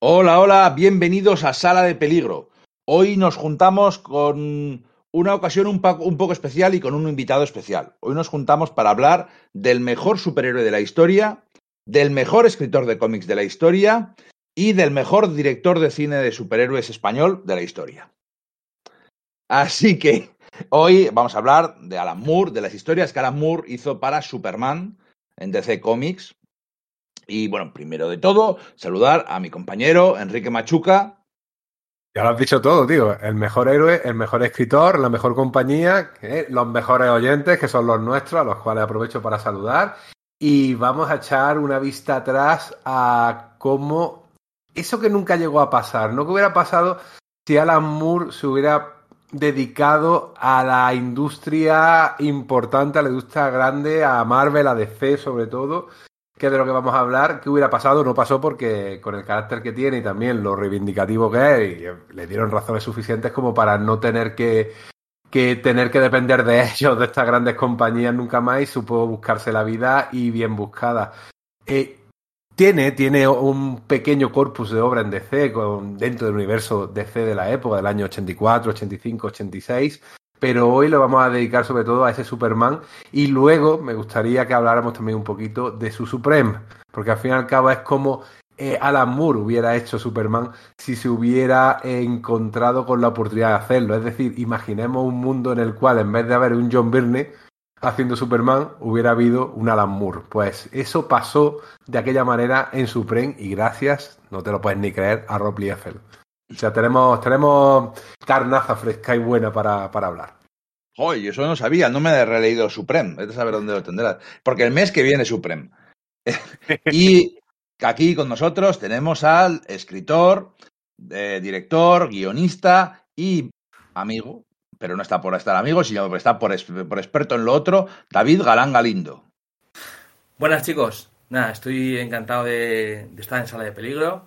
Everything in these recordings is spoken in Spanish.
Hola, hola, bienvenidos a Sala de Peligro. Hoy nos juntamos con una ocasión un, poco especial y con un invitado especial. Hoy nos juntamos para hablar del mejor superhéroe de la historia, del mejor escritor de cómics de la historia y del mejor director de cine de superhéroes español de la historia. Así que hoy vamos a hablar de Alan Moore, de las historias que Alan Moore hizo para Superman en DC Comics y bueno, primero de todo, saludar a mi compañero Enrique Machuca. Ya lo has dicho todo, tío. El mejor héroe, el mejor escritor, la mejor compañía, los mejores oyentes, que son los nuestros, a los cuales aprovecho para saludar. Y vamos a echar una vista atrás a cómo eso que nunca llegó a pasar, ¿no? ¿Qué hubiera pasado si Alan Moore se hubiera dedicado a la industria importante, a la industria grande, a Marvel, a DC sobre todo? Que de lo que vamos a hablar, ¿qué hubiera pasado? No pasó porque con el carácter que tiene y también lo reivindicativo que es, y le dieron razones suficientes como para no tener que, que tener que depender de ellos, de estas grandes compañías nunca más, y supo buscarse la vida y bien buscada. Eh, tiene, tiene un pequeño corpus de obra en DC, con, dentro del universo DC de la época, del año 84, 85, 86, pero hoy lo vamos a dedicar sobre todo a ese Superman y luego me gustaría que habláramos también un poquito de su Supreme, porque al fin y al cabo es como eh, Alan Moore hubiera hecho Superman si se hubiera encontrado con la oportunidad de hacerlo. Es decir, imaginemos un mundo en el cual en vez de haber un John Byrne haciendo Superman, hubiera habido un Alan Moore. Pues eso pasó de aquella manera en Supreme y gracias, no te lo puedes ni creer, a Rob Liefeld. O sea, tenemos, tenemos carnaza fresca y buena para, para hablar. Oye, eso no sabía, no me he releído Supreme, vete a saber dónde lo tendrás. Porque el mes que viene Supreme. y aquí con nosotros tenemos al escritor, eh, director, guionista y amigo, pero no está por estar amigo, sino por está por, por experto en lo otro, David Galán Galindo. Buenas chicos, nada, estoy encantado de estar en Sala de Peligro.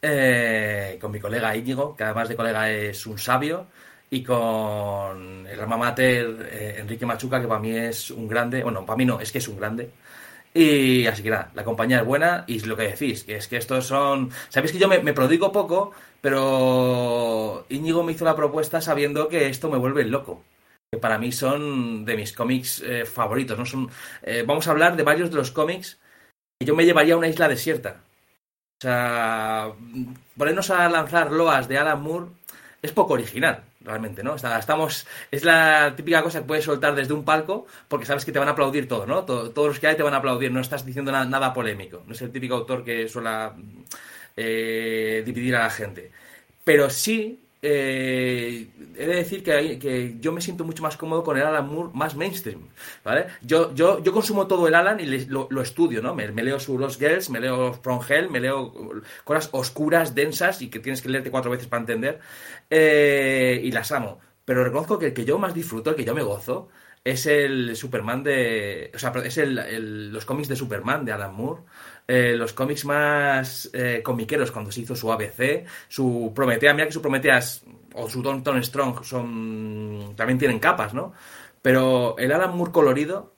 Eh, con mi colega Íñigo, que además de colega es un sabio, y con el alma mater eh, Enrique Machuca, que para mí es un grande, bueno, para mí no, es que es un grande. Y así que nada, la compañía es buena y lo que decís, que es que estos son... Sabéis que yo me, prodigo poco, pero Íñigo me hizo la propuesta sabiendo que esto me vuelve loco. Que para mí son de mis cómics eh, favoritos, ¿no? Son, vamos a hablar de varios de los cómics que yo me llevaría a una isla desierta o sea, ponernos a lanzar loas de Alan Moore es poco original, realmente, ¿no? Estamos, es la típica cosa que puedes soltar desde un palco porque sabes que te van a aplaudir todo, ¿no? todos los que hay te van a aplaudir, no estás diciendo nada, polémico. No es el típico autor que suele eh, dividir a la gente. Pero sí eh, he de decir que, yo me siento mucho más cómodo con el Alan Moore más mainstream, ¿vale? Yo, yo, yo consumo todo el Alan y lo, estudio, ¿no? Me, leo su Los Girls, me leo From Hell, me leo cosas oscuras, densas y que tienes que leerte cuatro veces para entender eh, y las amo. Pero reconozco que el que yo más disfruto, el que yo me gozo, es el Superman de... O sea, es el, los cómics de Superman de Alan Moore. Eh, los cómics más eh, comiqueros cuando se hizo su ABC, su Prometea, mira que su Prometeas o su Don Strong son también tienen capas, ¿no? Pero el Alan Moore colorido,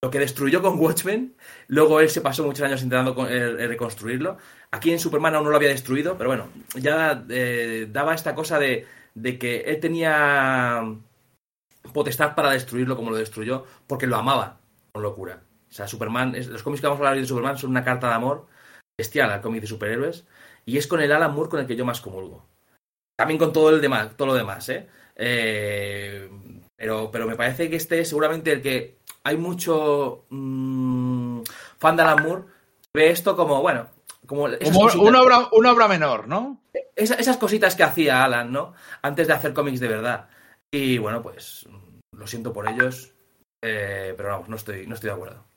lo que destruyó con Watchmen, luego él se pasó muchos años intentando eh, reconstruirlo. Aquí en Superman aún no lo había destruido, pero bueno, ya daba esta cosa de, de que él tenía potestad para destruirlo como lo destruyó, porque lo amaba con locura. O sea, Superman, los cómics que vamos a hablar hoy de Superman son una carta de amor bestial al cómic de superhéroes y es con el Alan Moore con el que yo más comulgo. También con todo el demás, todo lo demás, ¿eh? eh pero, pero me parece que este es seguramente el que hay mucho mm, fan de Alan Moore ve esto como, bueno, como, una, obra, una obra menor, ¿no? esas cositas que hacía Alan, ¿no? Antes de hacer cómics de verdad. Y bueno, pues lo siento por ellos, eh, pero vamos, no estoy, no estoy de acuerdo.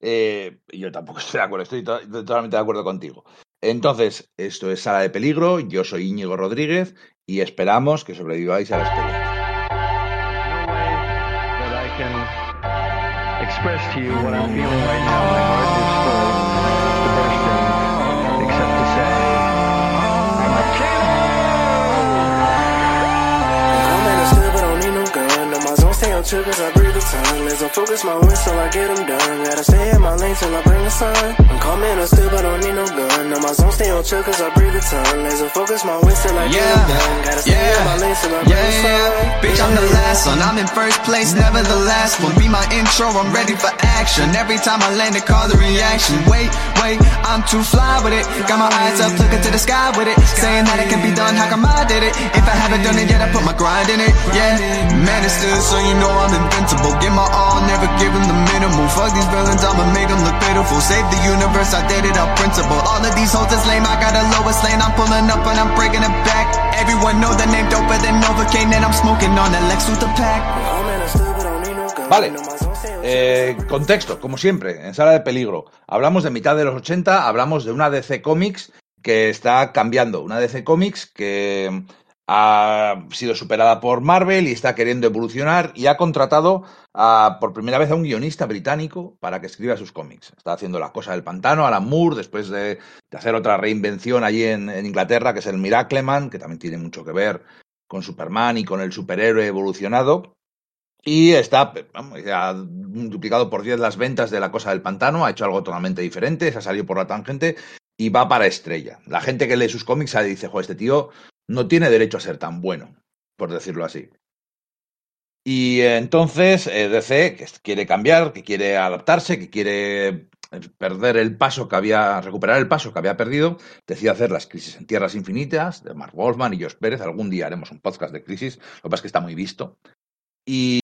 Eh, yo tampoco estoy de acuerdo, estoy totalmente de acuerdo contigo. Entonces, esto es Sala de Peligro, yo soy Íñigo Rodríguez y esperamos que sobreviváis a la experiencia. A ton. Laser focus my wins till I get them done. Gotta stay in my lane till I bring the sun. I'm coming up still, but don't need no gun. Now my zone stay on chill cause I breathe a ton. Laser focus my wins till I get them done. Gotta stay yeah, in my lane till I bring yeah, the sun. yeah. Bitch, I'm the last one. I'm in first place, never the last one. Be my intro, I'm ready for action. Every time I land, it cause a reaction. Wait, wait, I'm too fly with it. Got my eyes up, looking to the sky with it. Saying that it can be done, how come I did it? If I haven't done it yet, I put my grind in it. Yeah, man, it's still so you know I'm. Give my all, never the. Fuck these villains, I'ma make them look. Save the universe, I principle. All of these lame, I. I'm pulling up and I'm breaking it back. Everyone know the name doper than and I'm smoking on with pack. Vale. Eh, contexto, como siempre, en Sala de Peligro. Hablamos de mitad de los 80, hablamos de una DC Comics que está cambiando. Una DC Comics que ha sido superada por Marvel y está queriendo evolucionar y ha contratado por primera vez a un guionista británico para que escriba sus cómics. Está haciendo La Cosa del Pantano, Alan Moore, después de, hacer otra reinvención allí en, Inglaterra, que es el Miracleman, que también tiene mucho que ver con Superman y con el superhéroe evolucionado. Y está, vamos, ha duplicado por 10 las ventas de La Cosa del Pantano, ha hecho algo totalmente diferente, se ha salido por la tangente y va para estrella. La gente que lee sus cómics dice, joder, este tío no tiene derecho a ser tan bueno, por decirlo así. Y entonces eh, DC, que quiere cambiar, que quiere adaptarse, que quiere eh, perder el paso que había, recuperar el paso que había perdido, decide hacer las crisis en tierras infinitas de Mark Wolfman y Josh Pérez. Algún día haremos un podcast de crisis, lo que pasa es que está muy visto. Y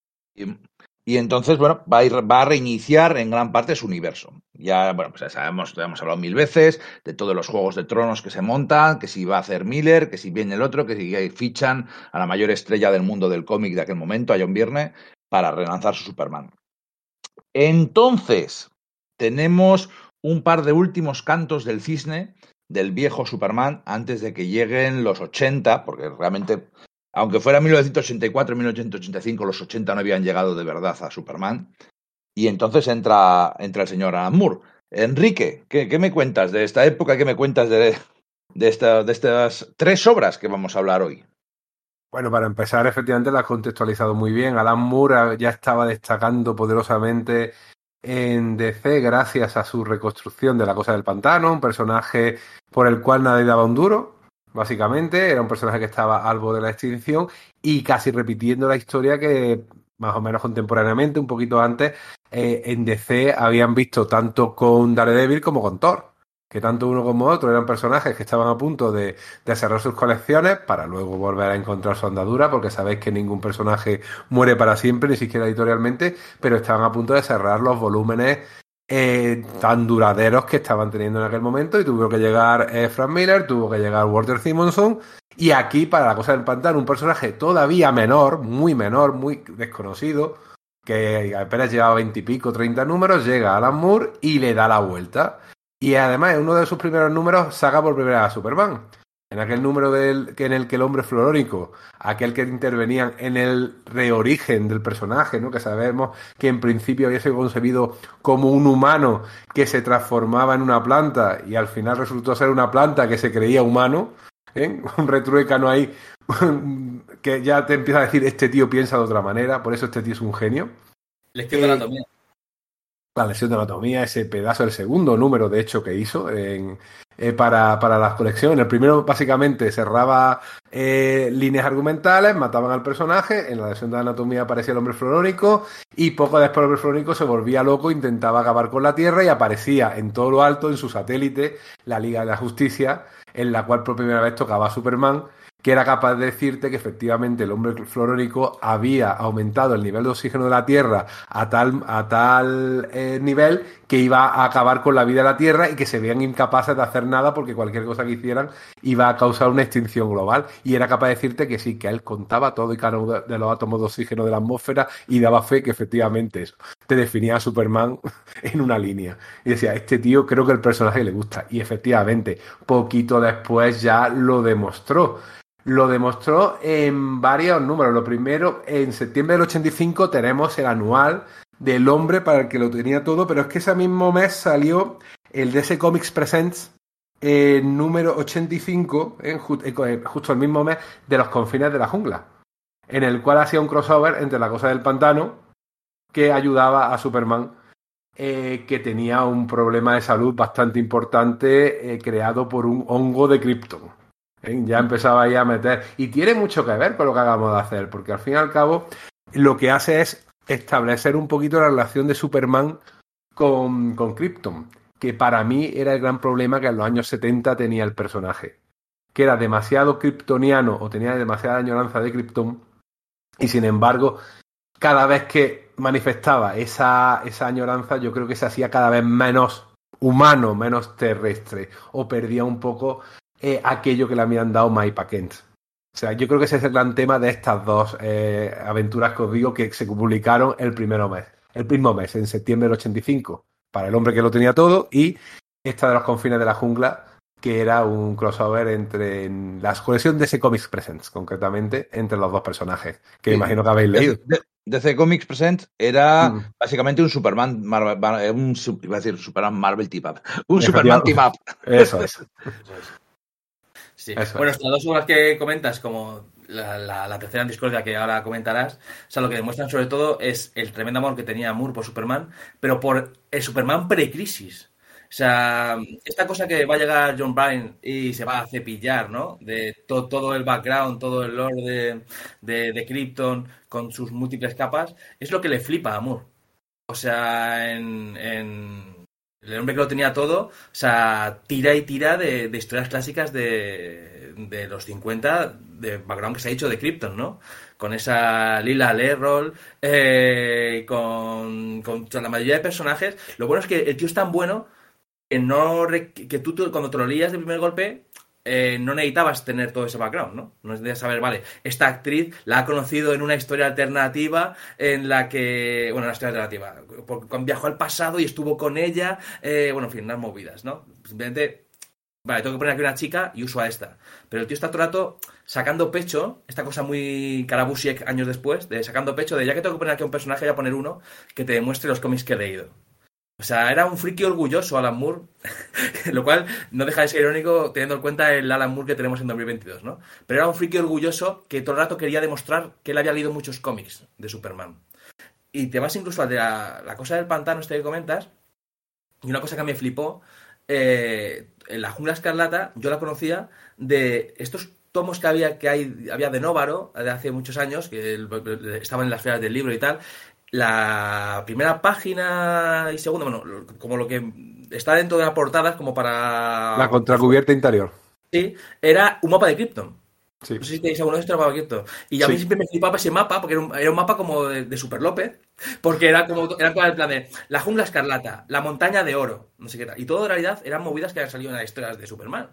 entonces, bueno, va a, reiniciar en gran parte su universo. Ya, bueno, pues ya sabemos, ya hemos hablado mil veces de todos los juegos de tronos que se montan, que si va a hacer Miller, que si viene el otro, que si fichan a la mayor estrella del mundo del cómic de aquel momento, a John Byrne, para relanzar su Superman. Entonces, tenemos un par de últimos cantos del cisne del viejo Superman antes de que lleguen los 80, porque realmente aunque fuera 1984 1985, los 80 no habían llegado de verdad a Superman. Y entonces entra, entra el señor Alan Moore. Enrique, ¿qué, qué me cuentas de esta época? ¿Qué me cuentas de, de, de estas tres obras que vamos a hablar hoy? Bueno, para empezar, efectivamente la has contextualizado muy bien. Alan Moore ya estaba destacando poderosamente en DC gracias a su reconstrucción de la Cosa del Pantano, un personaje por el cual nadie daba un duro, básicamente. Era un personaje que estaba al de la extinción y casi repitiendo la historia que más o menos contemporáneamente, un poquito antes, eh, en DC habían visto tanto con Daredevil como con Thor. Que tanto uno como otro eran personajes que estaban a punto de, de cerrar sus colecciones para luego volver a encontrar su andadura, porque sabéis que ningún personaje muere para siempre, ni siquiera editorialmente, pero estaban a punto de cerrar los volúmenes eh, tan duraderos que estaban teniendo en aquel momento y tuvo que llegar eh, Frank Miller, tuvo que llegar Walter Simonson y aquí para la cosa del pantano un personaje todavía menor, muy menor, muy desconocido, que apenas llevaba veintipico, treinta números, llega Alan Moore y le da la vuelta. Y además en uno de sus primeros números saca por primera vez a Superman. En aquel número del, que en el que el hombre florónico, aquel que intervenían en el reorigen del personaje, ¿no? que sabemos que en principio había sido concebido como un humano que se transformaba en una planta y al final resultó ser una planta que se creía humano, ¿eh? un retruécano ahí que ya te empieza a decir este tío piensa de otra manera, por eso este tío es un genio. De Eh, anatomía. La lesión de anatomía, ese pedazo, el segundo número de hecho que hizo en, eh, para, para las colecciones. El primero básicamente cerraba eh, líneas argumentales, mataban al personaje, en la lesión de anatomía aparecía el hombre florónico y poco después el hombre florónico se volvía loco, intentaba acabar con la Tierra y aparecía en todo lo alto en su satélite la Liga de la Justicia, en la cual por primera vez tocaba a Superman que era capaz de decirte que efectivamente el hombre florónico había aumentado el nivel de oxígeno de la Tierra a tal, a tal eh, nivel que iba a acabar con la vida de la Tierra y que se veían incapaces de hacer nada porque cualquier cosa que hicieran iba a causar una extinción global. Y era capaz de decirte que sí, que él contaba todo y cada uno de los átomos de oxígeno de la atmósfera y daba fe que efectivamente eso te definía a Superman en una línea. Y decía, este tío creo que el personaje le gusta. Y efectivamente, poquito después ya lo demostró. Lo demostró en varios números. Lo primero, en septiembre del 85 tenemos el anual del hombre para el que lo tenía todo, pero es que ese mismo mes salió el DC Comics Presents eh, número 85, eh, ju- eh, justo el mismo mes de los confines de la jungla, en el cual hacía un crossover entre la cosa del pantano que ayudaba a Superman, eh, que tenía un problema de salud bastante importante eh, creado por un hongo de Krypton. ¿Eh? Ya empezaba ahí a meter. Y tiene mucho que ver con lo que acabamos de hacer, porque al fin y al cabo lo que hace es establecer un poquito la relación de Superman con, con Krypton, que para mí era el gran problema que en los años 70 tenía el personaje, que era demasiado kryptoniano o tenía demasiada añoranza de Krypton, y sin embargo, cada vez que manifestaba esa, esa añoranza, yo creo que se hacía cada vez menos humano, menos terrestre, o perdía un poco eh, aquello que le habían dado Mike Kent. O sea, yo creo que ese es el gran tema de estas dos eh, aventuras que os digo que se publicaron el primero mes, el mismo mes, en septiembre del 85, para el hombre que lo tenía todo, y esta de los confines de la jungla, que era un crossover entre en la colección de ese Comics Presents, concretamente, entre los dos personajes, que Sí. imagino que habéis leído. De- DC Comics Present era Mm. básicamente un Superman, Marvel, Mar- un, iba a decir Superman Marvel Team Up, un. Superman Team Up. Eso es. Sí. Eso Bueno, es. estas dos obras que comentas, como la, la- la tercera en discordia que ahora comentarás, o sea, lo que demuestran sobre todo es el tremendo amor que tenía Moore por Superman, pero por el Superman pre-crisis. O sea, esta cosa que va a llegar John Byrne y se va a cepillar, ¿no? De to- todo el background, todo el lore de, de, de Krypton con sus múltiples capas, es lo que le flipa a Moore. O sea, en, en el hombre que lo tenía todo, o sea, tira y tira de, historias clásicas de, de los 50, de background que se ha hecho de Krypton, ¿no? Con esa Lila Lerroll, eh, con, con la mayoría de personajes. Lo bueno es que el tío es tan bueno que no que tú, cuando te lo leías de primer golpe eh, no necesitabas tener todo ese background, ¿no? No necesitabas saber, vale, esta actriz la ha conocido en una historia alternativa en la que, bueno, una historia alternativa, porque viajó al pasado y estuvo con ella, eh, bueno, en fin, unas movidas, ¿no? Simplemente, vale, tengo que poner aquí una chica y uso a esta. Pero el tío está todo el rato sacando pecho, esta cosa muy Karabusiek años después, de sacando pecho de ya que tengo que poner aquí un personaje, voy a poner uno que te demuestre los cómics que he leído. O sea, era un friki orgulloso Alan Moore, lo cual no deja de ser irónico teniendo en cuenta el Alan Moore que tenemos en 2022, ¿no? Pero era un friki orgulloso que todo el rato quería demostrar que él había leído muchos cómics de Superman. Y te vas incluso de la, la cosa del pantano este que comentas, y una cosa que me flipó, eh, en la jungla escarlata yo la conocía de estos tomos que había que hay, había de Nóvaro de hace muchos años, que estaban en las ferias del libro y tal. La primera página y segunda, bueno, como lo que está dentro de la portada es como para... La contracubierta interior. Sí, era un mapa de Krypton. Sí. No sé si tenéis alguno de estos mapa de Krypton. Y a mí siempre me flipaba ese mapa, porque era un, era un mapa como de, de Super López, porque era como era el plan de la jungla escarlata, la montaña de oro, no sé qué tal. Y todo en realidad eran movidas que habían salido en las historias de Superman.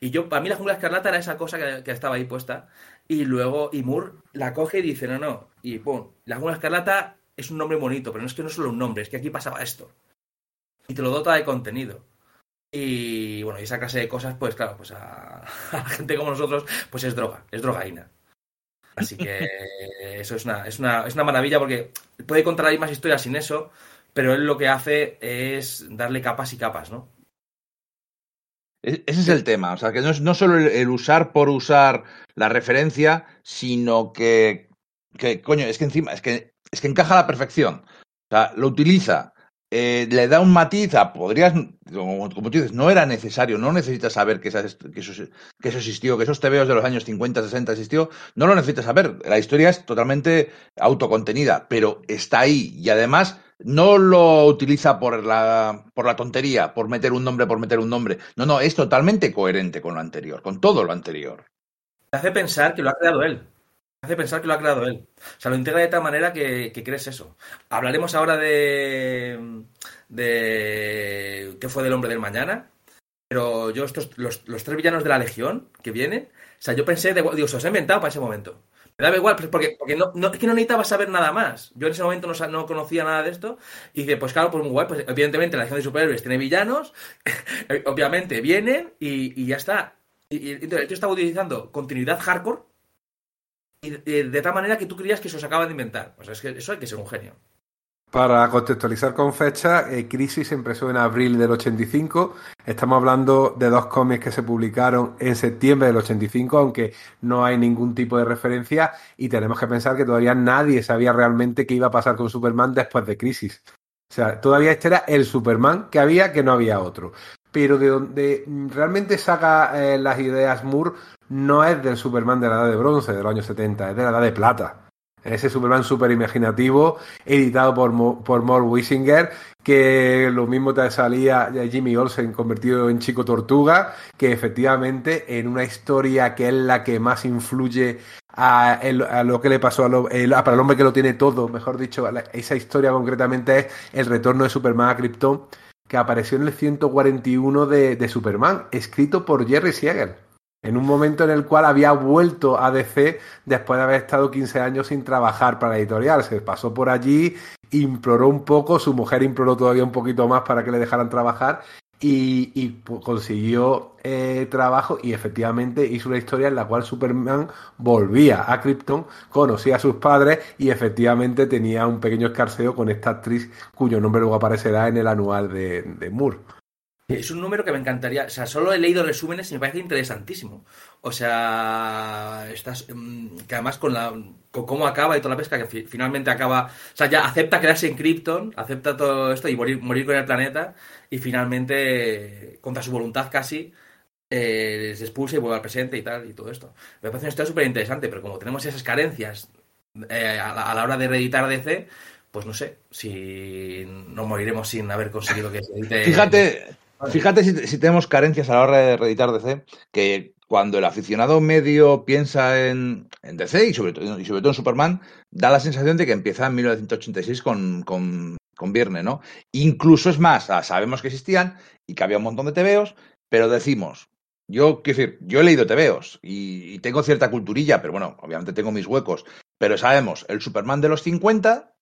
Y yo, para mí la jungla escarlata era esa cosa que, que estaba ahí puesta. Y luego, y Moore la coge y dice, no, no. Y pum, la jungla escarlata es un nombre bonito, pero no es que no es solo un nombre, es que aquí pasaba esto. Y te lo dota de contenido. Y bueno, y esa clase de cosas, pues claro, pues a, a gente como nosotros, pues es droga, es drogaína. Así que eso es una, es una, es una maravilla porque puede contar ahí más historias sin eso, pero él lo que hace es darle capas y capas, ¿no? E- Ese es el tema, o sea, que no es no solo el, el usar por usar la referencia, sino que, que, coño, es que encima, es que, es que encaja a la perfección. O sea, lo utiliza, eh, le da un matiz a, podrías, como, tú dices, no era necesario, no necesitas saber que, eso, que eso existió, que esos tebeos de los años 50, 60 existió, no lo necesitas saber. La historia es totalmente autocontenida, pero está ahí y además no lo utiliza por la, por la tontería, por meter un nombre, por meter un nombre. No, no, es totalmente coherente con lo anterior, con todo lo anterior. Te hace pensar que lo ha creado él. Hace pensar que lo ha creado él. O sea, lo integra de tal manera que, crees eso. Hablaremos ahora de. de. qué fue del hombre del mañana. Pero yo, estos, los, tres villanos de la Legión que vienen, o sea, yo pensé, de, digo, se los he inventado para ese momento. Me daba igual, pues, porque, porque no, no- es que no necesitaba saber nada más. Yo en ese momento no, no conocía nada de esto. Y dije, pues claro, pues muy guay, pues evidentemente la Legión de Superhéroes tiene villanos, obviamente vienen y, ya está. Y, entonces tío estaba utilizando continuidad hardcore de, tal manera que tú creías que se os acaba de inventar. O sea, es que eso hay que ser un genio. Para contextualizar con fecha, eh, Crisis empezó en abril del 85. Estamos hablando de dos cómics que se publicaron en septiembre del 85, aunque no hay ningún tipo de referencia y tenemos que pensar que todavía nadie sabía realmente qué iba a pasar con Superman después de Crisis. O sea, todavía este era el Superman que había, que no había otro. Pero de donde realmente saca eh, las ideas Moore no es del Superman de la edad de bronce, de los años 70, es de la edad de plata. Ese Superman súper imaginativo, editado por, Mo, por Wisinger, que lo mismo te salía Jimmy Olsen convertido en Chico Tortuga, que efectivamente en una historia que es la que más influye a, lo que le pasó a lo, para el hombre que lo tiene todo, mejor dicho, esa historia concretamente es el retorno de Superman a Krypton, que apareció en el 141 de, de Superman, escrito por Jerry Siegel en un momento en el cual había vuelto a DC después de haber estado 15 años sin trabajar para la editorial. Se pasó por allí, imploró un poco, su mujer imploró todavía un poquito más para que le dejaran trabajar y, y consiguió eh, trabajo y efectivamente hizo una historia en la cual Superman volvía a Krypton, conocía a sus padres y efectivamente tenía un pequeño escarceo con esta actriz cuyo nombre luego aparecerá en el anual de, de Moore. Es un número que me encantaría. O sea, solo he leído resúmenes y me parece interesantísimo. O sea, estás. Que además con la. con cómo acaba y toda la pesca, que fi finalmente acaba. O sea, ya acepta quedarse en Krypton, acepta todo esto y morir, morir con el planeta. Y finalmente, contra su voluntad casi, eh, se expulsa y vuelve al presente y tal, y todo esto. Me parece una historia súper interesante, pero como tenemos esas carencias eh, a, la, hora de reeditar DC, pues no sé si nos moriremos sin haber conseguido que se edite. Fíjate, Fíjate si, tenemos carencias a la hora de reeditar DC, que cuando el aficionado medio piensa en, DC y sobre, todo, y sobre, todo, en Superman, da la sensación de que empieza en 1986 con, con, con Viernes, ¿no? Incluso es más, sabemos que existían y que había un montón de TVOs, pero decimos, yo, quiero decir, yo he leído TVOs y, y tengo cierta culturilla, pero bueno, obviamente tengo mis huecos, pero sabemos, el Superman de los 50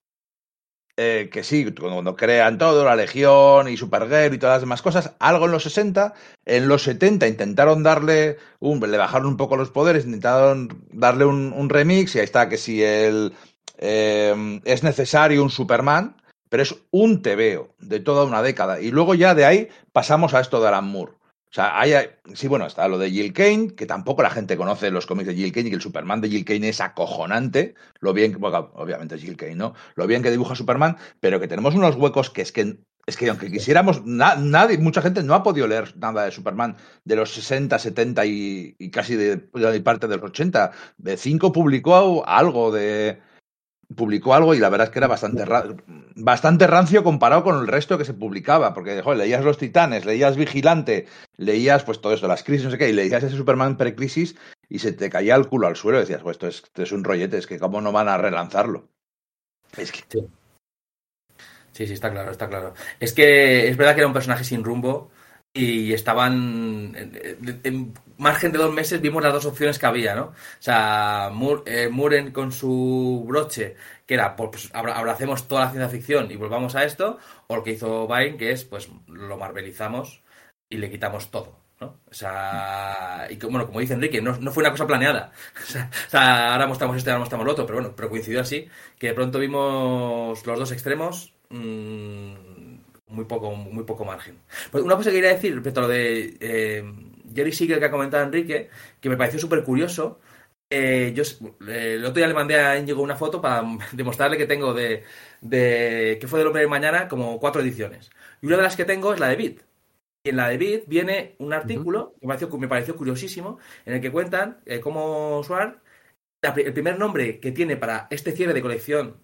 eh, que sí, cuando crean todo, la Legión y Supergirl y todas las demás cosas, algo en los 60, en los 70 intentaron darle, un, le bajaron un poco los poderes, intentaron darle un, remix y ahí está que si el, eh, es necesario un Superman, pero es un tebeo de toda una década. Y luego ya de ahí pasamos a esto de Alan Moore. Sea, hay, sí, bueno, está lo de Jill Kane, que tampoco la gente conoce los cómics de Jill Kane y que el Superman de Jill Kane es acojonante. Lo bien, bueno, obviamente es Jill Kane, ¿no? Lo bien que dibuja Superman, pero que tenemos unos huecos que es que, es que aunque quisiéramos, na, nadie, mucha gente no ha podido leer nada de Superman de los 60, 70 y, casi de, de, parte de los 80. De 5 publicó algo de, publicó algo y la verdad es que era bastante, bastante rancio comparado con el resto que se publicaba, porque joder, leías Los Titanes, leías Vigilante, leías pues todo esto, las crisis, no sé qué, y leías ese Superman precrisis y se te caía el culo al suelo decías, pues esto es, esto es un rollete, es que cómo no van a relanzarlo. Es que... Sí. sí, sí, está claro, está claro. Es que es verdad que era un personaje sin rumbo y estaban en, en, margen de dos meses vimos las dos opciones que había, ¿no? O sea, Moore, eh, Muren con su broche, que era, pues abracemos toda la ciencia ficción y volvamos a esto, o lo que hizo Vine, que es, pues lo marvelizamos y le quitamos todo, ¿no? O sea, y bueno, como dice Enrique, no, no fue una cosa planeada. O sea, ahora mostramos esto ahora mostramos lo otro, pero bueno, pero coincidió así, que de pronto vimos los dos extremos. Mmm, muy poco, muy poco margen. Pues una cosa que quería decir respecto a lo de eh, Jerry Siegel que ha comentado Enrique, que me pareció súper curioso. Eh, yo eh, el otro día le mandé a Íñigo una foto para demostrarle que tengo de, de que fue del hombre de mañana como cuatro ediciones. Y una de las que tengo es la de Beat. Y en la de Beat viene un artículo uh -huh. que me pareció, me pareció, curiosísimo, en el que cuentan cómo Swart, el primer nombre que tiene para este cierre de colección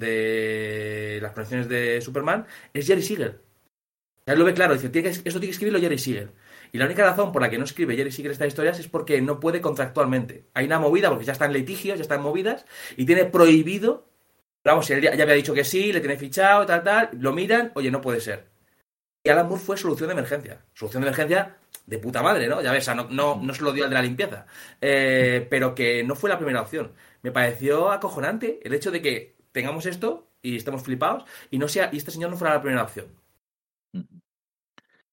de las colecciones de Superman es Jerry Siegel. Él lo ve claro, dice, tiene esto tiene que escribirlo Jerry Siegel. Y la única razón por la que no escribe Jerry Siegel estas historias es porque no puede contractualmente. Hay una movida, porque ya están litigios, ya están movidas, y tiene prohibido. Vamos, él ya, ya había dicho que sí, le tiene fichado, tal, tal, lo miran, oye, no puede ser. Y Alan Moore fue solución de emergencia. Solución de emergencia de puta madre, ¿no? Ya ves, no, no, no se lo dio al de la limpieza. Eh, pero que no fue la primera opción. Me pareció acojonante el hecho de que tengamos esto y estemos flipados y no sea y este señor no fuera la primera opción.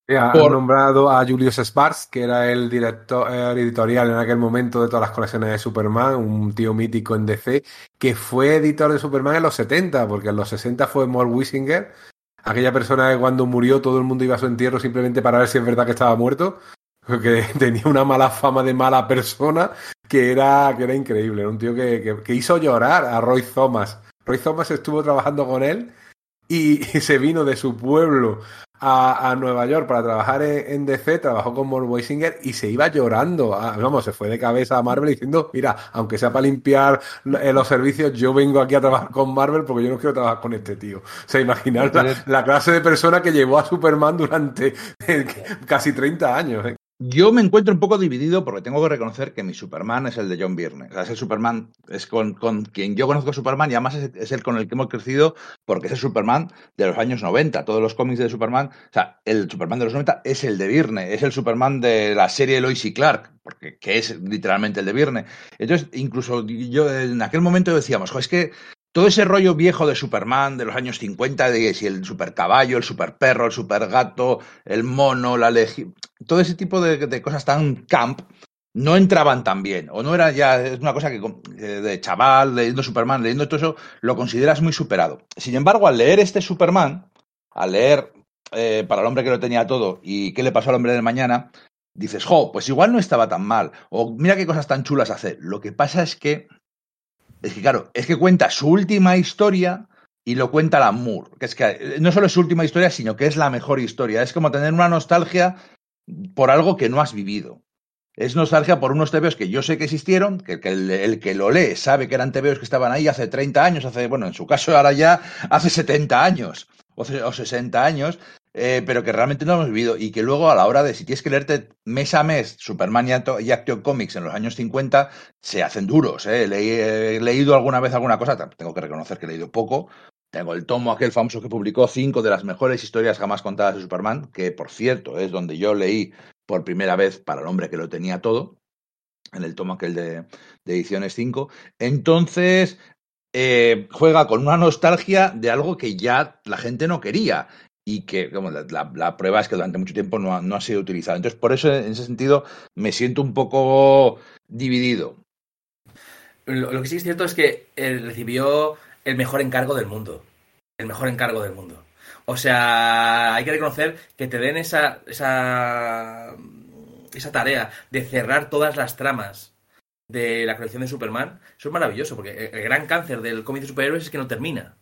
Ha Por- nombrado a Julius Sparks, que era el director el editorial en aquel momento de todas las colecciones de Superman, un tío mítico en DC, que fue editor de Superman en los 70, porque en los 60 fue Mort Wisinger, aquella persona que cuando murió todo el mundo iba a su entierro simplemente para ver si es verdad que estaba muerto, porque tenía una mala fama de mala persona que era, que era increíble, era un tío que, que- que hizo llorar a Roy Thomas. Roy Thomas estuvo trabajando con él y, y se vino de su pueblo a, a Nueva York para trabajar en, en DC, trabajó con Mort Weisinger y se iba llorando. Ah, vamos, se fue de cabeza a Marvel diciendo, mira, aunque sea para limpiar eh, los servicios, yo vengo aquí a trabajar con Marvel porque yo no quiero trabajar con este tío. O sea, imaginar la, la clase de persona que llevó a Superman durante eh, casi 30 años. eh. Yo me encuentro un poco dividido porque tengo que reconocer que mi Superman es el de John Byrne. O sea, es el Superman, es con, con quien yo conozco a Superman y además es, el con el que hemos crecido porque es el Superman de los años 90. Todos los cómics de Superman, o sea, el Superman de los 90 es el de Byrne, es el Superman de la serie Lois y Clark, porque que es literalmente el de Byrne. Entonces, incluso yo en aquel momento decíamos, "Jo, es que todo ese rollo viejo de Superman de los años 50, de si el super caballo, el super perro, el super gato, el mono, la legión, todo ese tipo de, cosas tan camp no entraban tan bien, o no era ya, es una cosa que eh, de chaval, leyendo Superman, leyendo todo eso, lo consideras muy superado. Sin embargo, al leer este Superman, al leer eh, para el hombre que lo tenía todo y qué le pasó al hombre del mañana, dices, jo, pues igual no estaba tan mal, o mira qué cosas tan chulas hace. Lo que pasa es que es que claro, es que cuenta su última historia y lo cuenta Alan Moore. Que es que eh, no solo es su última historia, sino que es la mejor historia. Es como tener una nostalgia por algo que no has vivido. Es nostalgia por unos tebeos que yo sé que existieron, que, que el, el que lo lee sabe que eran tebeos que estaban ahí hace 30 años, hace, bueno, en su caso ahora ya hace 70 años o 60 años, eh, pero que realmente no hemos vivido y que luego a la hora de, si tienes que leerte mes a mes Superman y, Action Comics en los años 50, se hacen duros. ¿eh? He leído alguna vez alguna cosa, tengo que reconocer que he leído poco. Tengo el tomo aquel famoso que publicó cinco de las mejores historias jamás contadas de Superman, que por cierto es donde yo leí por primera vez para el hombre que lo tenía todo, en el tomo aquel de, de ediciones 5. Entonces, eh, juega con una nostalgia de algo que ya la gente no quería y que como la, la- prueba es que durante mucho tiempo no ha, no ha sido utilizado. Entonces, por eso, en ese sentido, me siento un poco dividido. Lo, que sí es cierto es que recibió el mejor encargo del mundo. El mejor encargo del mundo. O sea, hay que reconocer que te den esa, esa, esa tarea de cerrar todas las tramas de la colección de Superman. Eso es maravilloso, porque el gran cáncer del cómic de superhéroes es que no termina.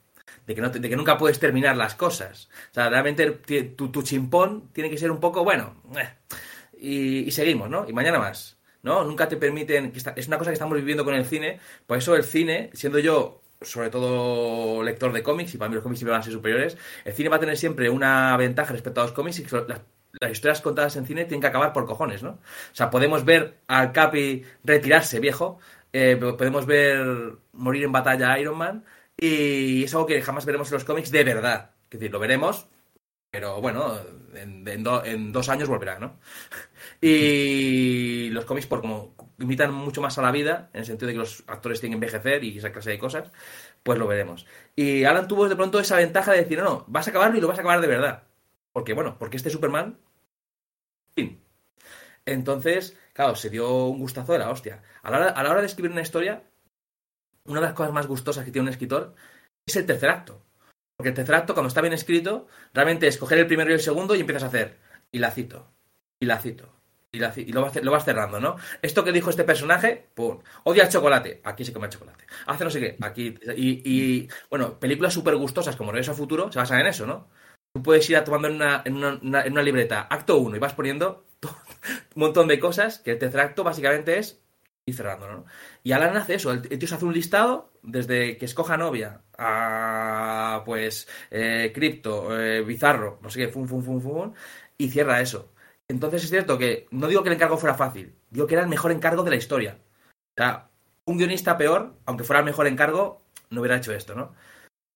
De que, no, te- nunca puedes terminar las cosas. O sea, realmente tu, tu chimpón tiene que ser un poco, bueno, eh, y, seguimos, ¿no? Y mañana más. ¿no? Nunca te permiten, que es una cosa que estamos viviendo con el cine, por eso el cine, siendo yo sobre todo lector de cómics, y para mí los cómics siempre van a ser superiores, el cine va a tener siempre una ventaja respecto a los cómics y las historias contadas en cine tienen que acabar por cojones, ¿no? O sea, podemos ver al Capi retirarse viejo, eh, podemos ver morir en batalla a Iron Man, y es algo que jamás veremos en los cómics de verdad. Es decir, lo veremos, pero bueno, en, en do- en dos años volverá, ¿no? Y los cómics, por como imitan mucho más a la vida, en el sentido de que los actores tienen que envejecer y esa clase de cosas, pues lo veremos. Y Alan tuvo de pronto esa ventaja de decir, no, no, vas a acabarlo y lo vas a acabar de verdad. Porque bueno, porque este Superman... Fin. Entonces, claro, se dio un gustazo de la hostia. A la hora de escribir una historia, una de las cosas más gustosas que tiene un escritor es el tercer acto. Porque el tercer acto, cuando está bien escrito, realmente es coger el primero y el segundo y empiezas a hacer. Y la cito. Y la cito. Y, la y lo, vas, lo vas cerrando, ¿no? Esto que dijo este personaje, pum. Odia chocolate. Aquí se come chocolate. Hace no sé qué. Aquí. Y, y, bueno, películas súper gustosas como Regreso a Futuro se basan en eso, ¿no? Tú puedes ir tomando en una, en una, libreta acto 1 y vas poniendo un montón de cosas que el tercer acto básicamente es ir cerrando, ¿no? Y Alan hace eso, el tío se hace un listado desde que escoja novia a pues eh, cripto, eh, bizarro, no sé qué, fum, fum, fum, fum, y cierra eso. Entonces es cierto que no digo que el encargo fuera fácil, digo que era el mejor encargo de la historia. O sea, un guionista peor, aunque fuera el mejor encargo, no hubiera hecho esto, ¿no?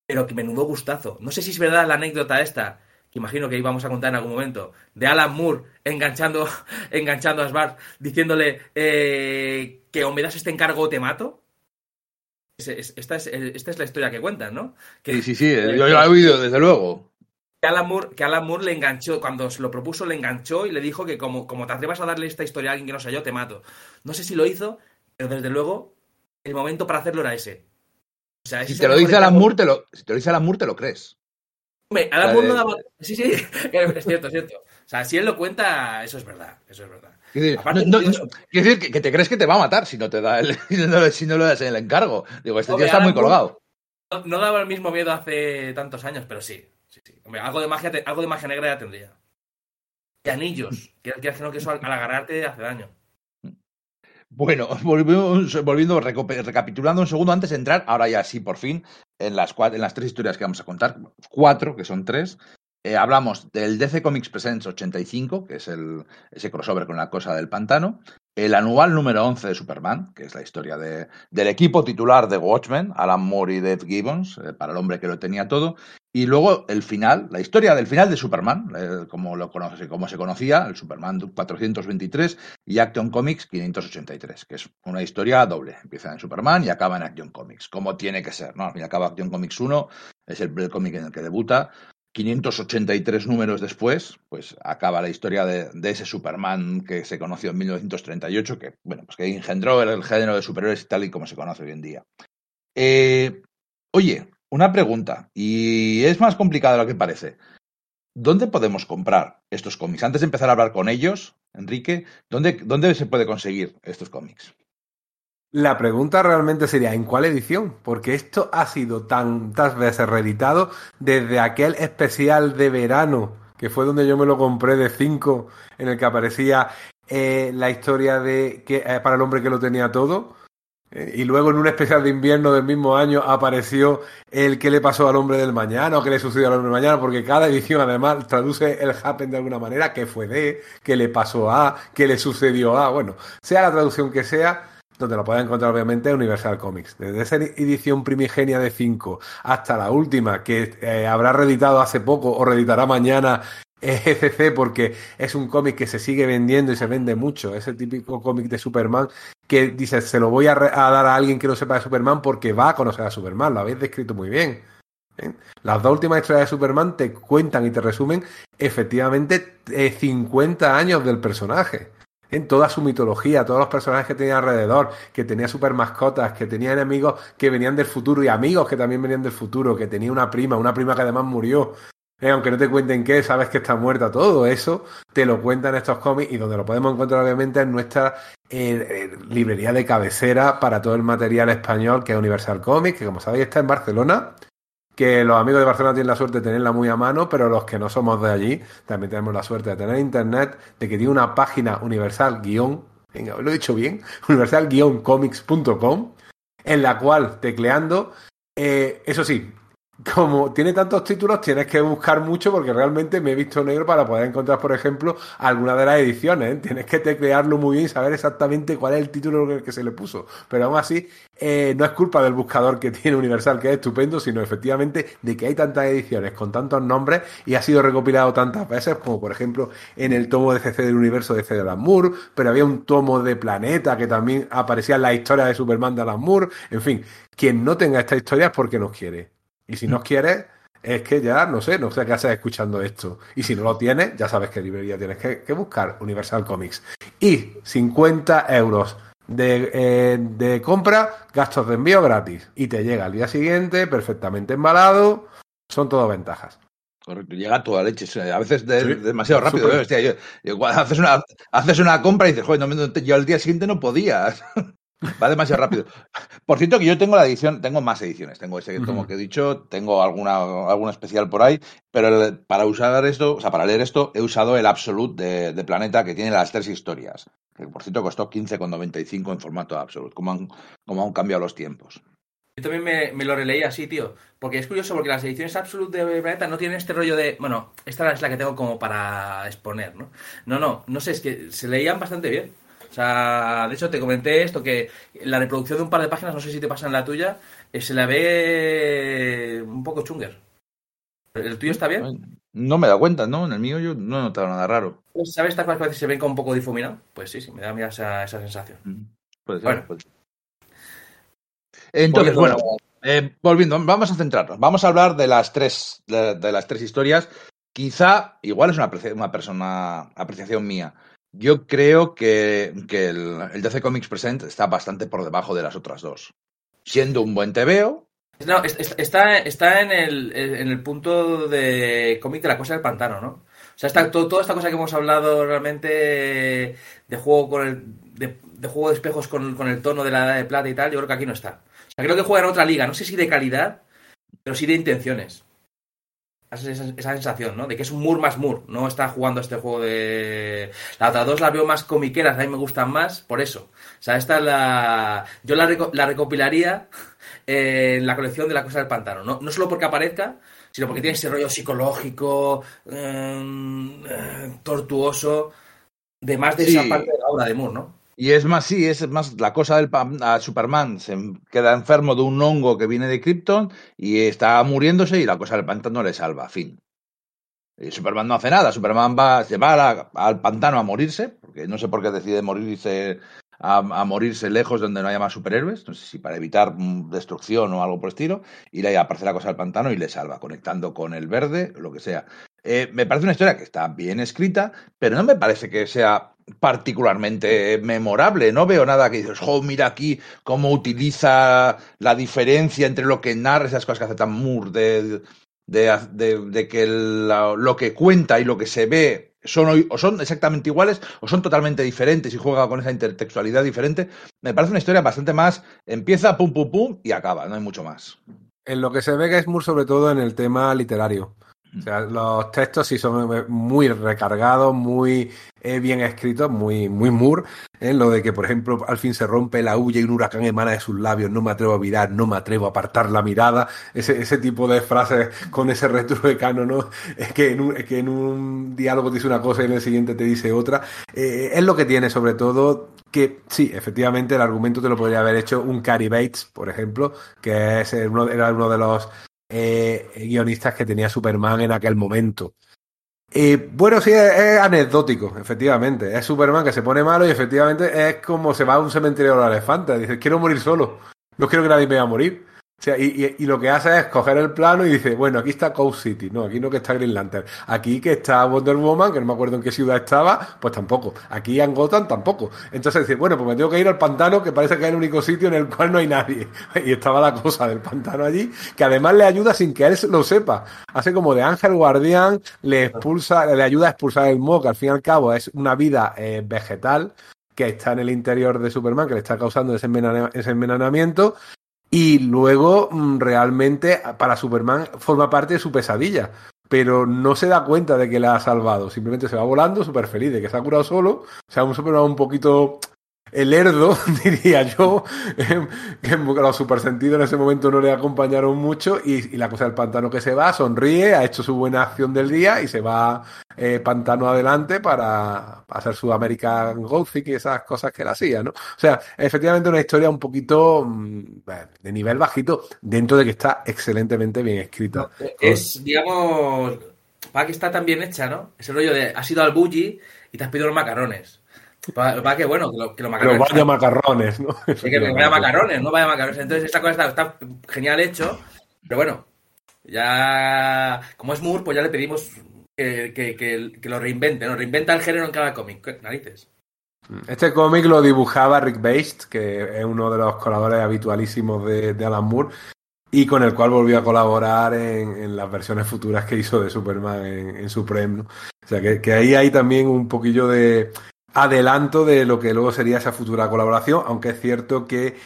Pero que menudo gustazo. No sé si es verdad la anécdota esta, imagino que íbamos a contar en algún momento, de Alan Moore enganchando, enganchando a Svart, diciéndole eh, que o me das este encargo o te mato. Es- es- esta, es, esta es la historia que cuentan, ¿no? Que, Sí, sí, sí, yo, yo lo he oído, desde luego. que Alan, Moore, que Alan Moore le enganchó, cuando se lo propuso, le enganchó y le dijo que como, como te atrevas a darle esta historia a alguien que no sea yo, te mato. No sé si lo hizo, pero desde luego el momento para hacerlo era ese. O sea, ese Si te lo dice Alan. Moore, te lo, si te lo dice Alan Moore, te lo crees. Hombre, Alan La Moore no daba... Sí, sí, es cierto, es cierto. O sea, si él lo cuenta, eso es verdad, eso es verdad. Quiero decir, Aparte, no- no- curioso. no- quiero decir que, te crees que te va a matar si no te da el, si no, le das el encargo. Digo, este tío está muy colgado. No, daba el mismo miedo hace tantos años, pero sí. sí, sí. Hombre, algo de magia, algo de magia negra ya tendría. Y anillos, que, que, que no, que eso al, al agarrarte hace daño. Bueno, volviendo, volviendo recapitulando un segundo antes de entrar, ahora ya sí, por fin, en las, cua- en las tres historias que vamos a contar, cuatro, que son tres. Eh, hablamos del DC Comics Presents 85, que es el, ese crossover con la cosa del pantano. El anual número 11 de Superman, que es la historia de- del equipo titular de Watchmen, Alan Moore y Dave Gibbons, eh, para el hombre que lo tenía todo. Y luego el final, la historia del final de Superman, eh, como, lo conoce, como se conocía, el Superman 423 y Action Comics 583, que es una historia doble. Empieza en Superman y acaba en Action Comics, como tiene que ser, ¿no? Al fin y al cabo, Action Comics 1 es el, el cómic en el que debuta. 583 números después, pues acaba la historia de, ese Superman que se conoció en 1938, que, bueno, pues que engendró el, el género de superhéroes tal y como se conoce hoy en día. Eh, oye, una pregunta, y es más complicado de lo que parece. ¿Dónde podemos comprar estos cómics? Antes de empezar a hablar con ellos, Enrique, ¿dónde, dónde se puede conseguir estos cómics? La pregunta realmente sería, ¿en cuál edición? Porque esto ha sido tantas veces reeditado desde aquel especial de verano, que fue donde yo me lo compré de 5, en el que aparecía eh, la historia de que eh, para el hombre que lo tenía todo. Eh, y luego en un especial de invierno del mismo año apareció el que le pasó al hombre del mañana o qué le sucedió al hombre del mañana, porque cada edición además traduce el happen de alguna manera, qué fue de, qué le pasó a, qué le sucedió a, bueno, sea la traducción que sea, donde lo pueden encontrar obviamente en Universal Comics. Desde esa edición primigenia de 5 hasta la última, que eh, habrá reeditado hace poco o reeditará mañana eh, ECC porque es un cómic que se sigue vendiendo y se vende mucho. Es el típico cómic de Superman que dices, se lo voy a, dar a alguien que no sepa de Superman porque va a conocer a Superman. Lo habéis descrito muy bien. ¿eh? Las dos últimas historias de Superman te cuentan y te resumen efectivamente eh, 50 años del personaje en toda su mitología, todos los personajes que tenía alrededor, que tenía super mascotas, que tenía enemigos que venían del futuro y amigos que también venían del futuro, que tenía una prima, una prima que además murió. Eh, aunque no te cuenten qué, sabes que está muerta. Todo eso te lo cuentan estos cómics y donde lo podemos encontrar obviamente en nuestra eh, eh, librería de cabecera para todo el material español que es Universal Comics, que como sabéis está en Barcelona que los amigos de Barcelona tienen la suerte de tenerla muy a mano, pero los que no somos de allí también tenemos la suerte de tener internet, de que tiene una página universal guion, venga, lo he dicho bien, universal-comics.com, en la cual tecleando, eso sí, como tiene tantos títulos, tienes que buscar mucho porque realmente me he visto negro para poder encontrar, por ejemplo, alguna de las ediciones. ¿eh? Tienes que teclearlo muy bien y saber exactamente cuál es el título que se le puso. Pero aún así, eh, no es culpa del buscador que tiene Universal, que es estupendo, sino efectivamente de que hay tantas ediciones con tantos nombres y ha sido recopilado tantas veces, como por ejemplo en el tomo de CC del universo de C. de Moore, pero había un tomo de Planeta que también aparecía en la historia de Superman de Alan Moore. En fin, quien no tenga esta historia es porque nos quiere. Y si no quieres, es que ya, no sé, no sé qué haces escuchando esto. Y si no lo tienes, ya sabes qué librería tienes que, que buscar, Universal Comics. Y 50 euros de, eh, de compra, gastos de envío gratis. Y te llega al día siguiente, perfectamente embalado. Son todo ventajas. Correcto, llega toda leche. A veces de- Sí, demasiado rápido. ¿eh? Hostia, yo- igual haces, una, haces una compra y dices, joder, no, yo al día siguiente no podías. Va demasiado rápido. Por cierto, que yo tengo la edición, tengo más ediciones. Tengo ese tomo que he dicho, tengo alguna, alguna especial por ahí, pero el- para usar esto, o sea, para leer esto, he usado el Absolute de, de Planeta que tiene las tres historias. Que por cierto costó 15,95 en formato Absolute. Como han, como han cambiado los tiempos. Yo también me, me lo releí así, tío. Porque es curioso, porque las ediciones Absolute de Planeta no tienen este rollo de. Bueno, esta es la que tengo como para exponer, ¿no? No, no, no sé, es que se leían bastante bien. O sea, de hecho te comenté esto, que la reproducción de un par de páginas, no sé si te pasa en la tuya, eh, se la ve un poco chunger. ¿El tuyo está bien? No me da cuenta, ¿no? En el mío yo no he notado nada raro. ¿Sabes estas cosas que a veces se ven como un poco difuminado? Pues sí, sí, me da mira, esa, esa sensación. Puede ser, Bueno. puede ser. Entonces, bueno, eh, volviendo, vamos a centrarnos. Vamos a hablar de las tres, de, de las tres historias Quizá, igual es una, una persona, apreciación mía. Yo creo que, que el, el DC Comics Present está bastante por debajo de las otras dos. Siendo un buen TVO, No, es- es- está, está en, el, en el punto de cómic de la cosa del pantano, ¿no? O sea, está todo- toda esta cosa que hemos hablado realmente de juego con el, de, de juego de espejos con, con el tono de la edad de plata y tal, yo creo que aquí no está. O sea, creo que juega en otra liga, no sé si de calidad, pero sí de intenciones. Esa, esa- sensación, ¿no? De que es un Moore más Moore, no está jugando este juego de... La otra dos las veo más comiqueras, a mí me gustan más, por eso. O sea, esta es la... Yo la, reco- la recopilaría eh, en la colección de la cosa del pantano. No, no solo porque aparezca, sino porque tiene ese rollo psicológico, eh, eh, tortuoso, de más de Sí. esa parte de la obra de Moore, ¿no? Y es más, sí, es más la cosa del a Superman. Se queda enfermo de un hongo que viene de Krypton y está muriéndose y la cosa del pantano le salva. Fin. Y Superman no hace nada. Superman va, se va al pantano a morirse, porque no sé por qué decide morirse a, a morirse lejos donde no haya más superhéroes. No sé si para evitar mm, destrucción o algo por estilo. Y ahí aparece la cosa del pantano y le salva, conectando con el verde, lo que sea. Eh, me parece una historia que está bien escrita, pero no me parece que sea particularmente memorable. No veo nada que dices, jo, mira aquí cómo utiliza la diferencia entre lo que narra, esas cosas que hace tan Moore, de, de, de- que lo que cuenta y lo que se ve son o son exactamente iguales o son totalmente diferentes y juega con esa intertextualidad diferente. Me parece una historia bastante más, empieza pum pum pum y acaba, no hay mucho más. En lo que se ve que es Moore sobre todo en el tema literario. O sea, los textos sí son eh, muy recargados, muy eh, bien escritos, muy, muy Moore. En lo de que, por ejemplo, al fin se rompe la huya y un huracán emana de sus labios, no me atrevo a mirar, no me atrevo a apartar la mirada. Ese, ese tipo de frases con ese retruécano, ¿no? Es que en un, es que en un diálogo te dice una cosa y en el siguiente te dice otra. Eh, es lo que tiene, sobre todo, que sí, efectivamente, el argumento te lo podría haber hecho un Cary Bates, por ejemplo, que es era uno de los eh, guionistas que tenía Superman en aquel momento. Eh, bueno, sí, es, es anecdótico, efectivamente. Es Superman que se pone malo y efectivamente es como se va a un cementerio de los elefantes. Dice, quiero morir solo. No quiero que nadie me vaya a morir. O sea, y, y- lo que hace es coger el plano y dice, bueno, aquí está Coast City, no, aquí no que está Green Lantern, aquí que está Wonder Woman, que no me acuerdo en qué ciudad estaba, pues tampoco, aquí en Gotham tampoco. Entonces dice, bueno, pues me tengo que ir al pantano, que parece que es el único sitio en el cual no hay nadie. Y estaba la cosa del pantano allí, que además le ayuda sin que él lo sepa. Hace como de ángel guardián, le expulsa, le ayuda a expulsar el moho, que al fin y al cabo es una vida eh, vegetal que está en el interior de Superman, que le está causando ese envenenamiento, y luego mm, realmente para Superman forma parte de su pesadilla. Pero no se da cuenta de que la ha salvado. Simplemente se va volando súper feliz de que se ha curado solo. O sea, un Superman un poquito el lerdo, diría yo, em, que los supersentidos en ese momento no le acompañaron mucho y, la cosa del pantano que se va, sonríe, ha hecho su buena acción del día y se va eh, pantano adelante para, hacer su American Gothic y esas cosas que él hacía, ¿no? O sea, efectivamente una historia un poquito mm, de nivel bajito dentro de que está excelentemente bien escrita. Es, digamos, para que está tan bien hecha, ¿no? Ese rollo de has ido al bully y te has pedido los macarones. Para, para que, bueno, que, lo- que los Pero macarones. vaya macarrones, ¿no? Sí, que vaya macarones, no vaya macarones. Entonces, esta cosa está, está genial hecho, pero bueno, ya. Como es Moore, pues ya le pedimos que, que, que, lo reinvente, ¿no? Reinventa el género en cada cómic. ¿Qué Narices. Este cómic lo dibujaba Rick Based, que es uno de los colaboradores habitualísimos de, de Alan Moore, y con el cual volvió a colaborar en, en las versiones futuras que hizo de Superman en, en Supreme. ¿no? O sea, que, que ahí hay también un poquillo de adelanto de lo que luego sería esa futura colaboración, aunque es cierto que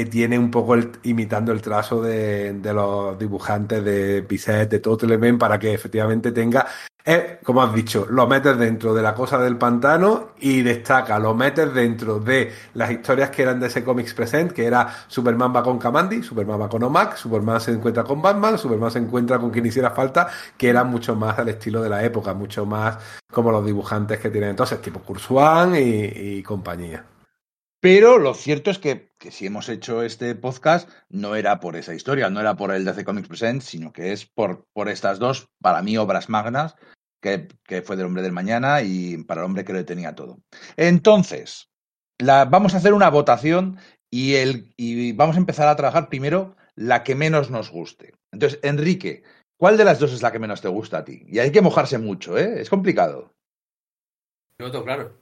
eh, tiene un poco imitando el trazo de, los dibujantes de Bisset, de Total Event, para que efectivamente tenga eh, como has dicho, lo metes dentro de la cosa del pantano y destaca, lo metes dentro de las historias que eran de ese cómics present, que era Superman va con Kamandi, Superman va con Omak, Superman se encuentra con Batman, Superman se encuentra con quien hiciera falta, que eran mucho más al estilo de la época, mucho más como los dibujantes que tienen entonces, tipo Kurzwan y, y compañía. Pero lo cierto es que, que, si hemos hecho este podcast, no era por esa historia, no era por el DC Comics Present, sino que es por, por estas dos, para mí, obras magnas, que, que, fue del hombre del mañana y para el hombre que lo tenía todo. Entonces, la, vamos a hacer una votación y, el, y vamos a empezar a trabajar primero la que menos nos guste. Entonces, Enrique, ¿Cuál de las dos es la que menos te gusta a ti? Y hay que mojarse mucho, ¿eh? Es complicado. Yo tengo claro.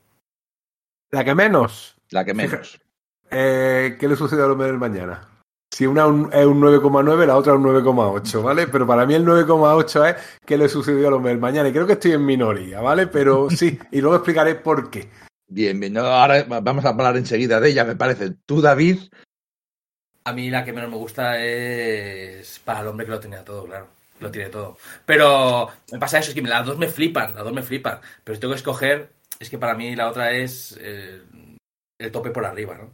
La que menos. La que menos. Eh, ¿Qué le sucede al hombre del mañana? Si una un- es un 9,9, la otra un 9,8, ¿vale? Pero para mí el 9,8 es qué le sucedió al hombre del mañana. Y creo que estoy en minoría, ¿vale? Pero sí, y luego explicaré por qué. Bien, bien. No, ahora vamos a hablar enseguida de ella, me parece. Tú, David, A mí la que menos me gusta es para el hombre que lo tenía todo, claro. Lo tiene todo. Pero me pasa eso, es que las dos me flipan, las dos me flipan. Pero si tengo que escoger, es que para mí la otra es eh, el tope por arriba, ¿no?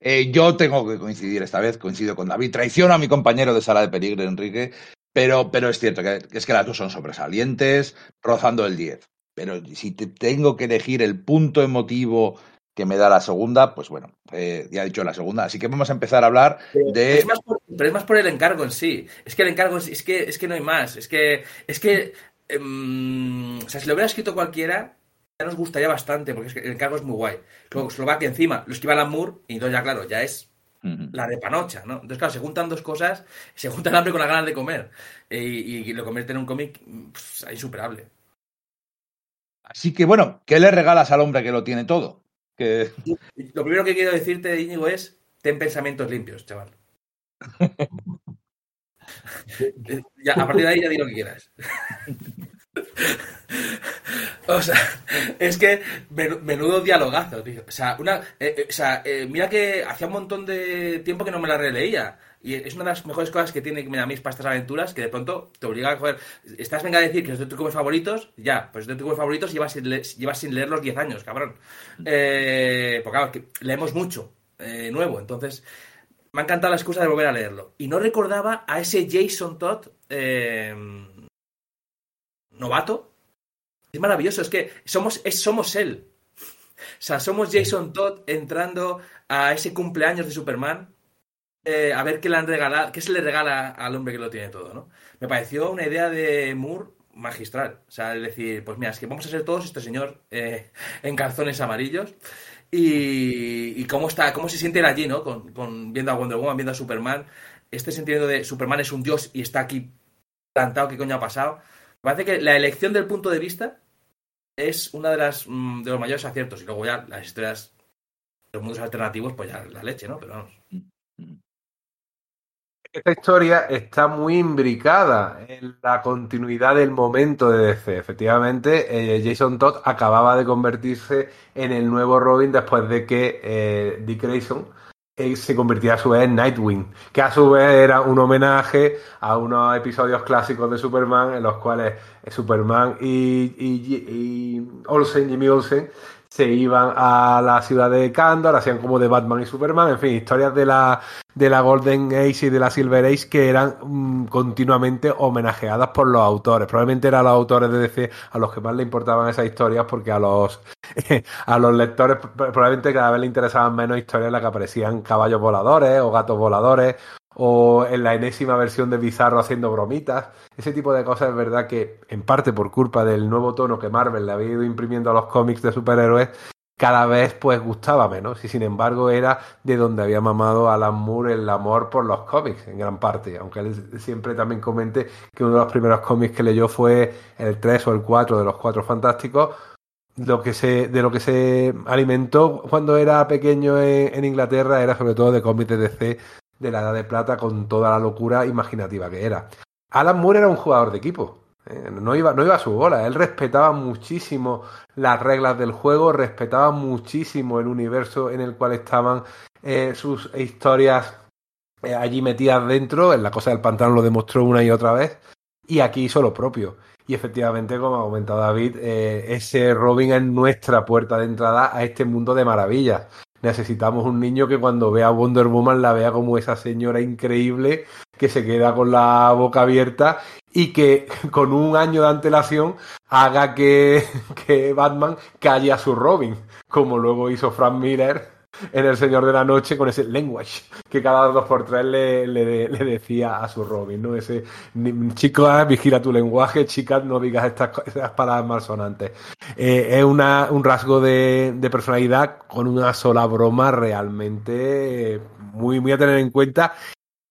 Eh, yo tengo que coincidir esta vez, coincido con David. Traiciono a mi compañero de sala de peligro, Enrique, pero, pero es cierto que, es que las dos son sobresalientes, rozando el 10. Pero si te tengo que elegir el punto emotivo que me da la segunda, pues bueno, eh, ya he dicho la segunda. Así que vamos a empezar a hablar de. Es más por- pero es más por el encargo en sí. Es que el encargo en sí, es que, es que no hay más. Es que, es que, em, o sea, si lo hubiera escrito cualquiera, nos gustaría bastante, porque es que el encargo es muy guay. Luego, que encima lo escriba Alan Moore, y entonces ya, claro, ya es la de panocha, ¿no? Entonces, claro, se juntan dos cosas, se junta el hambre con las ganas de comer, y, y lo convierte en un cómic pues, insuperable. Así que bueno, ¿qué le regalas al hombre que lo tiene todo? Que Lo primero que quiero decirte, Íñigo, es ten pensamientos limpios, chaval. Ya, a partir de ahí ya di lo que quieras. O sea, es que menu- menudo dialogazo, tío. O sea, una, eh, eh, eh, mira que hacía un montón de tiempo que no me la releía. Y es una de las mejores cosas que tiene mira, mis para estas aventuras, que de pronto te obliga a coger... Estás venga a decir que es de tus cómics favoritos, ya, pues de tus cómics favoritos llevas sin, le- llevas sin leer los 10 años, cabrón. Eh, porque claro, que leemos mucho nuevo, entonces me ha encantado la excusa de volver a leerlo. Y no recordaba a ese Jason Todd novato. Es maravilloso, es que somos, es, somos él. O sea, somos Jason Todd entrando a ese cumpleaños de Superman eh, a ver qué le han regalado, qué se le regala al hombre que lo tiene todo, ¿no? Me pareció una idea de Moore magistral. O sea, decir, pues mira, es que vamos a ser todos este señor eh, en calzones amarillos. Y, y cómo está, cómo se siente él allí, ¿no? Con, con- viendo a Wonder Woman, viendo a Superman. Este sentido de Superman es un dios y está aquí plantado, ¿qué coño ha pasado? Parece que la elección del punto de vista es una de las mm, de los mayores aciertos. Y luego ya las historias de los mundos alternativos, pues ya la leche, ¿no? Pero vamos. Esta historia está muy imbricada en la continuidad del momento de DC. Efectivamente, eh, Jason Todd acababa de convertirse en el nuevo Robin después de que eh, Dick Grayson se convirtiera a su vez en Nightwing, que a su vez era un homenaje a unos episodios clásicos de Superman en los cuales Superman y, y- y Olsen, Jimmy Olsen, se iban a la ciudad de Kandor, hacían como de Batman y Superman, en fin, historias de la, de la Golden Age y de la Silver Age que eran mm, continuamente homenajeadas por los autores. Probablemente eran los autores de DC a los que más le importaban esas historias porque a los, a los lectores probablemente cada vez le interesaban menos historias en las que aparecían caballos voladores o gatos voladores o en la enésima versión de Bizarro haciendo bromitas. Ese tipo de cosas es verdad que, en parte por culpa del nuevo tono que Marvel le había ido imprimiendo a los cómics de superhéroes, cada vez pues gustaba menos. Y sin embargo era de donde había mamado Alan Moore el amor por los cómics, en gran parte. Aunque él siempre también comente que uno de los primeros cómics que leyó fue el 3 o el 4 de los Cuatro Fantásticos, lo que de lo que se alimentó cuando era pequeño en, en Inglaterra era sobre todo de cómics de DC de la Edad de Plata con toda la locura imaginativa que era. Alan Moore era un jugador de equipo. eh, No iba, no iba a su bola. Él respetaba muchísimo las reglas del juego, respetaba muchísimo el universo en el cual estaban eh, sus historias eh, allí metidas dentro. En la cosa del pantano lo demostró una y otra vez. Y aquí hizo lo propio. Y efectivamente, como ha comentado David, ese Robin es nuestra puerta de entrada a este mundo de maravillas. Necesitamos un niño que cuando vea Wonder Woman la vea como esa señora increíble que se queda con la boca abierta y que con un año de antelación haga que, que Batman calle a su Robin, como luego hizo Frank Miller en El Señor de la Noche con ese language que cada dos por tres le, le, decía a su Robin, ¿no? Ese chicos, vigila tu lenguaje, chicas, no digas estas, estas palabras malsonantes. Eh, es una, un rasgo de, de, personalidad con una sola broma realmente muy, muy a tener en cuenta.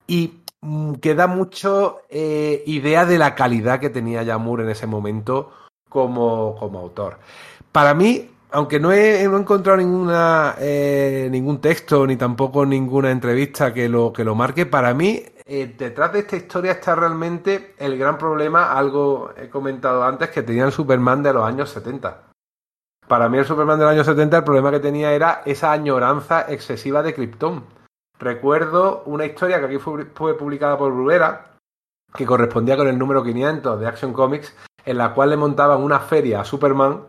Y mm, que da mucho eh, idea de la calidad que tenía Yamur en ese momento como, como autor. Para mí, aunque no he, no he encontrado ninguna, eh, ningún texto ni tampoco ninguna entrevista que lo, que lo marque, para mí eh, detrás de esta historia está realmente el gran problema, algo he comentado antes, que tenía el Superman de los años 70. Para mí el Superman del año 70 el problema que tenía era esa añoranza excesiva de Krypton. Recuerdo una historia que aquí fue, fue publicada por Bruguera, que correspondía con el número 500 de Action Comics, en la cual le montaban una feria a Superman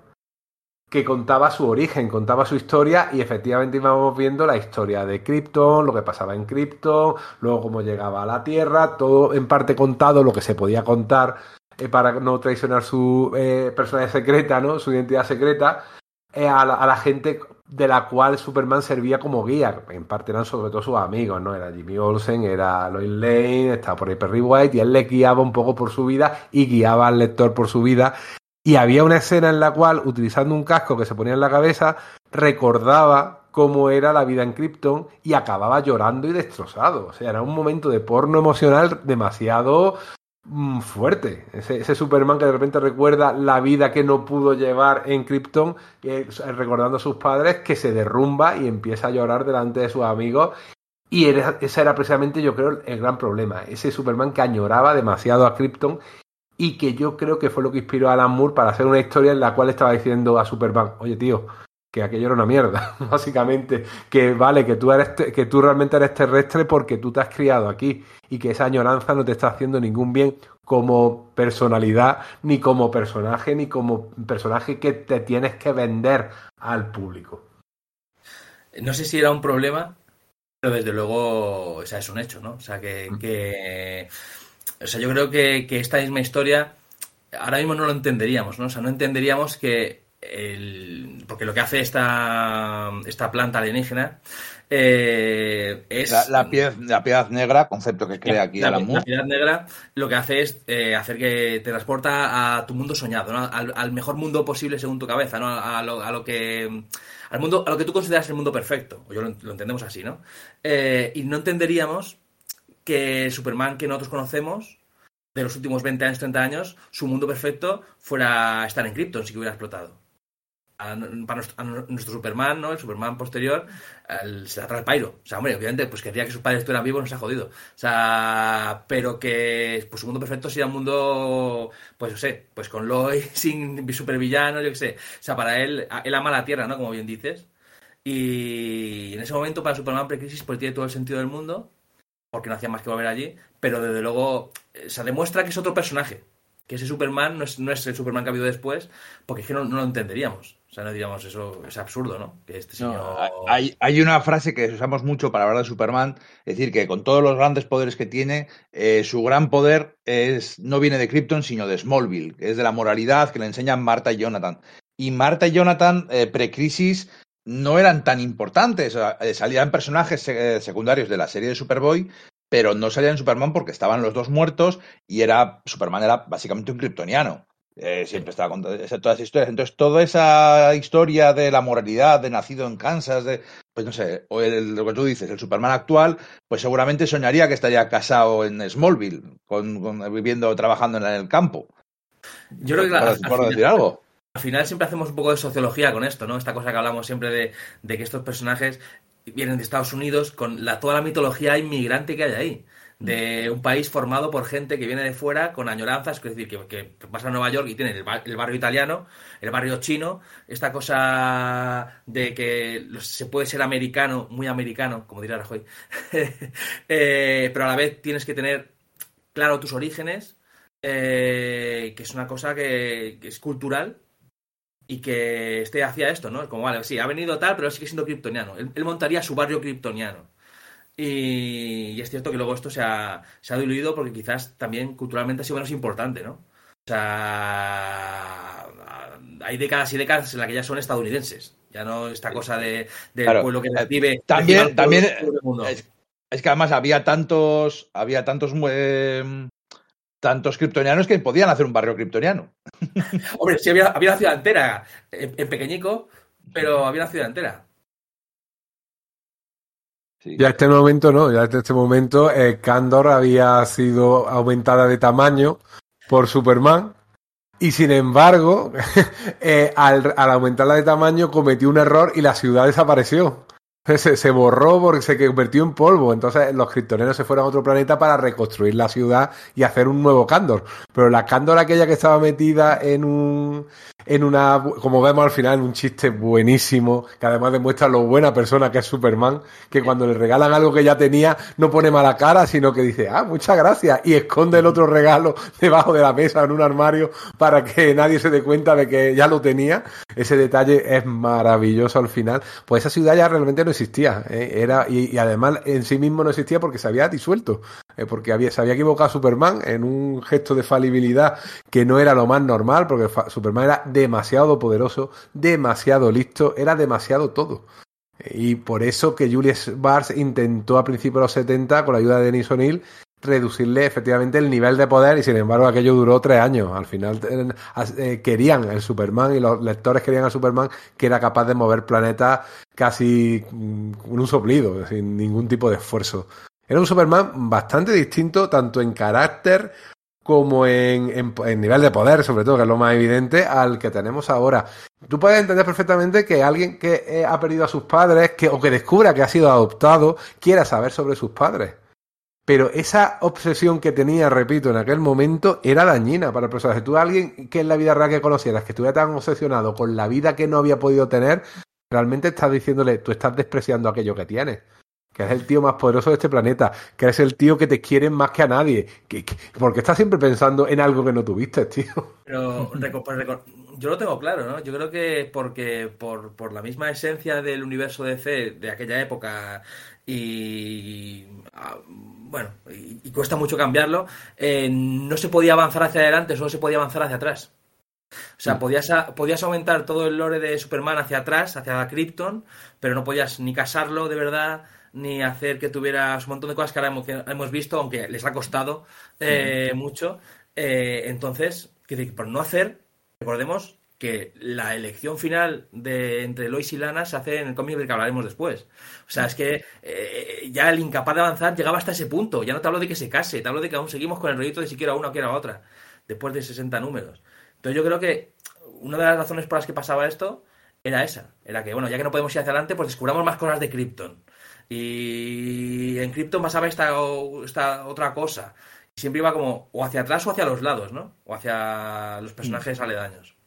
que contaba su origen, contaba su historia y efectivamente íbamos viendo la historia de Krypton, lo que pasaba en Krypton, luego cómo llegaba a la Tierra, todo en parte contado, lo que se podía contar eh, para no traicionar su eh, personalidad secreta, ¿no? su identidad secreta, eh, a, la, a, la, gente de la cual Superman servía como guía. En parte eran sobre todo sus amigos, ¿no? Era Jimmy Olsen, era Lois Lane, estaba por ahí Perry White, y él le guiaba un poco por su vida y guiaba al lector por su vida y había una escena en la cual, utilizando un casco que se ponía en la cabeza, recordaba cómo era la vida en Krypton y acababa llorando y destrozado. O sea, era un momento de porno emocional demasiado mmm, fuerte. Ese, ese, Superman que de repente recuerda la vida que no pudo llevar en Krypton, eh, recordando a sus padres, que se derrumba y empieza a llorar delante de sus amigos. Y era, ese era precisamente, yo creo, el gran problema. Ese Superman que añoraba demasiado a Krypton y que yo creo que fue lo que inspiró a Alan Moore para hacer una historia en la cual estaba diciendo a Superman, oye tío, que aquello era una mierda, básicamente, que vale, que tú, eres que tú realmente eres terrestre porque tú te has criado aquí y que esa añoranza no te está haciendo ningún bien como personalidad, ni como personaje, ni como personaje que te tienes que vender al público. No sé si era un problema, pero desde luego, o sea, es un hecho, ¿no? O sea, que, que o sea, yo creo que, que, esta misma historia ahora mismo no lo entenderíamos, ¿no? O sea, no entenderíamos que el, porque lo que hace esta, esta planta alienígena eh, es... La, la, piedad, la, piedad, negra, concepto que crea aquí la, Moore. La piedad negra lo que hace es eh, hacer que te transporta a tu mundo soñado, ¿no? al, al, mejor mundo posible según tu cabeza, ¿no? A lo, a lo, que... Al mundo, a lo que tú consideras el mundo perfecto, o yo lo, lo entendemos así, ¿no? Eh, y no entenderíamos que el Superman que nosotros conocemos de los últimos 20 años, 30 años, su mundo perfecto fuera estar en Krypton, si hubiera explotado. A, para nuestro, Superman, ¿no? El Superman posterior, se la trae el Pyro. O sea, hombre, obviamente, pues quería que sus padres estuvieran vivos, nos ha jodido. O sea, pero que pues, su mundo perfecto sería un mundo, pues, no sé, pues con Lois, sin supervillano, yo qué sé. O sea, para él, él ama la Tierra, ¿no? Como bien dices. Y en ese momento, para Superman Precrisis, pues tiene todo el sentido del mundo porque no hacía más que volver allí, pero desde luego se demuestra que es otro personaje, que ese Superman no es, no es el Superman que ha habido después, porque es que no, no, lo entenderíamos. O sea, no diríamos eso, es absurdo, ¿no? Que este señor... No, hay, hay, una frase que usamos mucho para hablar de Superman, es decir, que con todos los grandes poderes que tiene, eh, su gran poder es, no viene de Krypton, sino de Smallville, que es de la moralidad que le enseñan Marta y Jonathan. Y Marta y Jonathan, eh, pre-crisis, no eran tan importantes. Salían personajes secundarios de la serie de Superboy, pero no salían en Superman porque estaban los dos muertos y era Superman era básicamente un kryptoniano. Eh, siempre estaba contando todas esas historias. Entonces, toda esa historia de la moralidad, de nacido en Kansas, de, pues no sé, o el, lo que tú dices, el Superman actual, pues seguramente soñaría que estaría casado en Smallville, con, con, viviendo, trabajando en el campo. Yo creo que la, por decir algo al final siempre hacemos un poco de sociología con esto, ¿no? Esta cosa que hablamos siempre de, que estos personajes vienen de Estados Unidos con la, toda la mitología inmigrante que hay ahí. De un país formado por gente que viene de fuera con añoranzas, es decir, que, que pasa a Nueva York y tienen el, bar, el, barrio italiano, el barrio chino, esta cosa de que se puede ser americano, muy americano, como diría Rajoy, eh, pero a la vez tienes que tener claro tus orígenes, eh, que es una cosa que es cultural y que esté hacia esto, ¿no? Como, vale, sí, ha venido tal, pero sigue siendo kryptoniano. Él, él montaría su barrio kryptoniano. Y, y, es cierto que luego esto se ha, se ha, diluido porque quizás también culturalmente ha sido menos importante, ¿no? O sea, hay décadas y décadas en las que ya son estadounidenses. Ya no esta cosa de, del claro, pueblo que recibe. También, también es, es, que además había tantos, había tantos eh, tantos kryptonianos que podían hacer un barrio kryptoniano. Hombre, sí, había, había una ciudad entera, en, en, pequeñico, pero había una ciudad entera. Sí. Ya este momento no, ya en este momento eh, Kandor había sido aumentada de tamaño por Superman y sin embargo, eh, al, al aumentarla de tamaño cometió un error y la ciudad desapareció. Se, borró porque se convirtió en polvo. Entonces los kryptonianos se fueron a otro planeta para reconstruir la ciudad y hacer un nuevo Kandor. Pero la Kandor aquella que estaba metida en un en una como vemos al final en un chiste buenísimo que además demuestra lo buena persona que es Superman que cuando le regalan algo que ya tenía no pone mala cara sino que dice ah muchas gracias y esconde el otro regalo debajo de la mesa en un armario para que nadie se dé cuenta de que ya lo tenía ese detalle es maravilloso al final pues esa ciudad ya realmente no existía ¿eh? era y, además en sí mismo no existía porque se había disuelto eh, porque había, se había equivocado Superman en un gesto de falibilidad que no era lo más normal, porque Superman era demasiado poderoso, demasiado listo, era demasiado todo. Eh, Y por eso que Julius Barnes intentó a principios de los 70, con la ayuda de Denis O'Neill, reducirle efectivamente el nivel de poder y sin embargo aquello duró tres años. Al final eh, eh, querían el Superman y los lectores querían al Superman que era capaz de mover planetas casi mm, con un soplido, sin ningún tipo de esfuerzo. Era un Superman bastante distinto, tanto en carácter como en, en- en nivel de poder, sobre todo, que es lo más evidente, al que tenemos ahora. Tú puedes entender perfectamente que alguien que eh, ha perdido a sus padres, que, o que descubra que ha sido adoptado, quiera saber sobre sus padres. Pero esa obsesión que tenía, repito, en aquel momento era dañina para el personaje. Tú, alguien que en la vida real que conocieras, que estuviera tan obsesionado con la vida que no había podido tener, realmente estás diciéndole, tú estás despreciando aquello que tienes. Que es el tío más poderoso de este planeta, que es el tío que te quiere más que a nadie. Que, que- porque estás siempre pensando en algo que no tuviste, tío. Pero pues yo lo tengo claro, ¿no? Yo creo que porque por, por la misma esencia del universo DC de aquella época y ah, bueno, y, y cuesta mucho cambiarlo, eh, no se podía avanzar hacia adelante, solo se podía avanzar hacia atrás. O sea, podías, a- podías aumentar todo el lore de Superman hacia atrás, hacia Krypton, pero no podías ni casarlo de verdad, ni hacer que tuvieras un montón de cosas que ahora hemos, que hemos visto, aunque les ha costado eh, mucho. Eh, entonces, por no hacer, recordemos que la elección final de entre Lois y Lana se hace en el cómic del que hablaremos después. O sea, es que eh, ya el incapaz de avanzar llegaba hasta ese punto. Ya no te hablo de que se case, te hablo de que aún seguimos con el rollito de si quiero a una o quiero a otra, después de 60 números. Entonces yo creo que una de las razones por las que pasaba esto era esa. Era que, bueno, ya que no podemos ir hacia adelante, pues descubramos más cosas de Krypton. Y en Krypton pasaba esta, otra cosa. Siempre iba como o hacia atrás o hacia los lados, ¿no? O hacia los personajes aledaños.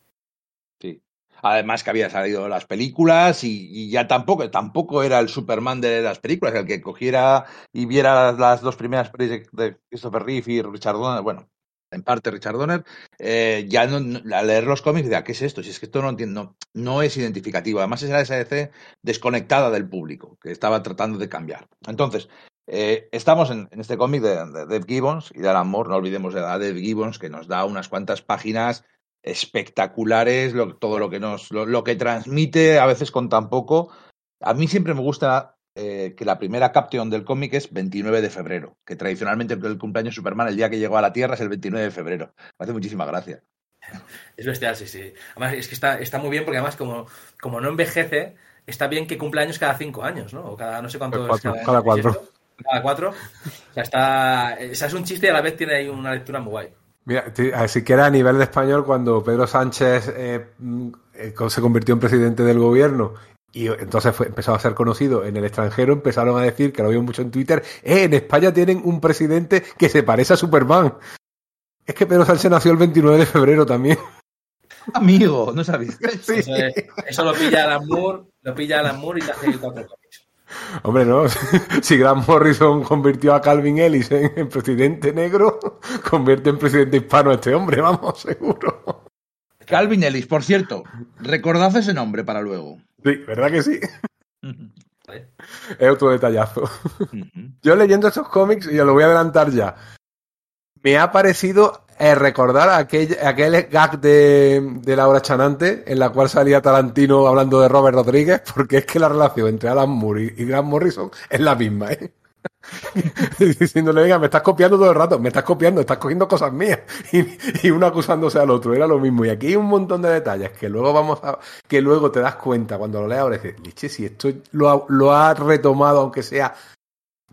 Además que había salido las películas y, y ya tampoco, tampoco era el Superman de las películas, el que cogiera y viera las, dos primeras pelis de, Christopher Reeve y Richard Donner, bueno, en parte Richard Donner, eh, ya no, al leer los cómics decía, ¿qué es esto? Si es que esto no entiendo, no, es identificativo. Además es la SDC desconectada del público, que estaba tratando de cambiar. Entonces, eh, estamos en, en este cómic de, de Dave Gibbons y de Alan Moore, no olvidemos de Dave Gibbons, que nos da unas cuantas páginas espectaculares, lo- todo lo que nos, lo, lo que transmite a veces con tan poco. A mí siempre me gusta eh, que la primera caption del cómic es 29 de febrero, que tradicionalmente el cumpleaños de Superman, el día que llegó a la Tierra, es el 29 de febrero. Me hace muchísima gracia. Es bestial, sí, sí. Además, es que está, está muy bien porque además como, como no envejece, está bien que cumple años cada cinco años, ¿no? O cada no sé cuánto Cada cuatro, es cada cuatro. Cada cuatro. O sea, está... O sea, es un chiste y a la vez tiene ahí una lectura muy guay. Mira, así que era a nivel de español cuando Pedro Sánchez eh, eh, se convirtió en presidente del gobierno y entonces fue, empezó a ser conocido en el extranjero, empezaron a decir, que lo vio mucho en Twitter, eh, en España tienen un presidente que se parece a Superman. Es que Pedro Sánchez nació el 29 de febrero también. Amigo, no sabéis. Sí. Eso, es- eso lo pilla Alan Moore, lo pilla Alan Moore y te hace cuatro cómics. Hombre, no, si Grant Morrison convirtió a Calvin Ellis en, en presidente negro, convierte en presidente hispano a este hombre, vamos, seguro. Calvin Ellis, por cierto, recordad ese nombre para luego. Sí, ¿verdad que sí? Es otro detallazo. Yo leyendo estos cómics, y os lo voy a adelantar ya, me ha parecido eh, recordar aquel, aquel gag de, de Laura Chanante en la cual salía Tarantino hablando de Robert Rodríguez, porque es que la relación entre Alan Moore y, Grant Morrison es la misma, ¿eh? diciéndole, venga, me estás copiando todo el rato, me estás copiando, estás cogiendo cosas mías. Y, y uno acusándose al otro, era lo mismo. Y aquí hay un montón de detalles que luego vamos a, que luego te das cuenta cuando lo leas ahora dices, liche, si esto lo lo ha retomado, aunque sea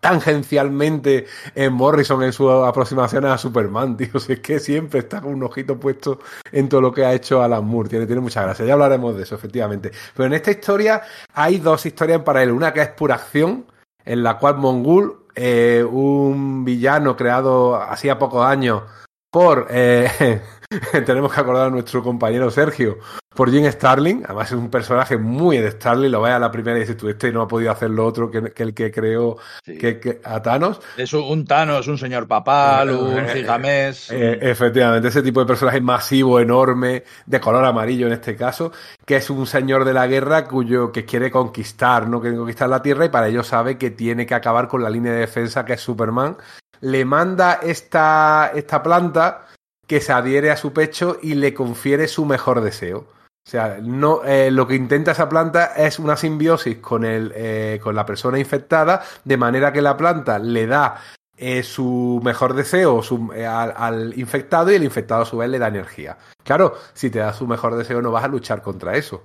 tangencialmente en Morrison en sus aproximaciones a Superman, tío. Es que siempre está con un ojito puesto en todo lo que ha hecho Alan Moore. Tiene, tiene mucha gracia. Ya hablaremos de eso, efectivamente. Pero en esta historia hay dos historias en paralelo. Una que es pura acción, en la cual Mongul, eh, un villano creado hacía pocos años por... Eh, tenemos que acordar a nuestro compañero Sergio, por Jim Starling. Además es un personaje muy de Starling. Lo vaya a la primera y dices tú, este no ha podido hacer lo otro que, que el que creó Sí. que, que- a Thanos. Es un, Thanos, un señor papal, un Gigamés. Eh, efectivamente, ese tipo de personaje masivo, enorme, de color amarillo en este caso, que es un señor de la guerra cuyo que quiere conquistar, ¿no? Quiere conquistar la Tierra y para ello sabe que tiene que acabar con la línea de defensa que es Superman. Le manda esta, esta planta que se adhiere a su pecho y le confiere su mejor deseo. O sea, no, eh, lo que intenta esa planta es una simbiosis con, el, eh, con la persona infectada, de manera que la planta le da eh, su mejor deseo al, al infectado y el infectado a su vez le da energía. Claro, si te da su mejor deseo no vas a luchar contra eso.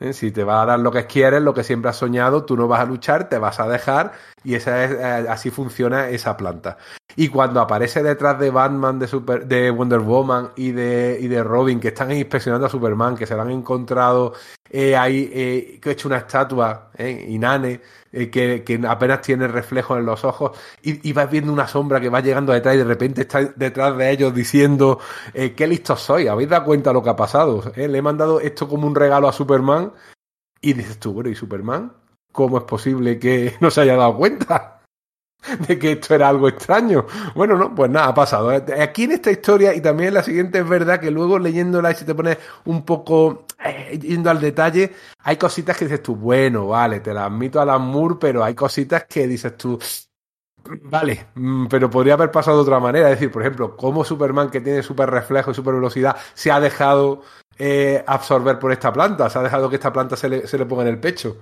¿Eh? Si te va a dar lo que quieres, lo que siempre has soñado, tú no vas a luchar, te vas a dejar y esa es, eh, así funciona esa planta. Y cuando aparece detrás de Batman, de, Super, de Wonder Woman y de, y de Robin, que están inspeccionando a Superman, que se lo han encontrado eh, ahí, eh, que he hecho una estatua, inane, eh, que, apenas tiene reflejo en los ojos, y, y vas viendo una sombra que va llegando detrás y de repente está detrás de ellos diciendo, eh, qué listos sois, habéis dado cuenta de lo que ha pasado. Eh, Le he mandado esto como un regalo a Superman, y dices tú, bueno, ¿y Superman? ¿Cómo es posible que no se haya dado cuenta? de que esto era algo extraño. Bueno, no, pues nada, ha pasado. Aquí en esta historia y también en la siguiente es verdad que luego leyéndola y si te pones un poco eh, yendo al detalle, hay cositas que dices tú, bueno, vale, te las admito a la Moore, pero hay cositas que dices tú, vale, mm, pero podría haber pasado de otra manera. Es decir, por ejemplo, cómo Superman, que tiene super reflejo y super velocidad, se ha dejado eh, absorber por esta planta, se ha dejado que esta planta se le, se le ponga en el pecho.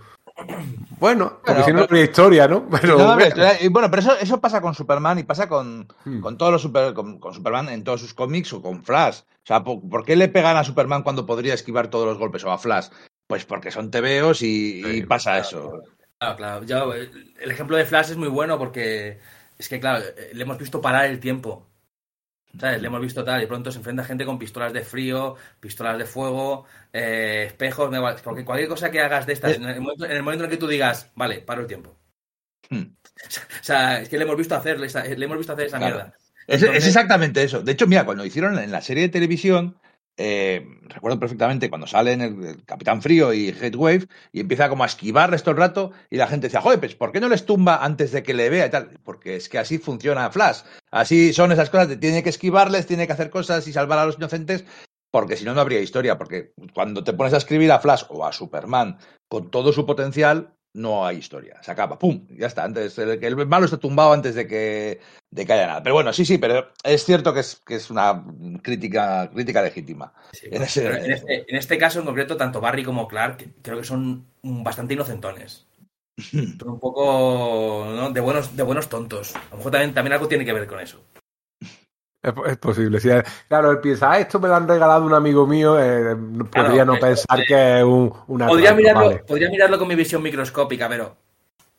Bueno, porque Bueno, si no pero- habría historia, ¿no? Pero No, bueno. y bueno, pero eso, eso pasa con Superman y pasa con, Hmm. con todos los super, con, con Superman en todos sus cómics o con Flash. O sea, ¿por, por qué le pegan a Superman cuando podría esquivar todos los golpes o a Flash? Pues porque son tebeos y, pasa claro, eso. Claro, claro. Yo, el ejemplo de Flash es muy bueno porque es que, claro, le hemos visto parar el tiempo. ¿Sabes? Le hemos visto tal y pronto se enfrenta a gente con pistolas de frío, pistolas de fuego, eh, espejos, me igual, porque cualquier cosa que hagas de estas, Es- en el, momento, en el momento en el que tú digas, vale, paro el tiempo. Hmm. O sea, es que le hemos visto hacer, le hemos visto hacer esa Claro. mierda. Es, es exactamente eso. De hecho, mira, cuando hicieron en la serie de televisión, eh, recuerdo perfectamente cuando salen el, Capitán Frío y Headwave y empieza como a esquivarles todo el rato y la gente decía, joder, pues ¿por qué no les tumba antes de que le vea y tal? Porque es que así funciona Flash. Así son esas cosas, tiene que esquivarles, tiene que hacer cosas y salvar a los inocentes, porque si no, no habría historia. Porque cuando te pones a escribir a Flash o a Superman con todo su potencial, no hay historia. Se acaba, ¡pum! Ya está. Antes, el, el malo está tumbado antes de que, de que haya nada. Pero bueno, sí, sí, pero es cierto que es, que es una crítica, crítica legítima. Sí, En ese- pero en, este, en este caso en concreto, tanto Barry como Clark creo que son bastante inocentones. Son un poco ¿no? de, buenos, de buenos tontos. A lo mejor también, también algo tiene que ver con eso. Es, es posible. Claro, él piensa, ah, esto me lo han regalado un amigo mío, eh, podría no eh, pensar eh, que es un, una Podría trampa, mirarlo, vale. podría mirarlo con mi visión microscópica, pero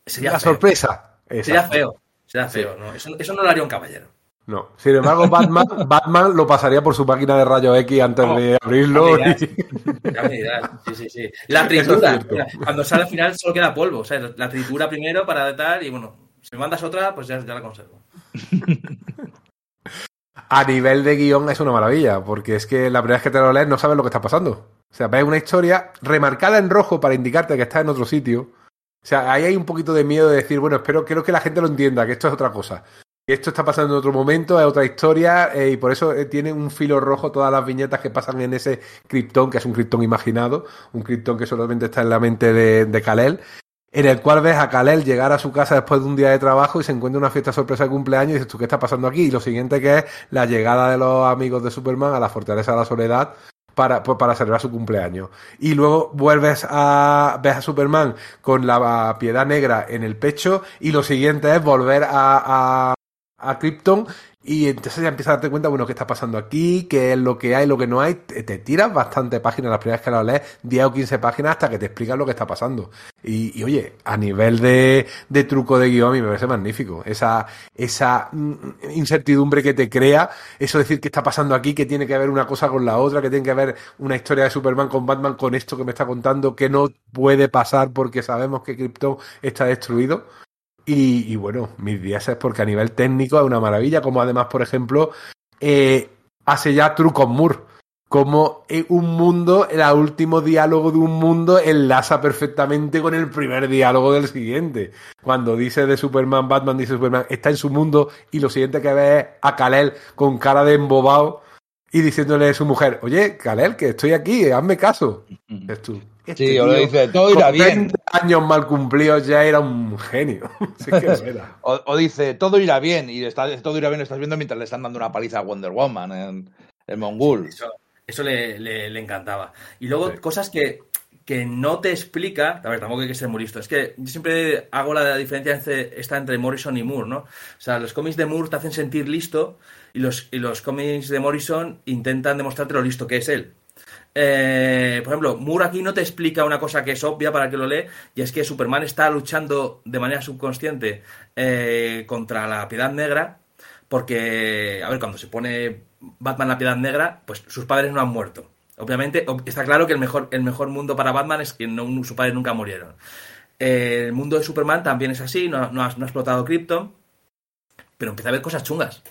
sería La feo. sorpresa. Sería feo. Sería feo, ¿no? Eso, eso no lo haría un caballero. No. Sin embargo, Batman, Batman lo pasaría por su máquina de rayos X antes No, de abrirlo. ya me y-. Sí, sí, sí. La tritura. es Cuando sale al final solo queda polvo. O sea, la tritura primero para tal y bueno, si me mandas otra, pues ya, ya la conservo. A nivel de guion es una maravilla, porque es que la primera vez que te lo lees no sabes lo que está pasando. O sea, ves una historia remarcada en rojo para indicarte que está en otro sitio. O sea, ahí hay un poquito de miedo de decir, bueno, espero, quiero que la gente lo entienda, que esto es otra cosa. Que esto está pasando en otro momento, es otra historia, eh, y por eso eh, tiene un filo rojo todas las viñetas que pasan en ese criptón, que es un criptón imaginado, un criptón que solamente está en la mente de, de Kal-El, en el cual ves a Kal-El llegar a su casa después de un día de trabajo y se encuentra una fiesta sorpresa de cumpleaños y dices, ¿tú qué está pasando aquí? Y lo siguiente que es la llegada de los amigos de Superman a la Fortaleza de la Soledad para, pues, para celebrar su cumpleaños. Y luego vuelves a ves a Superman con la piedad negra en el pecho y lo siguiente es volver a, a, a Krypton y entonces ya empiezas a darte cuenta, bueno, qué está pasando aquí, qué es lo que hay, lo que no hay. Te, tiras bastante páginas las primeras que lo lees, 10 o 15 páginas hasta que te explican lo que está pasando. Y, y oye, a nivel de, de truco de guion, a mí me parece magnífico. Esa, esa mm, incertidumbre que te crea, eso decir qué está pasando aquí, que tiene que ver una cosa con la otra, que tiene que ver una historia de Superman con Batman con esto que me está contando, que no puede pasar porque sabemos que Krypton está destruido. Y, y, bueno, mis días es porque a nivel técnico es una maravilla, como además, por ejemplo, eh, hace ya trucos Moore, como un mundo, el último diálogo de un mundo enlaza perfectamente con el primer diálogo del siguiente. Cuando dice de Superman, Batman dice Superman, está en su mundo y lo siguiente que ve es a Kalel con cara de embobado y diciéndole a su mujer, oye, Kalel, que estoy aquí, hazme caso. Es tú. Este sí, o le dice, todo irá bien. años mal cumplidos ya era un genio. Sí era. o, o, dice, todo irá bien, y está, todo irá bien lo estás viendo mientras le están dando una paliza a Wonder Woman en, en Mongul. Eso, eso le, le, le, encantaba. Y luego sí. cosas que, que no te explica, a ver, tampoco hay que ser muy listo, es que yo siempre hago la diferencia entre, esta entre Morrison y Moore, ¿no? O sea, los cómics de Moore te hacen sentir listo y los, y los cómics de Morrison intentan demostrarte lo listo que es él. Eh, por ejemplo, Moore aquí no te explica una cosa que es obvia para que lo lee, y es que Superman está luchando de manera subconsciente eh, contra la piedad negra, porque, a ver, cuando se pone Batman la piedad negra, pues sus padres no han muerto. Obviamente, está claro que el mejor, el mejor mundo para Batman es que no, sus padres nunca murieron. Eh, el mundo de Superman también es así, no, ha, no ha explotado Krypton, pero empieza a haber cosas chungas.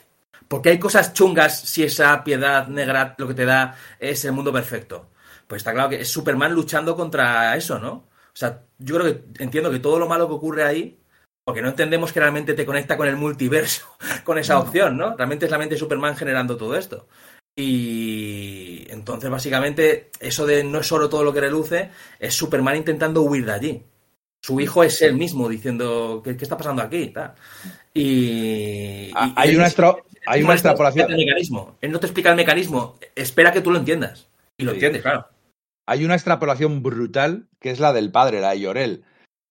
Porque hay cosas chungas si esa piedad negra lo que te da es el mundo perfecto. Pues está claro que es Superman luchando contra eso, ¿no? O sea, yo creo que entiendo que todo lo malo que ocurre ahí, porque no entendemos que realmente te conecta con el multiverso, con esa opción, ¿no? Realmente es la mente de Superman generando todo esto. Y entonces, básicamente, eso de no es solo todo lo que reluce, es Superman intentando huir de allí. Su hijo es él mismo diciendo, ¿qué, qué está pasando aquí? Y, y, hay una, extra, hay una extrapolación. Mecanismo. Él no te explica el mecanismo, espera que tú lo entiendas. Y lo entiendes, claro. Hay una extrapolación brutal que es la del padre, la de Llorel,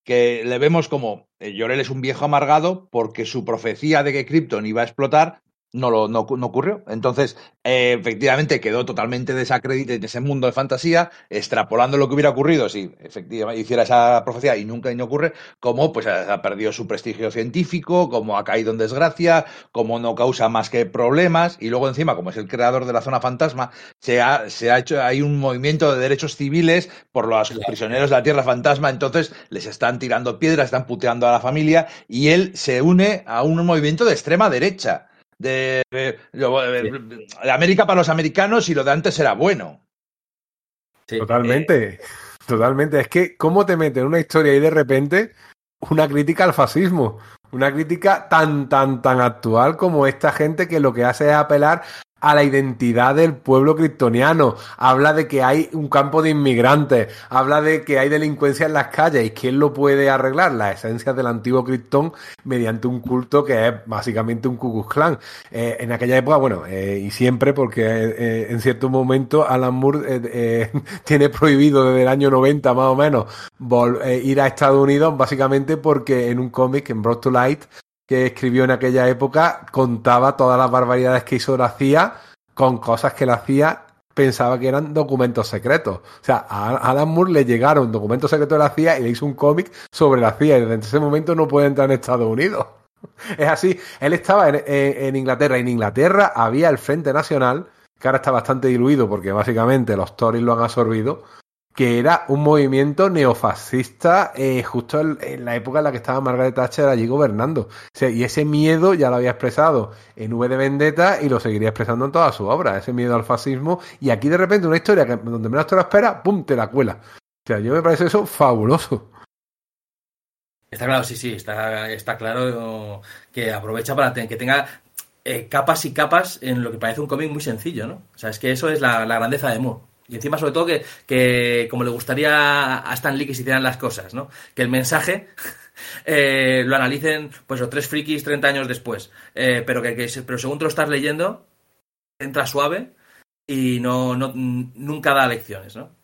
que le vemos como Llorel es un viejo amargado porque su profecía de que Krypton iba a explotar no, lo, no, no ocurrió. Entonces, eh, efectivamente, quedó totalmente desacreditado en ese mundo de fantasía, extrapolando lo que hubiera ocurrido si efectivamente hiciera esa profecía y nunca y no ocurre, como pues ha perdido su prestigio científico, como ha caído en desgracia, como no causa más que problemas, y luego encima, como es el creador de la zona fantasma, se ha, se ha hecho, hay un movimiento de derechos civiles por los prisioneros de la Tierra Fantasma, entonces les están tirando piedras, están puteando a la familia, y él se une a un movimiento de extrema derecha de, de, de, de, América para los americanos y lo de antes era bueno. Sí. Totalmente, eh... totalmente. Es que, ¿cómo te meten una historia y de repente una crítica al fascismo? Una crítica tan, tan, tan actual como esta gente que lo que hace es apelar a la identidad del pueblo kryptoniano, habla de que hay un campo de inmigrantes, habla de que hay delincuencia en las calles. Y quién lo puede arreglar, las esencias del antiguo Krypton mediante un culto que es básicamente un Ku Klux. Eh, en aquella época, bueno, eh, y siempre porque eh, en cierto momento Alan Moore tiene prohibido desde el año 90 más o menos ir a Estados Unidos básicamente porque en un cómic, en Brought to Light, que escribió en aquella época contaba todas las barbaridades que hizo la CIA con cosas que la CIA pensaba que eran documentos secretos. O sea, a Alan Moore le llegaron documentos secretos de la CIA y le hizo un cómic sobre la CIA y desde ese momento no puede entrar en Estados Unidos. Es así, él estaba en, en, en Inglaterra y en Inglaterra había el Frente Nacional, que ahora está bastante diluido porque básicamente los Tories lo han absorbido, que era un movimiento neofascista eh, justo en, la época en la que estaba Margaret Thatcher allí gobernando. Y ese miedo ya lo había expresado en V de Vendetta y lo seguiría expresando en toda su obra, ese miedo al fascismo. Y aquí de repente una historia que donde menos te lo esperas, ¡pum!, te la cuela. O sea, yo me parece eso fabuloso. Está claro, sí, sí, está, está claro que aprovecha para que tenga eh, capas y capas en lo que parece un cómic muy sencillo, ¿no? O sea, es que eso es la, la grandeza de Moore. Y encima, sobre todo, que, que, como le gustaría a Stan Lee que hicieran las cosas, ¿no? Que el mensaje eh, lo analicen, pues, los tres frikis 30 años después. Eh, pero que, pero según te lo estás leyendo, entra suave y no, no nunca da lecciones, ¿no?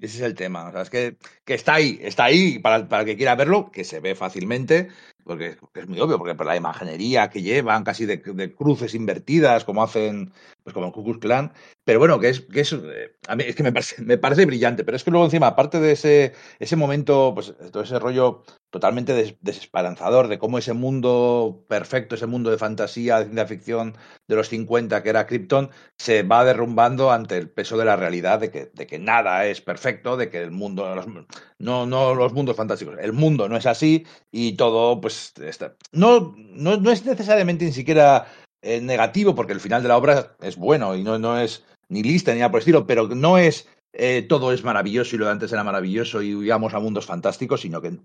Ese es el tema. O sea, es que, que está ahí, está ahí para, para el que quiera verlo, que se ve fácilmente, porque, es muy obvio, porque por la imaginería que llevan, casi de, cruces invertidas, como hacen, pues como el Ku Klan. Pero bueno, que es, que es, eh, a mí es que me parece, me parece brillante. Pero es que luego encima, aparte de ese, ese momento, pues todo ese rollo totalmente des- desesperanzador de cómo ese mundo perfecto, ese mundo de fantasía, de ciencia ficción de los 50 que era Krypton, se va derrumbando ante el peso de la realidad de que, de que nada es perfecto, de que el mundo, no, no los mundos fantásticos, el mundo no es así y todo, pues, no, no, no es necesariamente ni siquiera eh, negativo, porque el final de la obra es bueno y no, no es ni lista ni nada por el estilo, pero no es eh, todo es maravilloso y lo de antes era maravilloso y íbamos a mundos fantásticos, sino que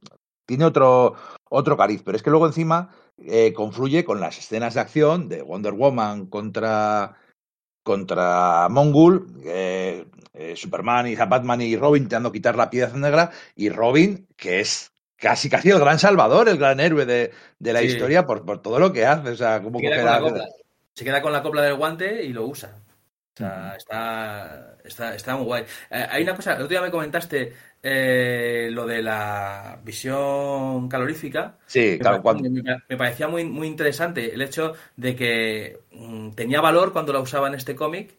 tiene otro, otro cariz. Pero es que luego encima eh, confluye con las escenas de acción de Wonder Woman contra, contra Mongul, eh, eh, Superman y Batman y Robin intentando quitar la piedra negra, y Robin, que es casi casi el gran salvador, el gran héroe de, de la Sí. historia por, por todo lo que hace. O sea, como Se queda, la la-. Se queda con la copla del guante y lo usa. Sea, está, está, está muy guay. Eh, hay una cosa, el otro día me comentaste eh, lo de la visión calorífica. Sí, Me, claro, parecía, cuando- me- me parecía muy, muy interesante el hecho de que mm, tenía valor cuando la usaba en este cómic,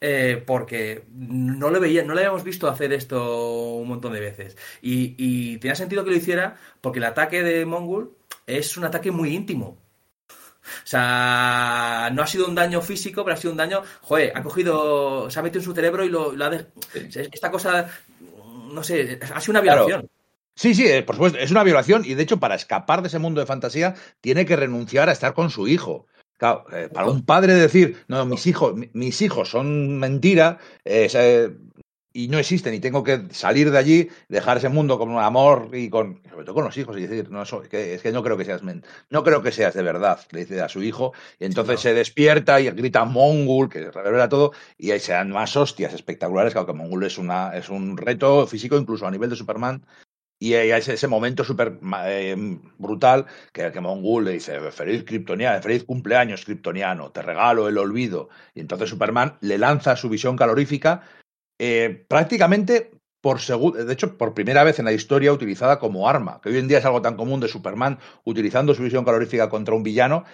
eh, porque no le veía, no le habíamos visto hacer esto un montón de veces. Y, y tenía sentido que lo hiciera porque el ataque de Mongul es un ataque muy íntimo. O sea, no ha sido un daño físico, pero ha sido un daño. Joder, ha cogido, se ha metido en su cerebro y lo, lo ha. de- Esta cosa, no sé, ha sido una Claro. violación. Sí, sí, eh, por supuesto, es una violación y de hecho para escapar de ese mundo de fantasía tiene que renunciar a estar con su hijo. Claro, eh, para un padre decir, no, mis hijos, mi- mis hijos son mentira eh, y no existen y tengo que salir de allí, dejar ese mundo con amor y con, sobre todo con los hijos y decir, no, eso- que, es que no creo que seas, men- no creo que seas de verdad, le dice a su hijo y entonces se despierta y grita Mongul, que revela todo y ahí se dan más hostias espectaculares, claro que Mongul es, una, es un reto físico incluso a nivel de Superman y hay ese, ese momento súper eh, brutal que, que Mongul le dice, feliz kryptoniano, feliz cumpleaños kryptoniano, te regalo el olvido. Y entonces Superman le lanza su visión calorífica eh, prácticamente por de hecho, por primera vez en la historia utilizada como arma, que hoy en día es algo tan común de Superman utilizando su visión calorífica contra un villano.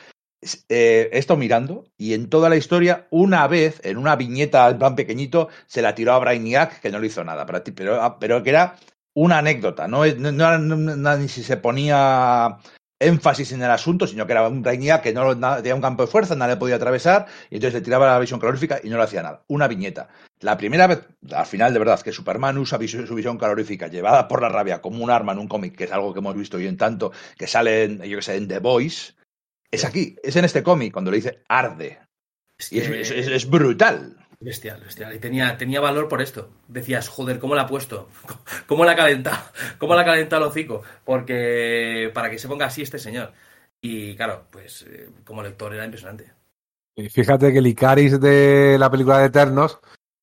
Eh, he estado mirando y en toda la historia, una vez, en una viñeta en plan pequeñito, se la tiró a Brainiac, que no le hizo nada, pero, pero, pero que era una anécdota, no, no- no- no- ni si se ponía énfasis en el asunto, sino que era un Brainiac que no na- tenía un campo de fuerza, nadie le podía atravesar, y entonces le tiraba la visión calorífica y no le hacía nada. Una viñeta. La primera vez, al final de verdad, que Superman usa su visión calorífica llevada por la rabia como un arma en un cómic, que es algo que hemos visto hoy en tanto, que sale en, yo que sé, en The Voice, es aquí, es en este cómic, cuando le dice arde. Es Y es brutal. Bestial, bestial. Y tenía, tenía valor por esto. Decías, joder, ¿cómo la ha puesto? ¿Cómo la ha calentado? ¿Cómo la ha calentado el hocico? Porque para que se ponga así este señor. Y claro, pues eh, como lector era impresionante. Y fíjate que el Icaris de la película de Eternos,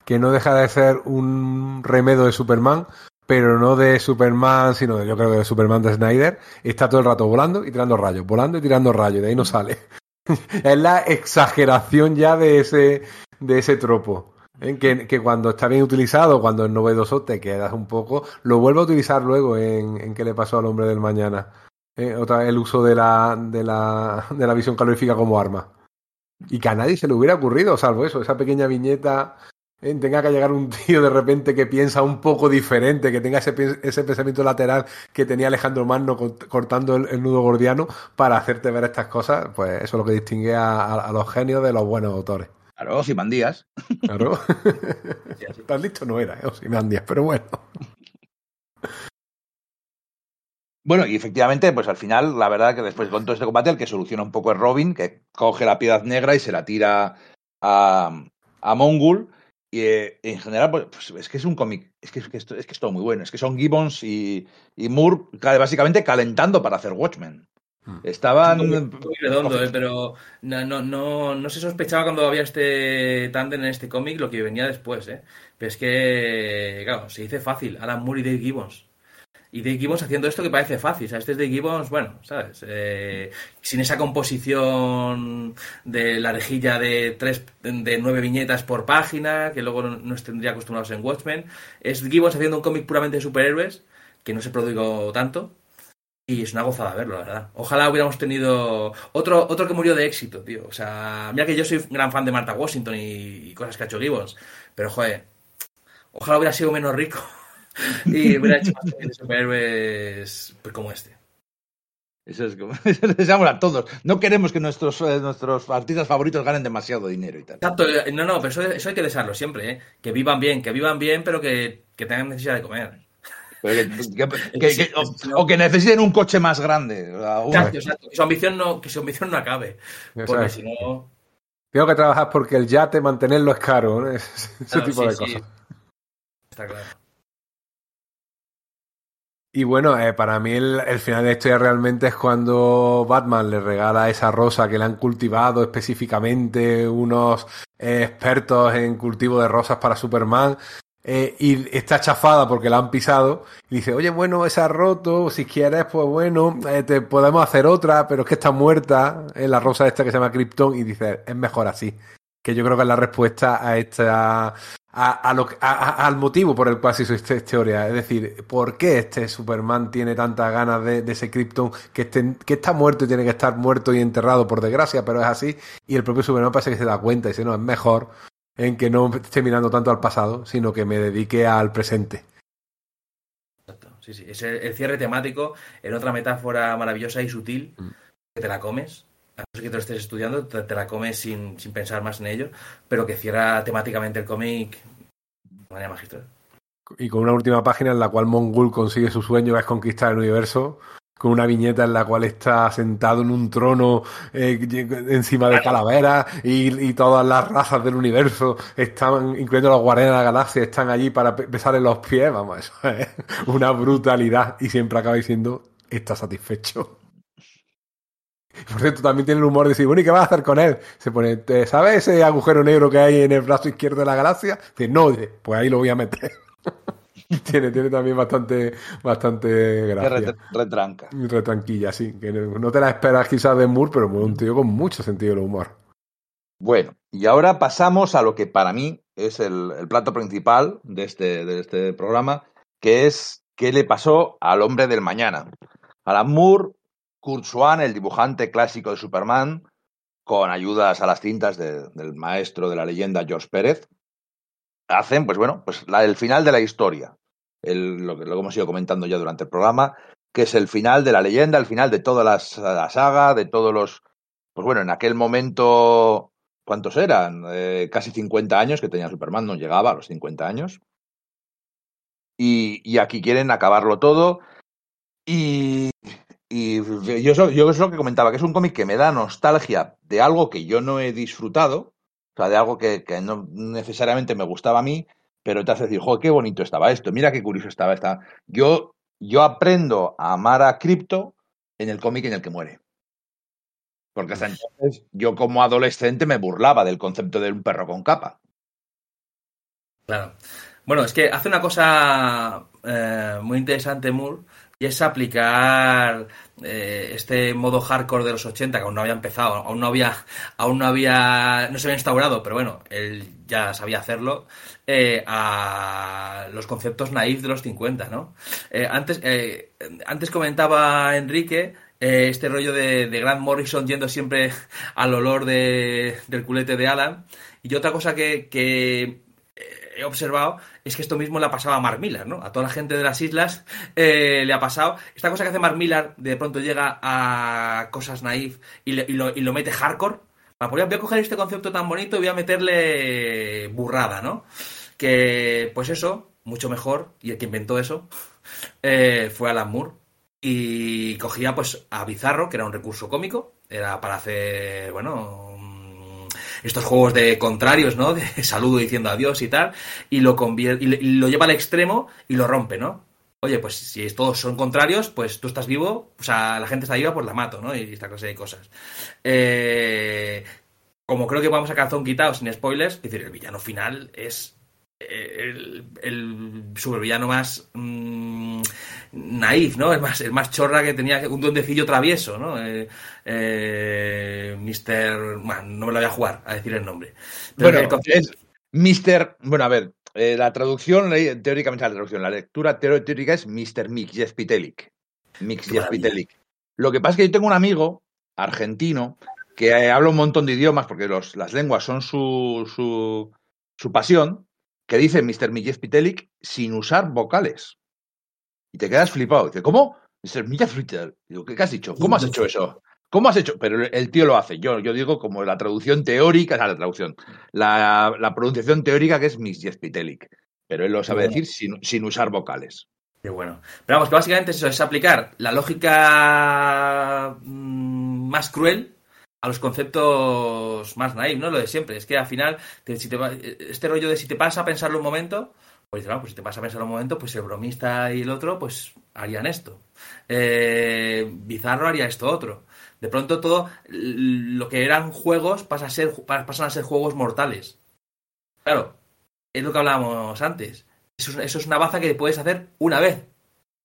que no deja de ser un remedo de Superman, pero no de Superman, sino de, yo creo que de Superman de Snyder, está todo el rato volando y tirando rayos, volando y tirando rayos, de ahí no sale. es la exageración ya de ese, de ese tropo. ¿eh? Que, que cuando está bien utilizado, cuando es novedoso, te quedas un poco. Lo vuelvo a utilizar luego en, en qué le pasó al hombre del mañana. ¿eh? Otra el uso de la, de, la, de la visión calorífica como arma. Y que a nadie se le hubiera ocurrido, salvo eso, esa pequeña viñeta. ¿eh? Tenga que llegar un tío de repente que piensa un poco diferente, que tenga ese, ese pensamiento lateral que tenía Alejandro Magno cort- cortando el, nudo gordiano para hacerte ver estas cosas, pues eso es lo que distingue a los genios de los buenos autores. Claro, Ozymandias. Claro. Tan listo no era, ¿eh? Ozymandias, pero bueno. Bueno, y efectivamente, pues al final, la verdad que después con todo este combate, el que soluciona un poco es Robin, que coge la piedra negra y se la tira a, a Mongul. Y eh, en general, pues, pues, es que es un cómic, es que, es, que esto, es que es todo muy bueno. Es que son Gibbons y, y Moore ca- básicamente calentando para hacer Watchmen. Estaban. Muy, muy redondo, eh, pero no, no, no, no se sospechaba cuando había este tándem en este cómic lo que venía después. Eh. Pero es que, claro, se dice fácil, Alan Moore y Dave Gibbons. Y Dave Gibbons haciendo esto que parece fácil. O sea, este es Dave Gibbons, bueno, ¿sabes? Eh, sin esa composición de la rejilla de tres, de nueve viñetas por página, que luego nos tendría acostumbrados en Watchmen. Es Gibbons haciendo un cómic puramente de superhéroes, que no se produjo tanto. Y es una gozada verlo, la verdad. Ojalá hubiéramos tenido otro, otro que murió de éxito, tío. O sea, mira que yo soy gran fan de Martha Washington y, y cosas que ha hecho Gibbons. Pero, joder, ojalá hubiera sido menos rico y hubiera hecho más de superhéroes pues, como este. Eso es como eso les deseamos a todos. No queremos que nuestros, eh, nuestros artistas favoritos ganen demasiado dinero y tal. Exacto, eh, no, no, pero eso, eso hay que desearlo siempre, ¿eh? Que vivan bien, que vivan bien, pero que, que tengan necesidad de comer. Pero que- que- que- que- o, o que necesiten un coche más grande. Exacto, exacto. Que su ambición no, que su ambición no acabe. Porque si no. Tengo que trabajar porque el yate mantenerlo es caro, ¿no? Ese claro, tipo sí, de sí. cosas. Está claro. Y bueno, eh, para mí el, el final de la historia realmente es cuando Batman le regala esa rosa que le han cultivado específicamente unos eh, expertos en cultivo de rosas para Superman. Eh, y está chafada porque la han pisado. Y dice, oye, bueno, esa ha roto, si quieres, pues bueno, eh, te podemos hacer otra, pero es que está muerta, eh, la rosa esta que se llama Krypton, y dice, es mejor así. Que yo creo que es la respuesta a esta a, a lo, a- al motivo por el cual se hizo esta historia. Es decir, ¿por qué este Superman tiene tantas ganas de, ese Krypton que, esté- que está muerto y tiene que estar muerto y enterrado por desgracia, pero es así? Y el propio Superman parece que se da cuenta y dice, no, es mejor en que no esté mirando tanto al pasado, sino que me dedique al presente. Exacto. Sí, sí. Es el, el cierre temático en otra metáfora maravillosa y sutil Mm. que te la comes. A no ser que te lo estés estudiando, te, te la comes sin, sin pensar más en ello, pero que cierra temáticamente el cómic de manera magistral. Y con una última página en la cual Mongul consigue su sueño, que es conquistar el universo, con una viñeta en la cual está sentado en un trono eh, encima de calaveras y, todas las razas del universo están, incluyendo los guardianes de la galaxia, están allí para besarle los pies. Vamos, eso es una brutalidad. Y siempre acaba diciendo, está satisfecho. Por cierto, también tiene el humor de decir, bueno, ¿y qué vas a hacer con él? Se pone, ¿te- ¿sabes ese agujero negro que hay en el brazo izquierdo de la galaxia? Dice, no, pues ahí lo voy a meter. tiene, tiene también bastante, bastante gracia. ret- retranca. Retranquilla, sí. Que no te la esperas quizás de Moore, pero es un tío con mucho sentido del humor. Bueno, y ahora pasamos a lo que para mí es el, el plato principal de este, de este programa, que es qué le pasó al hombre del mañana. Alan Moore, Kurt Swan, el dibujante clásico de Superman, con ayudas a las cintas de- del maestro de la leyenda George Pérez, hacen, pues bueno, pues la- el final de la historia. Lo, que, hemos ido comentando ya durante el programa, que es el final de la leyenda, el final de toda la saga, de todos los... Pues bueno, en aquel momento ¿Cuántos eran? Eh, casi 50 años que tenía Superman, no llegaba a los 50 años. Y, aquí quieren acabarlo todo. Y, y yo, yo es lo que comentaba, que es un cómic que me da nostalgia de algo que yo no he disfrutado, o sea, de algo que no necesariamente me gustaba a mí, pero te hace decir, joder, qué bonito estaba esto, mira qué curioso estaba esta. Yo, yo aprendo a amar a Crypto en el cómic en el que muere. Porque hasta entonces yo como adolescente me burlaba del concepto de un perro con capa. Claro. Bueno, es que hace una cosa eh, muy interesante Moore y es aplicar eh, este modo hardcore de los 80 que aún no había empezado, aún no había, aún no había, no se había instaurado, pero bueno, él ya sabía hacerlo eh, a los conceptos naif de los 50, ¿no? Eh, antes, eh, antes comentaba Enrique este rollo de, de Grant Morrison yendo siempre al olor de, del culete de Alan y otra cosa que, que he observado es que esto mismo le ha pasado a Mark Millar, ¿no? A toda la gente de las islas le ha pasado. Esta cosa que hace Mark Millar, de pronto llega a cosas naif y, le- y lo, y lo mete hardcore. Bueno, pues voy a coger este concepto tan bonito y voy a meterle burrada, ¿no? Que, pues eso, mucho mejor, y el que inventó eso eh, fue Alan Moore. Y cogía pues a Bizarro, que era un recurso cómico, era para hacer, bueno, mm, estos juegos de contrarios, ¿no? De saludo diciendo adiós y tal, y lo le- y lo lleva al extremo y lo rompe, ¿no? Oye, pues si todos son contrarios, pues tú estás vivo, o sea, la gente está viva, pues la mato, ¿no? Y esta clase de cosas. Eh, como creo que vamos a calzón quitado sin spoilers, es decir, el villano final es el, el supervillano más mm, naif, ¿no? El más, el más chorra que tenía un duendecillo travieso, ¿no? Eh, eh, Mister... Bueno, no me lo voy a jugar a decir el nombre. Pero Bueno, el concepto- es Mr. Bueno, a ver, eh, la traducción, teóricamente la traducción, la lectura teórica es Mr. Mix Jespitelic. Mix. Jespitelic. Lo que pasa es que yo tengo un amigo argentino que eh, habla un montón de idiomas porque los, las lenguas son su, su, su pasión, que dice Mr. Mix Jespitelic sin usar vocales. Y te quedas flipado. Dice, ¿cómo? Mr. Mix. Digo, ¿qué, qué has dicho? ¿Cómo has hecho eso? ¿Cómo has hecho? Pero el- tío lo hace. Yo, yo digo como la traducción teórica, o sea, la traducción, la, la pronunciación teórica que es Miss Jespitelic. Pero él lo sabe Bueno. decir sin, sin usar vocales. Qué bueno. Pero vamos, que básicamente es eso, es aplicar la lógica mm, más cruel a los conceptos más naif, ¿no? Lo de siempre. Es que al final, si te va- este rollo de si te pasa a pensarlo un momento, pues dices, "Ah, pues si te pasa a pensarlo un momento, pues el bromista y el otro, pues harían esto. Eh, Bizarro haría esto otro. De pronto todo lo que eran juegos pasa a ser, pa- pasan a ser juegos mortales. Claro, es lo que hablábamos antes. Eso es, eso es una baza que puedes hacer una vez.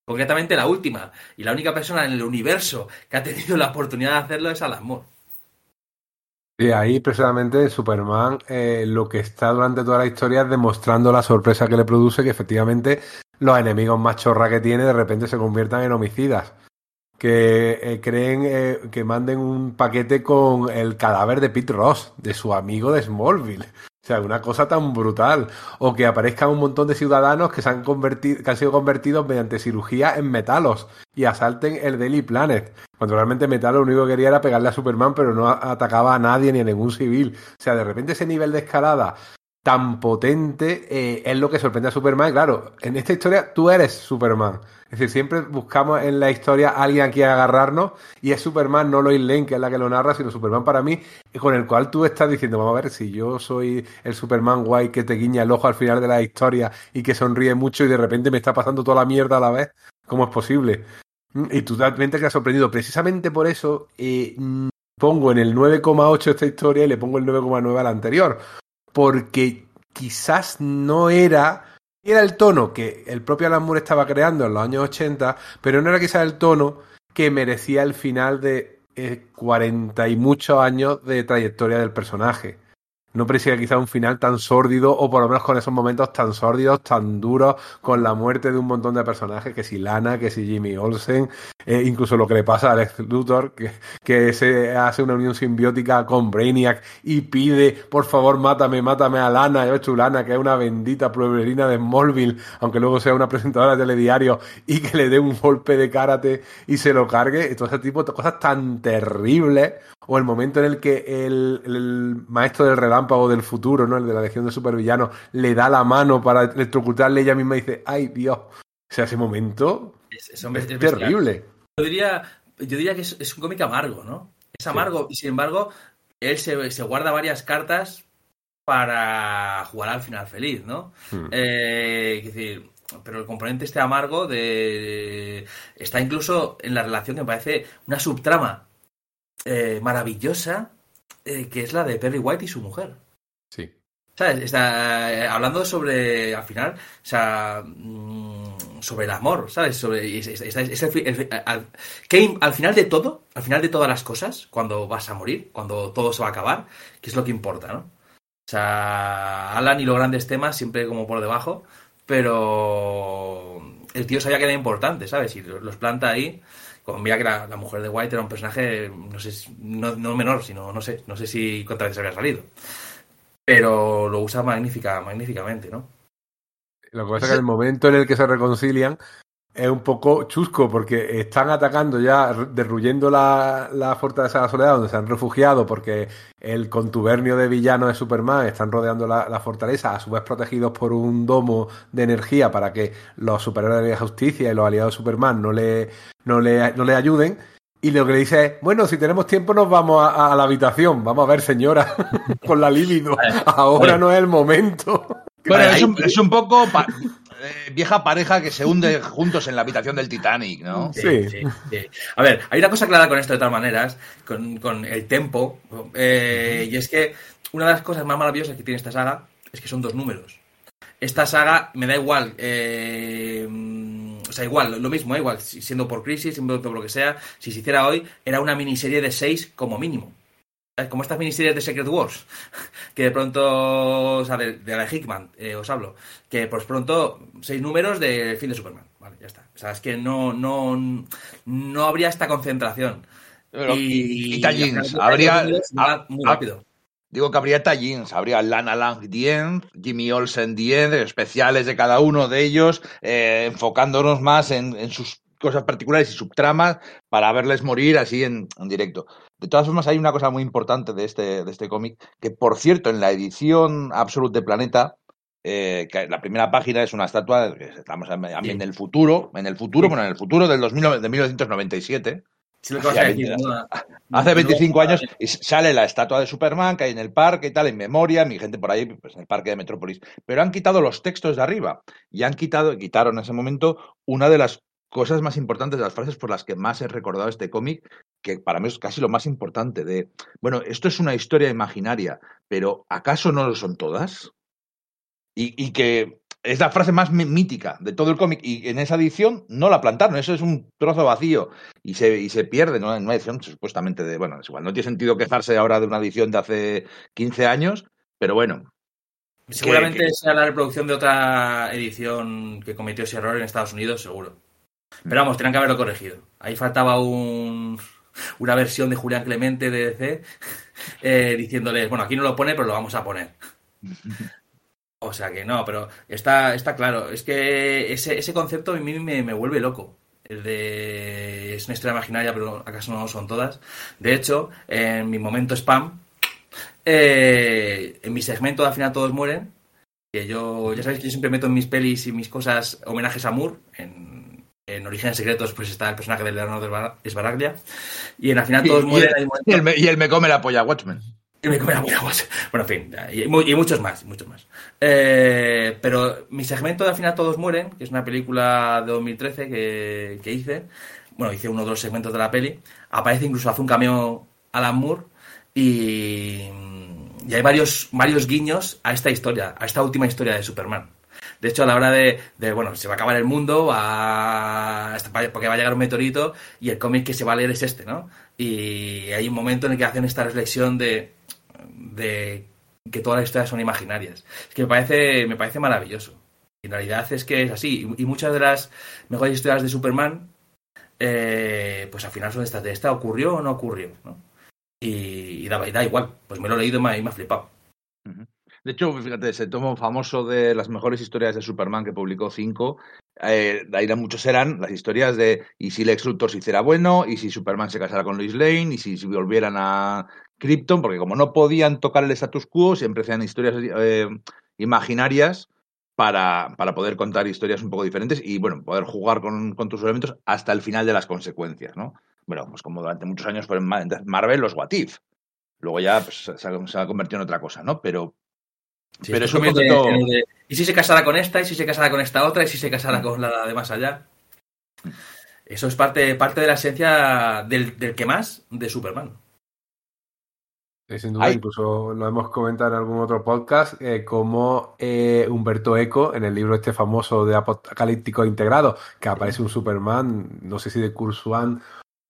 Concretamente la última. Y la única persona en el universo que ha tenido la oportunidad de hacerlo es Alan Moore. Y ahí precisamente Superman eh, lo que está durante toda la historia es demostrando la sorpresa que le produce que efectivamente los enemigos más chorra que tiene de repente se conviertan en homicidas. Que eh, creen eh, que manden un paquete con el cadáver de Pete Ross, de su amigo de Smallville. O sea, una cosa tan brutal. O que aparezcan un montón de ciudadanos que se han convertido, que han sido convertidos mediante cirugía en metalos y asalten el Daily Planet. Cuando realmente Metal lo único que quería era pegarle a Superman, pero no atacaba a nadie ni a ningún civil. O sea, de repente ese nivel de escalada tan potente eh, es lo que sorprende a Superman. Claro, en esta historia tú eres Superman. Es decir, siempre buscamos en la historia alguien a quien agarrarnos y es Superman, no Lois Lane, que es la que lo narra, sino Superman para mí, con el cual tú estás diciendo, vamos a ver, si yo soy el Superman guay que te guiña el ojo al final de la historia y que sonríe mucho y de repente me está pasando toda la mierda a la vez, ¿cómo es posible? Mm, Y tú también te quedas sorprendido. Precisamente por eso eh, mm, pongo en el 9,8 esta historia y le pongo el 9,9 a la anterior. Porque quizás no era. Era el tono que el propio Alan Moore estaba creando en los años 80, pero no era quizás el tono que merecía el final de eh, 40 y muchos años de trayectoria del personaje. No parecía quizá un final tan sórdido, o por lo menos con esos momentos tan sórdidos, tan duros, con la muerte de un montón de personajes, que si Lana, que si Jimmy Olsen, eh, incluso lo que le pasa a Alex Luthor, que, que se hace una unión simbiótica con Brainiac y pide, por favor, mátame, mátame a Lana, yo hecho Lana, que es una bendita pueblerina de Smallville, aunque luego sea una presentadora de telediario, y que le dé un golpe de karate y se lo cargue, todo ese tipo de cosas tan terribles, o el momento en el que el, el maestro del relámpago del futuro, ¿no? El de la Legión de Supervillanos, le da la mano para electrocutarle ella misma dice, ay Dios. O sea, ese momento Es, es- hombre, es es bestial. terrible. Yo diría, yo diría que es, un cómic amargo, ¿no? Es amargo y sin embargo él se, se guarda varias cartas para jugar al final feliz, ¿no? Hmm. Eh, es decir, pero el componente este amargo de está incluso en la relación que me parece una subtrama eh, maravillosa eh, que es la de Perry White y su mujer. Sí. ¿Sabes? Está eh, hablando sobre, al final, o sea, mm, sobre el amor, ¿sabes? Sobre, es- es- es- es el al, que al final de todo, al final de todas las cosas, cuando vas a morir, cuando todo se va a acabar, ¿qué es lo que importa, no? O sea, Alan y los grandes temas siempre como por debajo, pero el tío sabía que era importante, ¿sabes? Y los planta ahí. Como mira que la, la mujer de White era un personaje, no sé, no, no menor, sino, no sé, no sé si contra qué se había salido pero lo usa magnífica, magníficamente, ¿no? Lo que pasa es que el momento en el que se reconcilian es un poco chusco porque están atacando ya, derruyendo la, la fortaleza de la soledad donde se han refugiado porque el contubernio de villanos de Superman están rodeando la, la fortaleza, a su vez protegidos por un domo de energía para que los superhéroes de la justicia y los aliados de Superman no le, no le, no le ayuden. Y lo que le dice es, bueno, si tenemos tiempo nos vamos a, a la habitación. Vamos a ver, señora, con la libido. Ahora no es el momento. Bueno, es un, es un poco pa- eh, vieja pareja que se hunde juntos en la habitación del Titanic, ¿no? Sí. sí. A ver, hay una cosa clara con esto de todas maneras, con, con el tempo, eh, y es que una de las cosas más maravillosas que tiene esta saga es que son dos números. esta saga me da igual. eh, mm, o sea, igual, lo mismo, eh, igual, si- siendo por crisis, siendo por lo que sea, si se hiciera hoy, era una miniserie de seis como mínimo. ¿Sabes? Como estas miniseries de Secret Wars, que de pronto, o sea, de, de la Hickman, eh, os hablo, que pues pronto seis números de fin de Superman. Vale, ya está. O sea, es que no, no, no habría esta concentración. Pero- y, y habría, muy rápido. digo que habría tallings, habría Lana Lang Dien, Jimmy Olsen Dien, especiales de cada uno de ellos, eh, enfocándonos más en, en sus cosas particulares y subtramas para verles morir así en, en directo. De todas formas, hay una cosa muy importante de este, de este cómic, que por cierto, en la edición Absolute de Planeta, eh, que la primera página es una estatua, que estamos en, en el futuro, en el futuro, Sí. bueno, en el futuro del 2000, de 1997, Sí, lo que vas a Hacía decir, 20 ¿no? Hace No- 25 no- años y sale la estatua de Superman que hay en el parque y tal, en memoria, mi gente por ahí, pues en el parque de Metrópolis. Pero han quitado los textos de arriba y han quitado, quitaron en ese momento una de las cosas más importantes, las frases por las que más he recordado este cómic, que para mí es casi lo más importante de, bueno, esto es una historia imaginaria, pero ¿acaso no lo son todas? Y, y que es la frase más mí- mítica de todo el cómic y en esa edición no la plantaron, eso es un trozo vacío y se, y se pierde ¿no? en una edición supuestamente de, bueno, igual, no tiene sentido quejarse ahora de una edición de hace 15 años, pero bueno, Seguramente sea la reproducción de otra edición que cometió ese error en Estados Unidos, seguro. Pero vamos, tenían que haberlo corregido. Ahí faltaba un, una versión de Julián Clemente de DC eh, diciéndoles, bueno, aquí no lo pone, pero lo vamos a poner. O sea que no, pero está, está claro. Es que ese, ese concepto a mí me, me vuelve loco. El de es una historia imaginaria, pero acaso no lo son todas. De hecho, en mi momento spam, eh, en mi segmento de al final todos mueren, que yo, ya sabéis que yo siempre meto en mis pelis y mis cosas homenajes a Moore. En, en Orígenes Secretos pues está el personaje de Leonardo Sbaraglia. Y en al final todos y, mueren. y el, momentos- y el me, y el me come la polla Watchmen. y me come la polla. Bueno, en fin, y, mu- y muchos más, muchos más. Eh, pero mi segmento de al final todos mueren, que es una película de 2013 que, que hice. Bueno, hice uno de los segmentos de la peli. Aparece incluso, hace un cameo Alan Moore. Y, y hay varios, varios guiños a esta historia, a esta última historia de Superman. De hecho, a la hora de, de, bueno, se va a acabar el mundo, va, porque va a llegar un meteorito y el cómic que se va a leer es este, ¿no? Y hay un momento en el que hacen esta reflexión de, que todas las historias son imaginarias. Es que me parece, me parece maravilloso. Y en realidad es que es así. Y, muchas de las mejores historias de Superman, eh, pues al final son estas de esta, ¿ocurrió o no ocurrió? ¿no? Y, da, igual, pues me lo he leído y me ha flipado. De hecho, fíjate, ese tomo famoso de las mejores historias de Superman que publicó cinco, eh, ahí muchos eran las historias de y si Lex Luthor se hiciera bueno, y si Superman se casara con Lois Lane, y si, volvieran a Krypton, porque como no podían tocar el status quo, siempre hacían historias eh, imaginarias para, para poder contar historias un poco diferentes y, bueno, poder jugar con, con tus elementos hasta el final de las consecuencias, ¿no? Bueno, pues como durante muchos años fueron Ma- Marvel los What If. Luego ya pues, se, ha, se ha convertido en otra cosa, ¿no? Pero Sí, Pero esto es un convierte concepto- en el de, ¿Y si se casara con esta? ¿Y si se casara con esta otra? ¿Y si se casara con la de más allá? Eso es parte, parte de la esencia del, del que más de Superman. Sin duda, incluso lo hemos comentado en algún otro podcast, eh, como eh, Humberto Eco, en el libro este famoso de Apocalíptico Integrado, que aparece un Superman, no sé si de Kurzwan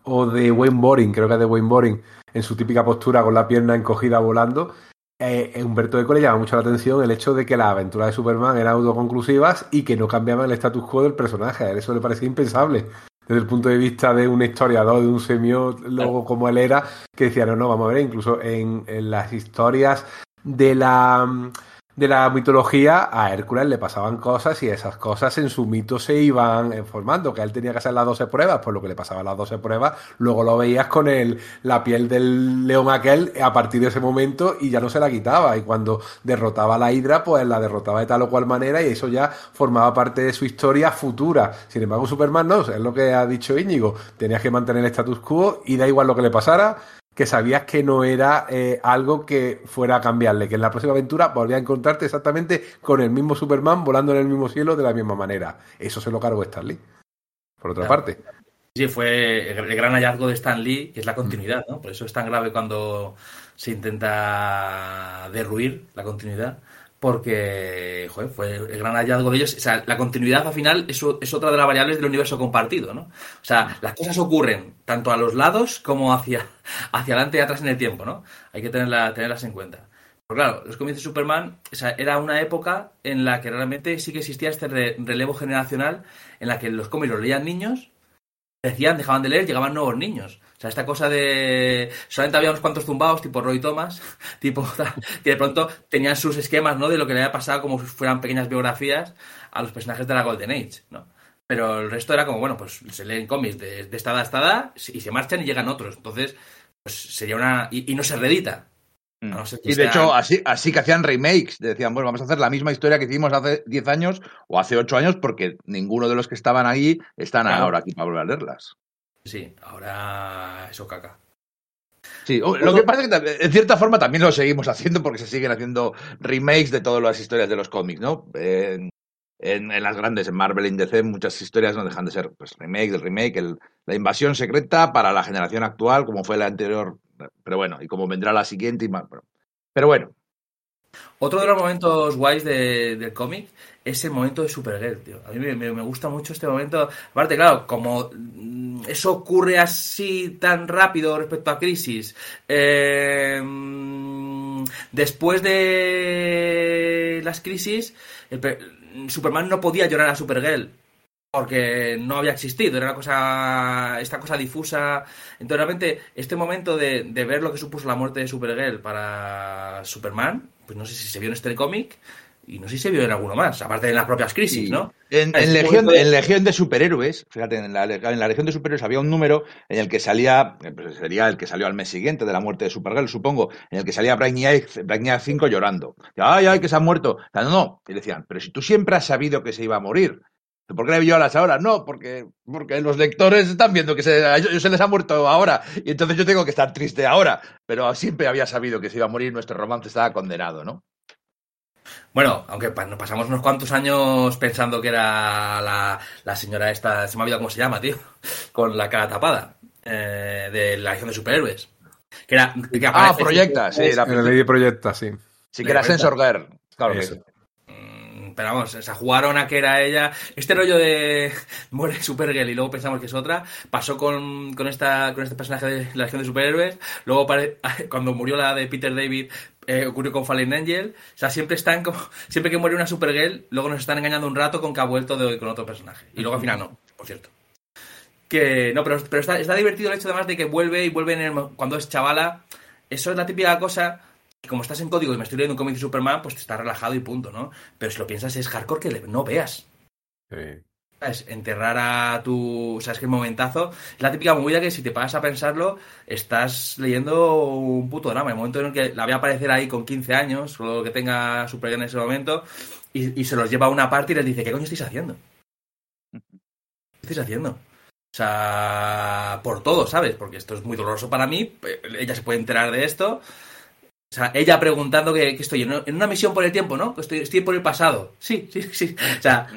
o de Wayne Boring, creo que es de Wayne Boring, en su típica postura con la pierna encogida volando. Eh, Humberto Eco le llama mucho la atención el hecho de que las aventuras de Superman eran autoconclusivas y que no cambiaban el status quo del personaje. A él eso le parecía impensable desde el punto de vista de un historiador, de un semiólogo como él era, que decía, no, no, vamos a ver, incluso en, en las historias de la, de la mitología, a Hércules le pasaban cosas y esas cosas en su mito se iban eh, formando, que él tenía que hacer las 12 pruebas, pues lo que le pasaba las 12 pruebas, luego lo veías con el, la piel del león aquel a partir de ese momento y ya no se la quitaba, y cuando derrotaba a la hidra, pues la derrotaba de tal o cual manera y eso ya formaba parte de su historia futura. Sin embargo, Superman no, es lo que ha dicho Íñigo, tenías que mantener el status quo y da igual lo que le pasara, que sabías que no era eh, algo que fuera a cambiarle, que en la próxima aventura volvía a encontrarte exactamente con el mismo Superman volando en el mismo cielo de la misma manera. Eso se lo cargó Stan Lee. Por otra Claro. parte. Sí, fue el gran hallazgo de Stan Lee, que es la continuidad, ¿no? Por eso es tan grave cuando se intenta derruir la continuidad, porque joder, fue el gran hallazgo de ellos. O sea, la continuidad al final es, es otra de las variables del universo compartido, ¿no? O sea, las cosas ocurren tanto a los lados como hacia, hacia adelante y atrás en el tiempo, ¿no? Hay que tenerla, tenerlas en cuenta. Pero claro, los cómics de Superman o sea, era una época en la que realmente sí que existía este re- relevo generacional en la que los cómics los leían niños, decían, dejaban de leer, llegaban nuevos niños. O sea, esta cosa de... Solamente había unos cuantos zumbados, tipo Roy Thomas, tipo que de pronto tenían sus esquemas, ¿no? De lo que le había pasado como si fueran pequeñas biografías a los personajes de la Golden Age, ¿no? Pero el resto era como, bueno, pues se leen cómics de, de esta edad a esta edad y se marchan y llegan otros. Entonces, pues sería una... Y, y no se reedita. No que Y de sea- hecho, así, así que hacían remakes. Decían, bueno, vamos a hacer la misma historia que hicimos hace 10 años o hace 8 años, porque ninguno de los que estaban ahí están Claro. ahora aquí para volver a leerlas. Sí, ahora eso caca. Sí, lo que pasa es que en cierta forma también lo seguimos haciendo porque se siguen haciendo remakes de todas las historias de los cómics, ¿no? En, en- en las grandes, en Marvel y en DC, muchas historias no dejan de ser pues, remake del remake, el- la invasión secreta para la generación actual, como fue la anterior, pero bueno, y como vendrá la siguiente y más. Pero, pero bueno, Otro de los momentos guays de- del cómic es el momento de Supergirl, tío. A mí me, gusta mucho este momento. Aparte, claro, como mm, eso ocurre así tan rápido respecto a Crisis, eh, mm, después de las crisis, Superman no podía llorar a Supergirl porque no había existido, era una cosa, esta cosa difusa. Entonces, realmente, este momento de ver lo que supuso la muerte de Supergirl para Superman, pues no sé si se vio en este cómic y no sé si se vio en alguno más, aparte de las propias crisis, Sí. ¿no? En, Es en Legión, de- en Legión de Superhéroes, fíjate, en la, en la Legión de Superhéroes había un número en el que salía, eh, pues sería el que salió al mes siguiente de la muerte de Supergirl, supongo, en el que salía Brainiac, Brainiac 5 llorando. Ay, ay, que se ha muerto. No, no. Y decían, pero si tú siempre has sabido que se iba a morir. ¿Por qué le lloras ahora? No, porque, porque los lectores están viendo que se, a ellos se les ha muerto ahora y entonces yo tengo que estar triste ahora. Pero siempre había sabido que se iba a morir, nuestro romance estaba condenado, ¿no? Bueno, aunque nos pasamos unos cuantos años pensando que era la, la señora esta, se me ha olvidado cómo se llama, tío, con la cara tapada, eh, de la Legión de Superhéroes. Que era, que Ah, proyecta, sí, la, En la ley de proyecta, sí. sí que era Sensor Girl. Claro que sí. Pero vamos, o sea, jugaron a que era ella. Este rollo de muere Supergirl y luego pensamos que es otra, pasó con, con, esta, con este personaje de la Legión de Superhéroes. Luego, cuando murió la de Peter David, eh, ocurrió con Fallen Angel. O sea, siempre están como. Siempre que muere una Supergirl, luego nos están engañando un rato con que ha vuelto con otro personaje. Y luego al final no, por cierto. Que no, pero, pero está, está divertido el hecho además de que vuelve y vuelve en el- cuando es chavala. Eso es la típica cosa que como estás en código y me estoy leyendo un cómic de Superman, pues te estás relajado y punto, ¿no? Pero si lo piensas es hardcore que no veas. Sí. ¿Sabes? Enterrar a tu... O sea, es que el momentazo... Es la típica movida que si te paras a pensarlo, estás leyendo un puto drama. El momento en el que la ve aparecer ahí con 15 años, o lo que tenga Supergirl en ese momento, y, y se los lleva a una parte y les dice, ¿qué coño estáis haciendo? ¿Qué estáis haciendo? O sea, por todo, ¿sabes? Porque esto es muy doloroso para mí. eh, Ella se puede enterar de esto. O sea, ella preguntando que, estoy en una misión por el tiempo, ¿no? Que estoy, estoy por el pasado. Sí, sí, sí. O sea,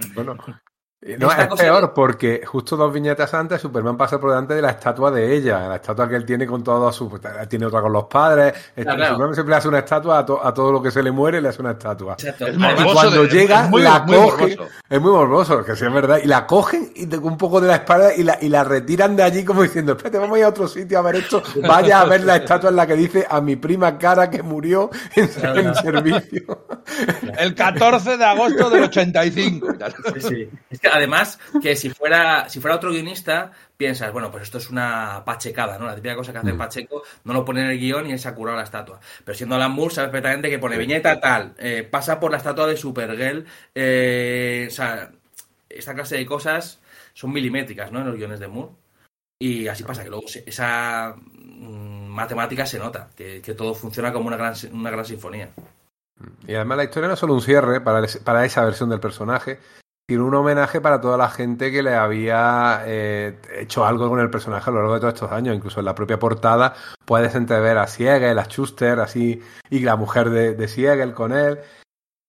no, Esta es peor de- porque justo dos viñetas antes Superman pasa por delante de la estatua de ella, la estatua que él tiene con todos sus... Tiene otra con los padres. Este, claro. Superman siempre le hace una estatua a, to- a todo lo que se le muere, le hace una estatua. exacto. Es Y morboso cuando de- llega, es muy- la muy cogen. morboso. Es muy morboso, que sí es verdad. Y la cogen y de- un poco de la espalda y la, y la retiran de allí como diciendo, espérate, vamos a ir a otro sitio a ver esto. Vaya a ver la estatua en la que dice a mi prima cara que murió en, en servicio. El 14 de agosto del 85. y tal. Sí, sí. Es que además, que si fuera, si fuera otro guionista, piensas, bueno, pues esto es una pachecada, ¿no? La típica cosa que hace el Pacheco, no lo pone en el guion y él se ha curado la estatua. Pero siendo Alan Moore, sabes perfectamente que pone viñeta tal, eh, pasa por la estatua de Supergirl, eh, o sea, esta clase de cosas son milimétricas, ¿no? En los guiones de Moore. Y así pasa, que luego esa mm, matemática se nota, que, que todo funciona como una gran, una gran sinfonía. Y además la historia no es solo un cierre para, para esa versión del personaje, sino un homenaje para toda la gente que le había eh, hecho algo con el personaje a lo largo de todos estos años. Incluso en la propia portada puedes entrever a Siegel, a Schuster, así, y la mujer de, Siegel con él.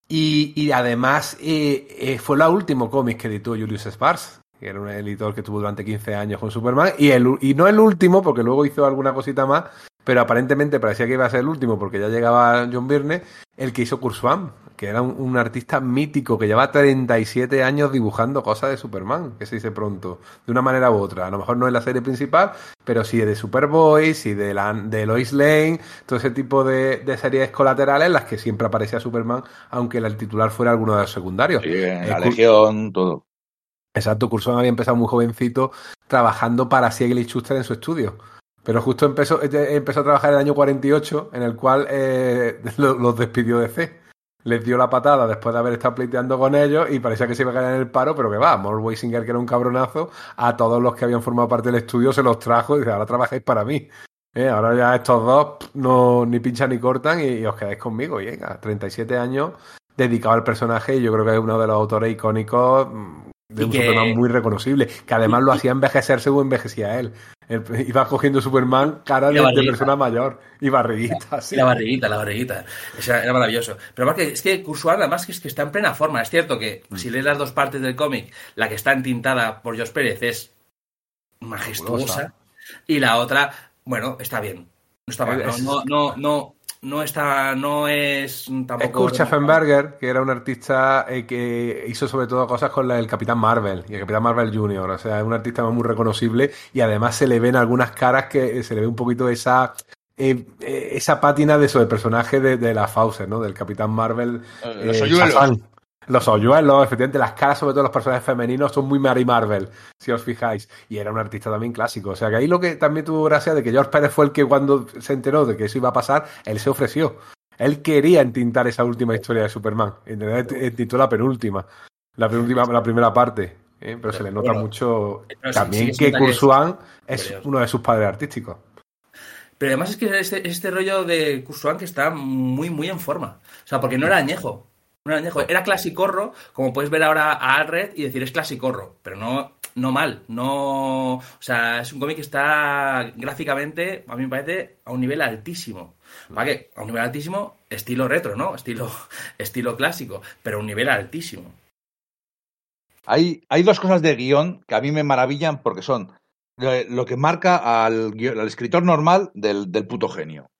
Y, y además eh, eh, fue el último cómic que editó Julius Sparks, que era un editor que tuvo durante 15 años con Superman, y, el, y no el último, porque luego hizo alguna cosita más, pero aparentemente parecía que iba a ser el último, porque ya llegaba John Byrne, el que hizo Kurzman, que era un, un artista mítico que lleva 37 años dibujando cosas de Superman, que se dice pronto, de una manera u otra. A lo mejor no en la serie principal, pero sí de Superboy, sí de, la, de Lois Lane, todo ese tipo de, de series colaterales en las que siempre aparecía Superman, aunque el titular fuera alguno de los secundarios. Sí, en la Legión, todo. Exacto, Curzon había empezado muy jovencito trabajando para Siegel y Schuster en su estudio. Pero justo empezó, eh, empezó a trabajar en el año 48, en el cual eh, lo- los despidió de C. Les dio la patada después de haber estado pleiteando con ellos y parecía que se iba a caer en el paro, pero que va, Mort Weisinger, que era un cabronazo, a todos los que habían formado parte del estudio se los trajo y dice, ahora trabajáis para mí. Eh, ahora ya estos dos no ni pinchan ni cortan y, y os quedáis conmigo. Y venga, 37 años dedicado al personaje y yo creo que es uno de los autores icónicos mm, de un que- Superman muy reconocible, que además lo hacía envejecer según envejecía él. Él Iba cogiendo Superman cara de, persona mayor y barriguita, así. La barriguita, la barriguita. Era, era maravilloso. Pero que, es que Kurzweil, además, que es que está en plena forma. Es cierto que si lees las dos partes del cómic, la que está entintada por Josh Pérez es majestuosa. Fabulosa. Y la otra, bueno, está bien. No está mal. No, no, no, no, no está, no es Es tampoco. Kurt Schaffenberger, que era un artista eh, que hizo sobre todo cosas con la- el Capitán Marvel y el Capitán Marvel Jr. O sea, es un artista muy reconocible y además se le ven algunas caras que eh, se le ve un poquito esa eh, eh, esa pátina de eso, del personaje de, de la Fauser, ¿no? Del Capitán Marvel. Eh, los eh. Los hoyuelos, efectivamente, las caras, sobre todo los personajes femeninos, son muy Mary Marvel, si os fijáis. Y era un artista también clásico. O sea que ahí lo que también tuvo gracia de que George Pérez fue el que cuando se enteró de que eso iba a pasar, él se ofreció. Él quería entintar esa última historia de Superman. Entintó la penúltima. La penúltima, la primera parte. ¿eh? Pero se le nota Bueno, mucho también sí que que es uno de sus padres artísticos. Pero además es que este, este rollo de Kurzweil que está muy, muy en forma. O sea, porque no era añejo. Era clasicorro, como puedes ver ahora a Alred y decir es clasicorro. Pero no, no mal. No. O sea, es un cómic que está gráficamente, a mí me parece, a un nivel altísimo. ¿Para qué? A un nivel altísimo, estilo retro, ¿no? Estilo, estilo clásico. Pero a un nivel altísimo. Hay, hay dos cosas de guion que a mí me maravillan porque son eh, lo que marca al, al escritor normal del, del puto genio.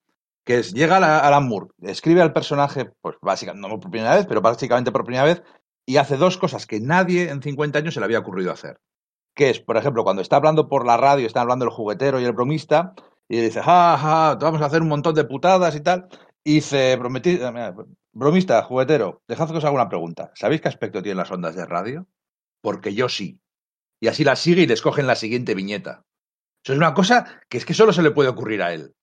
Que es, llega a Alan Moore, escribe al personaje, pues básicamente, no por primera vez, pero básicamente por primera vez, y hace dos cosas que nadie en 50 años se le había ocurrido hacer. Que es, por ejemplo, cuando está hablando por la radio, está hablando el juguetero y el bromista, y dice, ja, ja, vamos a hacer un montón de putadas y tal. Y dice, eh, bromista, juguetero, dejad que os haga una pregunta. ¿Sabéis qué aspecto tienen las ondas de radio? Porque yo sí. Y así la sigue y les cogen la siguiente viñeta. Eso es una cosa que es que solo se le puede ocurrir a él.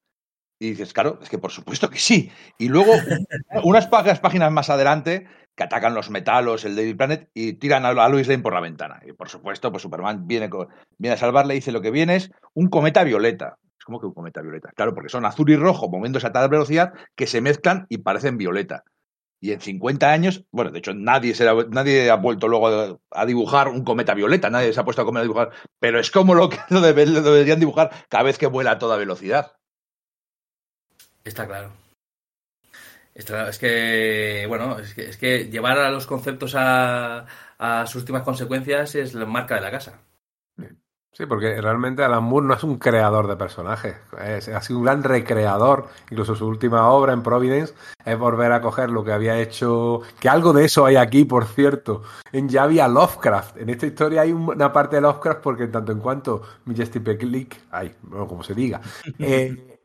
Y dices, claro, es que por supuesto que sí. Y luego, unas páginas más adelante, que atacan los metalos, el Daily Planet, y tiran a, Lois Lane por la ventana. Y por supuesto, pues Superman viene, viene a salvarle y dice lo que viene es un cometa violeta. Es como que un cometa violeta. Claro, porque son azul y rojo moviéndose a tal velocidad que se mezclan y parecen violeta. Y en 50 años, bueno, de hecho nadie, se ha, nadie ha vuelto luego a, a dibujar un cometa violeta, nadie se ha puesto a comer a dibujar, pero es como lo que lo deberían dibujar cada vez que vuela a toda velocidad. Está claro. Está claro. Es que, bueno, es que, es que llevar a los conceptos a, a sus últimas consecuencias es la marca de la casa. Sí, porque realmente Alan Moore no es un creador de personajes, es, ha sido un gran recreador. Incluso su última obra en Providence es volver a coger lo que había hecho, que algo de eso hay aquí, por cierto. En ya había Lovecraft. En esta historia hay un- una parte de Lovecraft porque en tanto en cuanto Majesty Peklik, ay, bueno, como se diga, eh,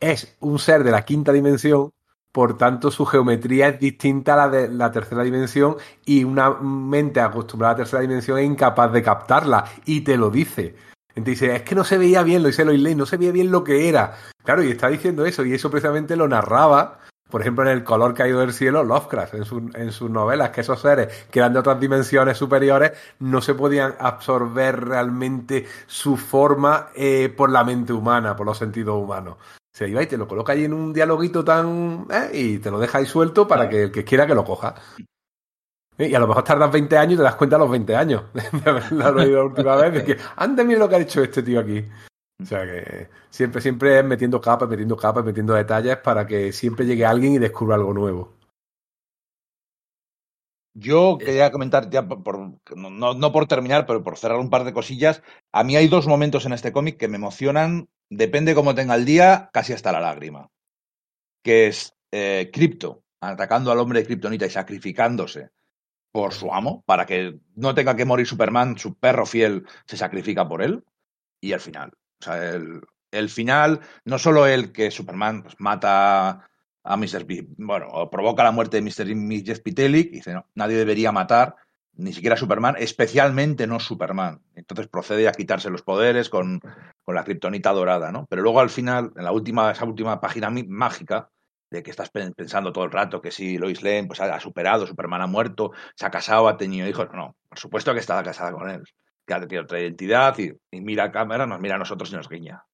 es un ser de la quinta dimensión, por tanto su geometría es distinta a la de la tercera dimensión y una mente acostumbrada a la tercera dimensión es incapaz de captarla y te lo dice. Entonces dice, es que no se veía bien, lo dice Lois no se veía bien lo que era. Claro, y está diciendo eso, y eso precisamente lo narraba, por ejemplo, en El color caído del cielo, Lovecraft, en, en sus novelas, que esos seres que eran de otras dimensiones superiores no se podían absorber realmente su forma eh, por la mente humana, por los sentidos humanos. Se iba y te lo coloca ahí en un dialoguito tan... eh, y te lo deja ahí suelto para que el que quiera que lo coja. Eh, Y a lo mejor tardas 20 años y te das cuenta a los 20 años de haberlo leído la última vez, de que, anda, mira lo que ha hecho este tío aquí. O sea que siempre, siempre es metiendo capas, metiendo capas, metiendo detalles para que siempre llegue alguien y descubra algo nuevo. Yo quería comentar ya por, no- no por terminar, pero por cerrar un par de cosillas. A mí hay dos momentos en este cómic que me emocionan, depende cómo tenga el día, casi hasta la lágrima. Que es eh, Crypto, atacando al hombre de Kryptonita y sacrificándose por su amo, para que no tenga que morir Superman, su perro fiel se sacrifica por él, y al final. O sea, el, final, no solo el que Superman pues, mata a Mr. B, bueno, provoca la muerte de Mr. Pitelik, y dice, no, nadie debería matar ni siquiera Superman, especialmente no Superman. Entonces procede a quitarse los poderes con, con la kriptonita dorada, ¿no? Pero luego al final, en la última, esa última página mágica, de que estás pensando todo el rato que si Lois Lane pues, ha superado, Superman ha muerto, se ha casado, ha tenido hijos. No, por supuesto que está casada con él, que ha tenido otra identidad y, mira a cámara, nos mira a nosotros y nos guiña.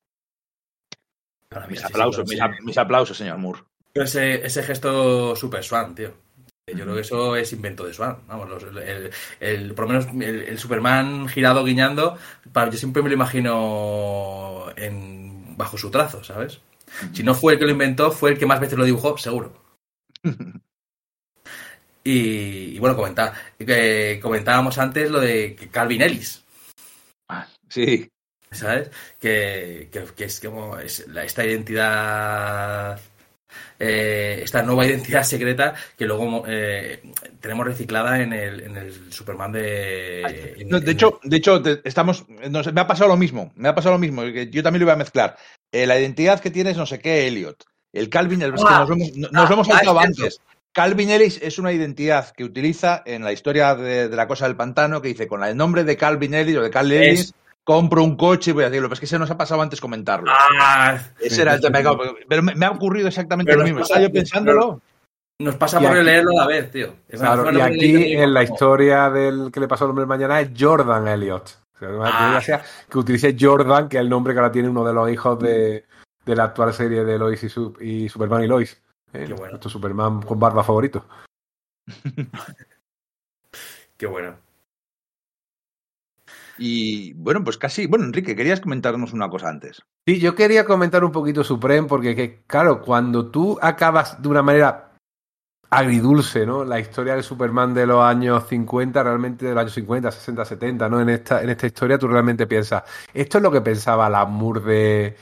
Mis aplausos, mis, mis, aplausos, señor Moore. Ese, ese gesto super swan, tío. Yo creo que eso es invento de Swan. Vamos, el, el, por lo menos el, Superman girado guiñando, para, yo siempre me lo imagino en, bajo su trazo, ¿sabes? Si no fue el que lo inventó, fue el que más veces lo dibujó, seguro. y, bueno, comentar, comentábamos antes lo de Calvin Ellis. Ah, sí. ¿Sabes? Que, que, es como es esta identidad eh, esta nueva identidad secreta que luego eh, tenemos reciclada en el, en el Superman de. de hecho, de hecho estamos, me ha pasado lo mismo. Me ha pasado lo mismo. Yo también lo voy a mezclar. Eh, la identidad que tienes, no sé qué, Elliot. El Calvin, el, ah, nos, hemos, nos hemos ah, antes. Calvin Ellis es una identidad que utiliza en la historia de, la cosa del pantano que dice con el nombre de Calvin Ellis o de Cal Ellis compro un coche y voy a decirlo. Pero es que se nos ha pasado antes comentarlo. Ah, Ese era el tema. Pero me, ha ocurrido exactamente lo mismo. Estaba yo pensándolo. Nos pasa por leerlo a la vez, tío. Claro, y aquí en la historia del que le pasó al hombre mañana es Jordan Elliot. Ah. que utilice Jordan, que es el nombre que ahora tiene uno de los hijos de, de la actual serie de Lois y, Superman y Lois. ¿eh? Nuestro Superman con barba favorito. Qué bueno. Y bueno, pues casi. Bueno, Enrique, querías comentarnos una cosa antes. Sí, yo quería comentar un poquito Supreme, porque, que, claro, cuando tú acabas de una manera agridulce, ¿no? La historia de Superman de los años 50, realmente de los años 50, 60, 70, ¿no? En esta, en esta historia tú realmente piensas, ¿esto es lo que pensaba la de,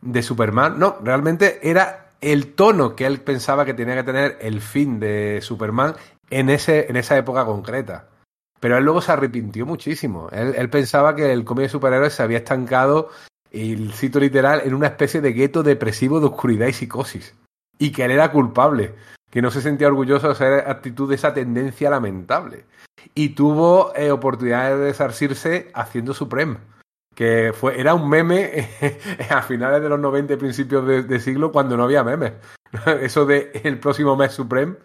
de Superman? No, realmente era el tono que él pensaba que tenía que tener el fin de Superman en, ese, en esa época concreta. Pero él luego se arrepintió muchísimo. Él, pensaba que el cómic de superhéroes se había estancado, y cito literal, en una especie de gueto depresivo de oscuridad y psicosis. Y que él era culpable, que no se sentía orgulloso de esa actitud, de esa tendencia lamentable. Y tuvo eh, oportunidad de desarcirse haciendo Supreme. Que fue, era un meme a finales de los 90 y principios de, de siglo cuando no había memes. Eso de el próximo mes Supreme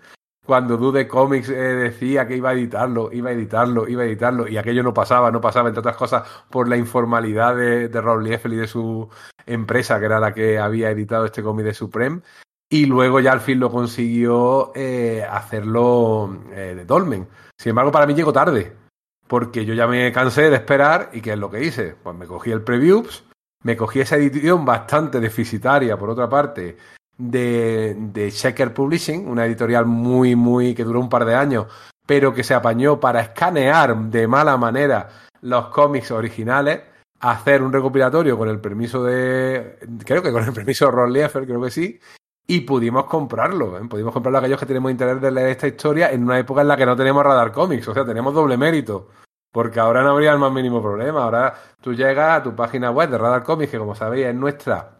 cuando Dude Comics eh, decía que iba a editarlo, iba a editarlo, iba a editarlo, y aquello no pasaba, no pasaba, entre otras cosas, por la informalidad de, de Rob y de su empresa, que era la que había editado este cómic de Supreme, y luego ya al fin lo consiguió eh, hacerlo eh, de Dolmen. Sin embargo, para mí llegó tarde, porque yo ya me cansé de esperar, y ¿qué es lo que hice? Pues me cogí el previews, me cogí esa edición bastante deficitaria, por otra parte, de, Checker Publishing, una editorial muy, muy que duró un par de años, pero que se apañó para escanear de mala manera los cómics originales, hacer un recopilatorio con el permiso de, creo que con el permiso de Ron Liefeld, creo que sí, y pudimos comprarlo. ¿eh? Pudimos comprarlo a aquellos que tenemos interés de leer esta historia en una época en la que no tenemos Radar Comics, o sea, tenemos doble mérito. Porque ahora no habría el más mínimo problema. Ahora tú llegas a tu página web de Radar Comics, que como sabéis es nuestra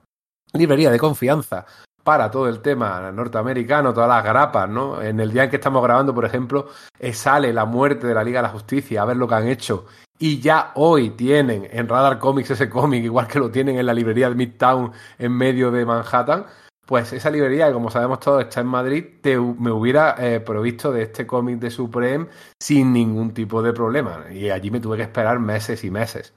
librería de confianza para todo el tema norteamericano, todas las grapas, ¿no? En el día en que estamos grabando, por ejemplo, eh, sale la muerte de la Liga de la Justicia, a ver lo que han hecho. Y ya hoy tienen en Radar Comics ese cómic, igual que lo tienen en la librería de Midtown en medio de Manhattan. Pues esa librería, como sabemos todos está en Madrid, te, me hubiera eh, provisto de este cómic de Supreme sin ningún tipo de problema. Y allí me tuve que esperar meses y meses.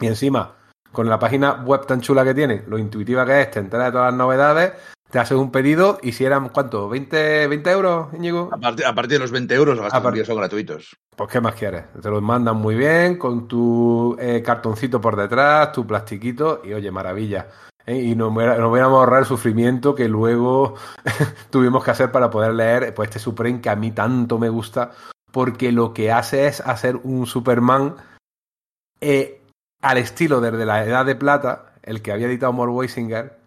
Y encima, con la página web tan chula que tiene, lo intuitiva que es, te enteras de todas las novedades, te haces un pedido y si eran, ¿cuánto? ¿20, 20 euros, Íñigo? A, partir, a partir de los 20 euros los gastos son gratuitos. Pues, ¿qué más quieres? Te los mandan muy bien, con tu eh, cartoncito por detrás, tu plastiquito, y oye, maravilla. ¿eh? Y nos, nos a ahorrar el sufrimiento que luego tuvimos que hacer para poder leer pues, este Supreme que a mí tanto me gusta, porque lo que hace es hacer un Superman eh, al estilo desde la Edad de Plata, el que había editado More Weisinger,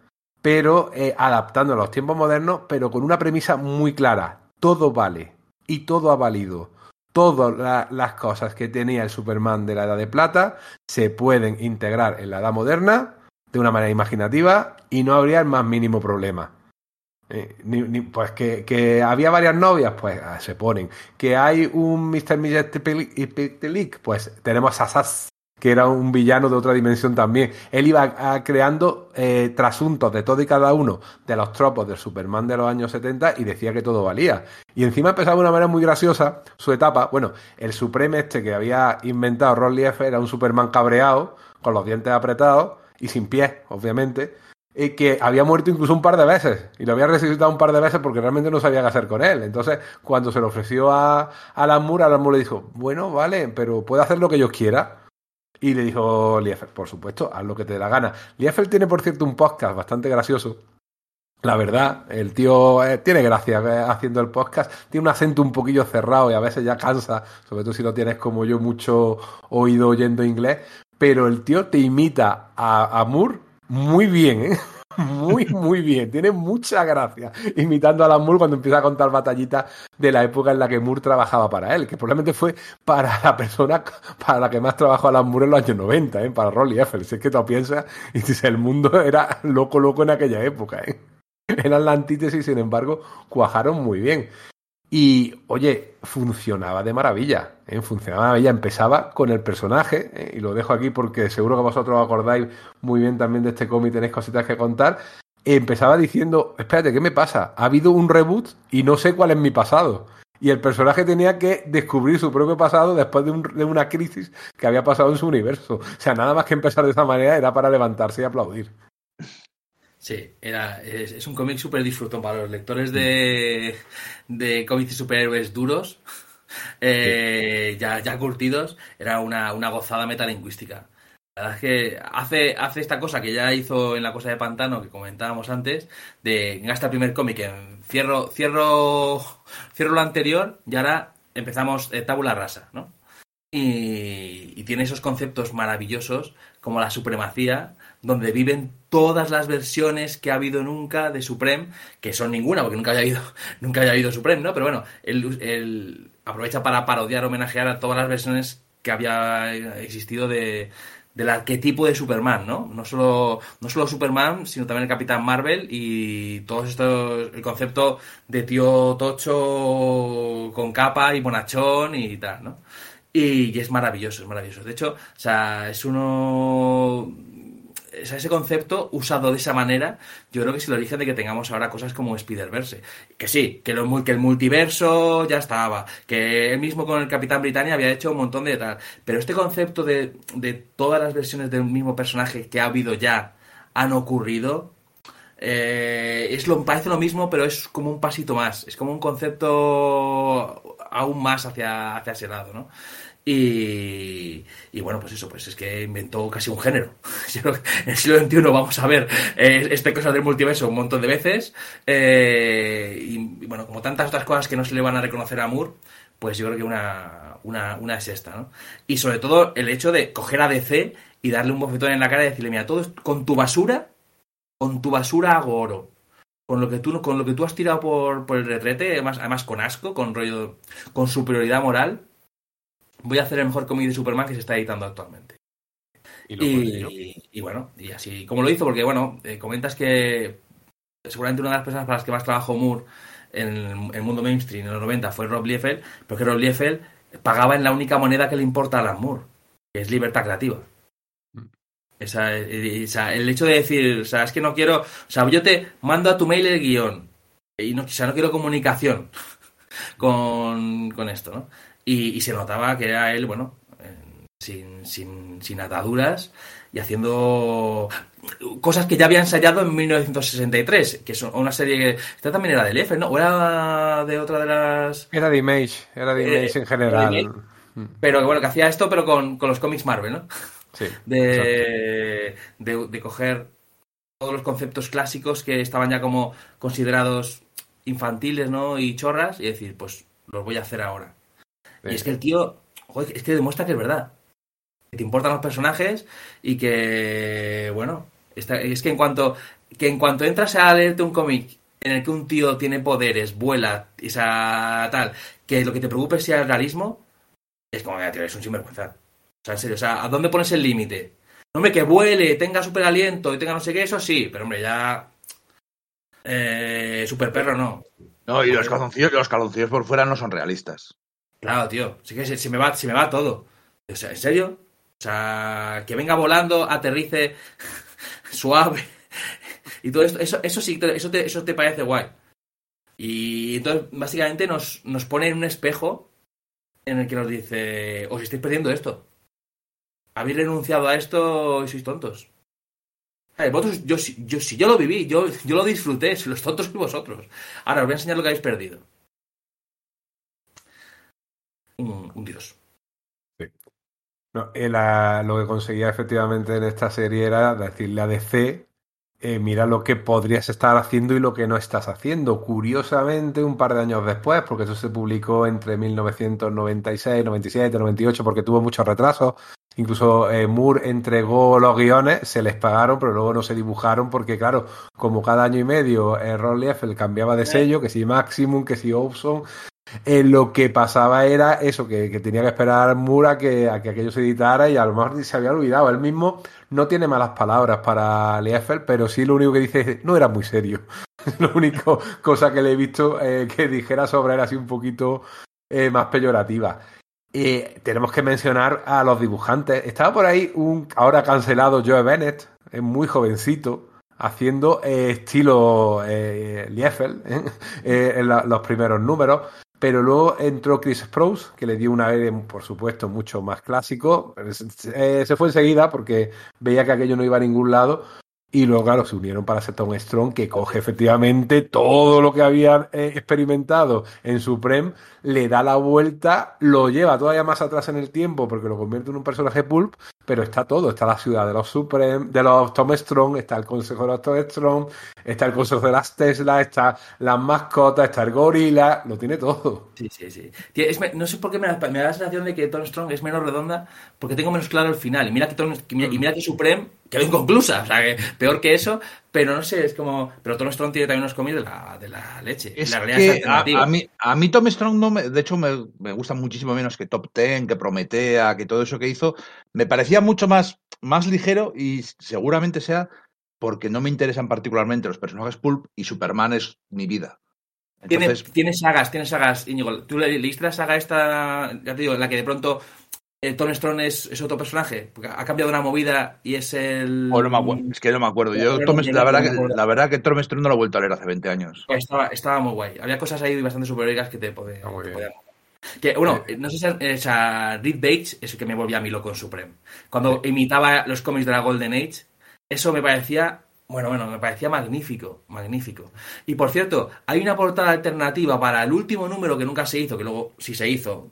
pero eh, adaptando a los tiempos modernos, pero con una premisa muy clara. todo vale y todo ha valido. Todas la- las cosas que tenía el Superman de la Edad de Plata se pueden integrar en la Edad Moderna de una manera imaginativa y no habría el más mínimo problema. Eh, pues que, había varias novias, pues ah, se ponen. Que hay un Mr. Millet pues tenemos a Sass, que era un villano de otra dimensión también. Él iba ah, creando eh, trasuntos de todo y cada uno de los tropos del Superman de los años 70 y decía que todo valía. Y encima empezaba de una manera muy graciosa su etapa. Bueno, el Supreme este que había inventado Ron Liefeld era un Superman cabreado, con los dientes apretados y sin pies, obviamente y que había muerto incluso un par de veces y lo había resucitado un par de veces porque realmente no sabía qué hacer con él. Entonces, cuando se lo ofreció a Alan Moore, Alan Moore le dijo, bueno, vale, pero puede hacer lo que yo quiera. Y le dijo Liefeld, por supuesto, haz lo que te dé la gana. Liefeld tiene, por cierto, un podcast bastante gracioso. La verdad, el tío eh, tiene gracia eh, haciendo el podcast. Tiene un acento un poquillo cerrado y a veces ya cansa, sobre todo si no tienes como yo mucho oído oyendo inglés. Pero el tío te imita a, a Moore muy bien, ¿eh? Muy, muy bien. Tiene mucha gracia imitando a Alan Moore cuando empieza a contar batallitas de la época en la que Moore trabajaba para él, que probablemente fue para la persona para la que más trabajó Alan Moore en los años 90, ¿eh? para Rolly Eiffel. Si es que tú piensas, y dices, el mundo era loco, loco en aquella época. ¿eh? Eran la antítesis, sin embargo, cuajaron muy bien. Y, oye, funcionaba de maravilla, ¿eh? funcionaba de maravilla. Empezaba con el personaje, ¿eh? y lo dejo aquí porque seguro que vosotros os acordáis muy bien también de este cómic, tenéis cositas que contar. Empezaba diciendo, espérate, ¿qué me pasa? Ha habido un reboot y no sé cuál es mi pasado. Y el personaje tenía que descubrir su propio pasado después de, un- de una crisis que había pasado en su universo. O sea, nada más que empezar de esa manera era para levantarse y aplaudir. Sí, era, es, es un cómic súper disfrutón para los lectores de, de cómics y superhéroes duros, eh, ya, ya curtidos, era una, una gozada metalingüística. La verdad es que hace, hace esta cosa que ya hizo en la cosa de Pantano que comentábamos antes, de gasta el primer cómic, en cierro, cierro, cierro lo anterior y ahora empezamos eh, tabula rasa, ¿no? Y, y tiene esos conceptos maravillosos como la supremacía, donde viven todas las versiones que ha habido nunca de Supreme, que son ninguna, porque nunca haya habido, nunca haya habido Supreme, ¿no? Pero bueno, él, aprovecha para parodiar, homenajear a todas las versiones que había existido de, del arquetipo de Superman, ¿no? No solo, no solo Superman, sino también el Capitán Marvel y todo esto, el concepto de tío tocho con capa y bonachón y tal, ¿no? Y, y es maravilloso, es maravilloso. De hecho, o sea, es uno. Ese concepto usado de esa manera, yo creo que es el origen de que tengamos ahora cosas como Spider-Verse. Que sí, que, lo que el multiverso ya estaba, que él mismo con el Capitán Britannia había hecho un montón de tal. Pero este concepto de, de todas las versiones del mismo personaje que ha habido ya han ocurrido, eh, es lo, parece lo mismo, pero es como un pasito más. Es como un concepto aún más hacia, hacia ese lado, ¿no? Y, bueno, pues eso, pues es que inventó casi un género. En el siglo XXI vamos a ver eh, este cosa del multiverso un montón de veces. eh, y, bueno, como tantas otras cosas que no se le van a reconocer a Moore, pues yo creo que una, una, una es esta, ¿no? Y sobre todo el hecho de coger a DC y darle un bofetón en la cara y decirle, mira, todo con tu basura, con tu basura hago oro. Con lo que tú, con lo que tú has tirado por, por el retrete, además, además con asco, con rollo, con superioridad moral, voy a hacer el mejor cómic de Superman que se está editando actualmente. Y bueno, y así como lo hizo, porque bueno, eh, comentas que seguramente una de las personas para las que más trabajó Moore en el, en el mundo mainstream en los 90 fue Rob Liefeld, pero que Rob Liefeld pagaba en la única moneda que le importa a Alan Moore, que es libertad creativa. Esa, eh, sea, el hecho de decir, o sea, es que no quiero, o sea, yo te mando a tu mail el guion y no, o sea, no quiero comunicación con, con esto, ¿no? Y, y se notaba que era él, bueno, eh, sin, sin, sin ataduras y haciendo cosas que ya había ensayado en 1963, que son una serie que esta también era del F, ¿no? O era de otra de las Era de Image, era de Eh, Image en era general. Image. pero bueno, que hacía esto pero con, con los cómics Marvel, ¿no? Sí, de, de, de coger todos los conceptos clásicos que estaban ya como considerados infantiles, ¿no? Y chorras, y decir, pues los voy a hacer ahora. Y es que el tío, joder, es que demuestra que es verdad. Que te importan los personajes y que, bueno, está- es que en cuanto que en cuanto entras a leerte un cómic en el que un tío tiene poderes, vuela, y esa tal, que lo que te preocupe sea el realismo, es como, mira, tío, es un sinvergüenza. O sea, en serio, o sea, ¿a dónde pones el límite? Hombre, que vuele, tenga super aliento y tenga no sé qué, eso sí, pero hombre, ya. Eh, super perro no. No, y los calzoncillos, los calzoncillos por fuera no son realistas. Claro, tío. Sí que se, me va, se me va todo. O sea, ¿en serio? O sea, que venga volando, aterrice suave. Y todo esto, eso, eso sí, eso te, eso te parece guay. Y entonces, básicamente, nos, nos pone en un espejo en el que nos dice: Os estáis perdiendo esto. Habéis renunciado a esto y sois tontos. Eh, vosotros, yo, yo, si yo lo viví, yo, yo lo disfruté, si los tontos sois vosotros. Ahora os voy a enseñar lo que habéis perdido. Un, un dios. No, eh, la- lo que conseguía efectivamente en esta serie era decirle a DC, eh, mira lo que podrías estar haciendo y lo que no estás haciendo. Curiosamente, un par de años después, porque eso se publicó entre 1996, 97, 98, porque tuvo muchos retrasos. Incluso eh, Moore entregó los guiones, se les pagaron, pero luego no se dibujaron porque, claro, como cada año y medio eh, Ron Liefeld cambiaba de sello, que si Maximum, que si Opson, eh, lo que pasaba era eso, que, tenía que esperar Moore a que, a que aquello se editara y a lo mejor se había olvidado. Él mismo no tiene malas palabras para Liefeld, pero sí lo único que dice es, no era muy serio. lo único cosa que le he visto eh, que dijera sobre él así un poquito eh, más peyorativa. Eh, tenemos que mencionar a los dibujantes. Estaba por ahí un ahora cancelado Joe Bennett, muy jovencito, haciendo estilo eh, en los primeros números. Pero luego entró Chris Sprouse, que le dio un aire, por supuesto, mucho más clásico. Se fue enseguida porque veía que aquello no iba a ningún lado. Y luego, claro, se unieron para hacer Tom Strong, que coge efectivamente todo lo que habían eh, experimentado en Supreme, le da la vuelta, lo lleva todavía más atrás en el tiempo porque lo convierte en un personaje pulp, pero está todo. Está la ciudad de los Supreme, de los Tom Strong, está el consejo de los Tom Strong, está el consejo de las Tesla, está las mascotas, está el gorila, lo tiene todo. Sí, sí, sí. No sé por qué me da, la sensación de que Tom Strong es menos redonda porque tengo menos claro el final. Y mira que, Tom- que y mira que Supreme quedó inconclusa. O sea, que peor que eso. Pero no sé, es como... Pero Tom Strong tiene también unos cómics de la, de la leche. Es la realidad que es a, alternativa. a mí, a mí Tom Strong, no me, de hecho, me, me gusta muchísimo menos que Top Ten, que Prometea, que todo eso que hizo. Me parecía mucho más, más ligero y seguramente sea porque no me interesan particularmente los personajes pulp y Superman es mi vida. Tiene, Entonces, tiene sagas, tiene sagas, Íñigo. ¿Tú le- leíste la saga esta, ya te digo, en la que de pronto eh, Tom Strong es, es otro personaje? Porque ha cambiado una movida y es el... oh, no me acuerdo, es que no me acuerdo. Yo, Tom- la, verdad que, la verdad que Tom Strong no lo he vuelto a leer hace 20 años. Estaba, estaba muy guay. Había cosas ahí bastante superhéroicas que te podían. Que, bueno, no sé si eh, o sea, Reed Bates es el que me volvía a mí loco en Supreme. Cuando imitaba los cómics de la Golden Age, eso me parecía, bueno, bueno, me parecía magnífico, magnífico. Y por cierto, hay una portada alternativa para el último número que nunca se hizo, que luego sí se hizo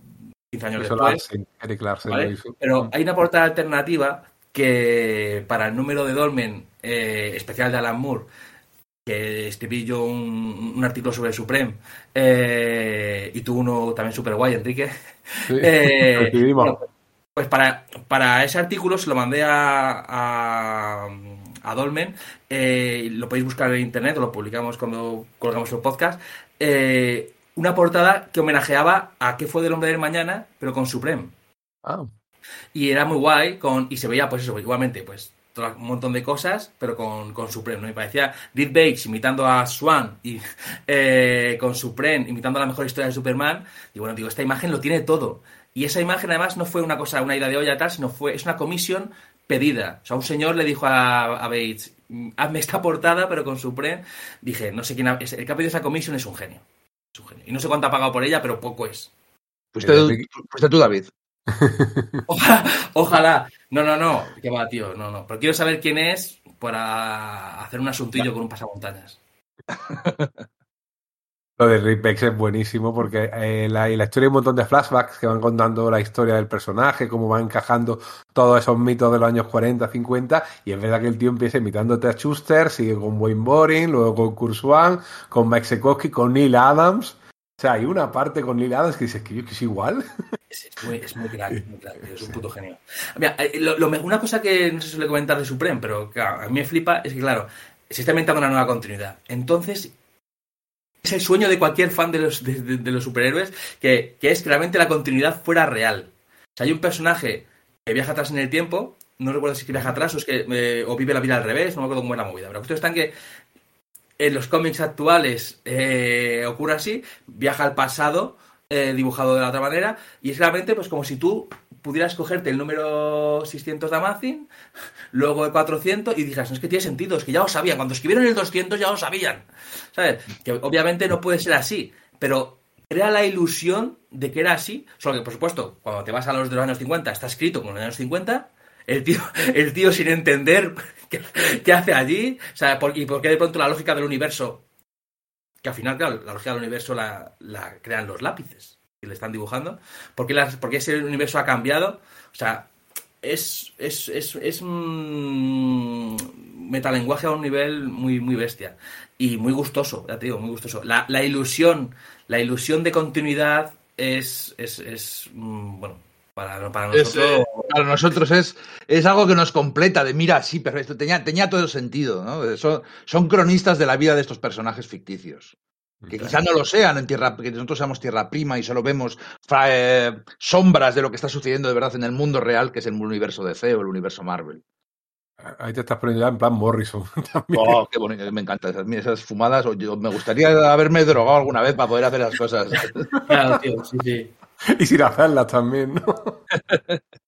15 años Hizo después. Larsen, Eric Larsen ¿vale? lo hizo. Pero hay una portada alternativa que para el número de Dolmen eh, especial de Alan Moore, que escribí yo un, un artículo sobre Supreme, eh, y tú uno también súper guay, Enrique. Sí, Eh, bueno, pues para, para ese artículo se lo mandé a, a, a Dolmen, eh, lo podéis buscar en internet, o lo publicamos cuando colgamos el podcast, eh, una portada que homenajeaba a qué fue del hombre del mañana, pero con Supreme. Ah, Y era muy guay, con, y se veía, pues eso, igualmente, pues un montón de cosas, pero con, con Supreme, ¿no? Y parecía Dick Bates imitando a Swan y eh, con Supreme imitando la mejor historia de Superman. Y bueno, digo, esta imagen lo tiene todo. Y esa imagen además no fue una cosa, una idea de olla tal, sino fue, es una comisión pedida. O sea, un señor le dijo a, a Bates, "Mm, hazme esta portada, pero con Supreme. Dije, no sé quién ha, el que ha pedido esa comisión es un genio. Y no sé cuánto ha pagado por ella, pero poco es. Fuiste, Eh, tú- fuiste tú, David. Ojalá, ojalá. No, no, no. Que va, tío. No, no. Pero quiero saber quién es para hacer un asuntillo con un pasamontañas. Lo de Rick Bex es buenísimo porque eh, la, la historia hay un montón de flashbacks que van contando la historia del personaje, cómo van encajando todos esos mitos de los años 40, 50, y es verdad que el tío empieza imitándote a Schuster, sigue con Wayne Boring, luego con Kurzwan, con Mike Sekowski, con Neil Adams. O sea, hay una parte con Neil Adams que dices que, que es igual. Es, es muy, es muy es muy crack, es un puto genio. Mira, eh, lo- lo me- una cosa que no se suele comentar de Supreme, pero claro, a mí me flipa, es que claro, se está inventando una nueva continuidad. Entonces, es el sueño de cualquier fan de los, de, los superhéroes, que, que es que realmente la continuidad fuera real. O sea, hay un personaje que viaja atrás en el tiempo, no recuerdo si es que viaja atrás o, es que, eh, o vive la vida al revés, no me acuerdo cómo era la movida. Pero la cuestión está en que en los cómics actuales eh, ocurre así, viaja al pasado, eh, dibujado de la otra manera, y es realmente pues como si tú pudieras cogerte el número 600 de Amazon, luego el 400 y dijeras, no es que tiene sentido, es que ya lo sabían, cuando escribieron el 200 ya lo sabían, ¿sabes? Que obviamente no puede ser así, pero crea la ilusión de que era así, solo que por supuesto, cuando te vas a los de los años 50, está escrito con los años 50, el tío, el tío sin entender qué, qué hace allí, o sea, por- y por qué de pronto la lógica del universo, que al final, claro, la lógica del universo la, la crean los lápices que le están dibujando, ¿por qué, las- por qué ese universo ha cambiado? O sea, es, es, es, es un metalenguaje a un nivel muy, muy bestia y muy gustoso, ya te digo, muy gustoso. La, la ilusión, la ilusión de continuidad es, es, es mm, bueno, para, para Es, nosotros... eh, para nosotros es, es algo que nos completa, de mira, sí, perfecto, tenía, tenía todo el sentido, ¿no? Son, son cronistas de la vida de estos personajes ficticios. Que quizá no lo sean en tierra, que nosotros seamos tierra prima y solo vemos fra- eh, sombras de lo que está sucediendo de verdad en el mundo real, que es el universo DC o el universo Marvel. Ahí te estás poniendo ya en plan Morrison. también. Oh, qué bonito, me encanta esas, esas fumadas. o yo- me gustaría haberme drogado alguna vez para poder hacer las cosas. Claro, tío, sí, sí. y sin hacerlas también, ¿no?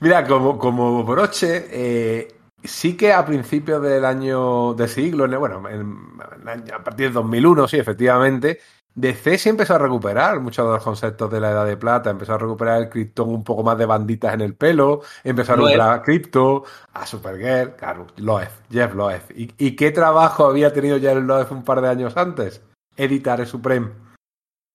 Mira, como, como broche, eh, sí que a principios del año de siglo, bueno, en- en- a partir de 2001, sí, efectivamente, DC sí empezó a recuperar muchos de los conceptos de la Edad de Plata, empezó a recuperar el Krypton un poco más de banditas en el pelo, empezó a recuperar a Crypto, a Supergirl, claro, Loeb, Jeff Loeb. ¿Y, y qué trabajo había tenido Jeff Loeb un par de años antes? Editar el Supreme.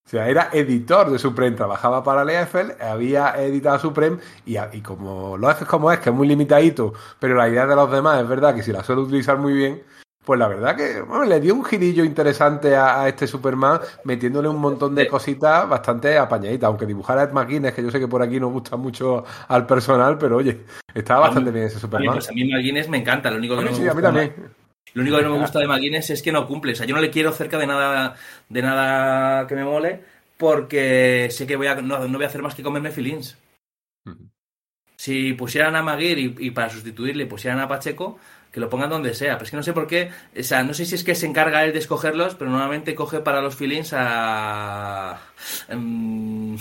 O sea, era editor de Supreme, trabajaba para Liefeld, había editado Supreme y, y como lo haces como es, que es muy limitadito, pero la idea de los demás es verdad que si la suele utilizar muy bien, pues la verdad que bueno, le dio un girillo interesante a, a este Superman, metiéndole un montón de cositas bastante apañaditas, aunque dibujara a Ed McGuinness, que yo sé que por aquí no gusta mucho al personal, pero oye, estaba mí- bastante bien ese Superman. pues a mí McGuinness me encanta, lo único A que mí no sí, me a mí gusta también. Lo único que no me gusta de McGuinness es que no cumple. O sea, yo no le quiero cerca de nada, de nada que me mole porque sé que voy a, no, no voy a hacer más que comerme filins. Si pusieran a Maguire y, y para sustituirle pusieran a Pacheco, que lo pongan donde sea. Pero es que no sé por qué. O sea, no sé si es que se encarga él de escogerlos, pero normalmente coge para los filins a. em,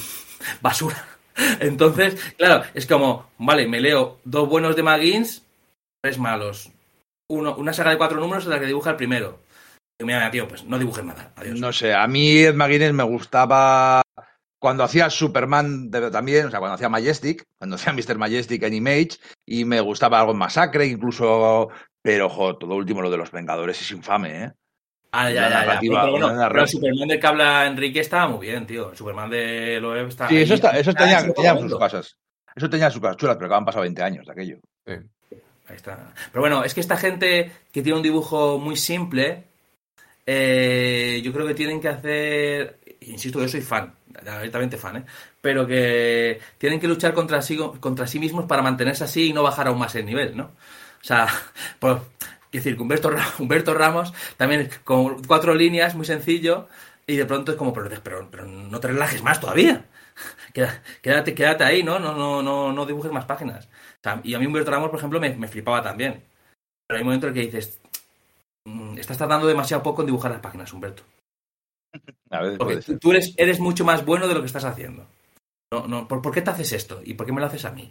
basura. Entonces, claro, es como, vale, me leo dos buenos de McGuinness, tres malos. Uno, una saga de cuatro números en la que dibuja el primero. Y mira, tío, pues no dibujes nada. Adiós. No sé, a mí Ed McGuinness me gustaba cuando hacía Superman de- también, o sea, cuando hacía Majestic, cuando hacía Mr. Majestic en Image, y me gustaba algo en Masacre, incluso, pero ojo, todo último lo de los Vengadores es infame, ¿eh? Ah, ya, ya, ya. Pero, bueno, el Superman del que habla Enrique estaba muy bien, tío. El Superman de Loeb está. Sí, eso, está, eso Ah, tenía, tenía sus cosas. Eso tenía sus cosas chulas, pero que han pasado 20 años de aquello. Sí. Ahí está. Pero bueno, es que esta gente que tiene un dibujo muy simple, eh, yo creo que tienen que hacer. Insisto, yo soy fan, abiertamente fan, ¿eh? Pero que tienen que luchar contra sí, contra sí mismos para mantenerse así y no bajar aún más el nivel, ¿no? O sea, por, es decir, Humberto, Humberto Ramos también con cuatro líneas, muy sencillo, y de pronto es como, pero, pero, pero no te relajes más todavía. Quédate, quédate ahí, ¿no? No, no, no, no dibujes más páginas. Y a mí Humberto Ramos, por ejemplo, me, me flipaba también. Pero hay un momento en el que dices, "Mm, estás tardando demasiado poco en dibujar las páginas, Humberto. A veces Porque puede tú, ser. tú eres, eres mucho más bueno de lo que estás haciendo. No, no, ¿por, por qué te haces esto? ¿Y por qué me lo haces a mí?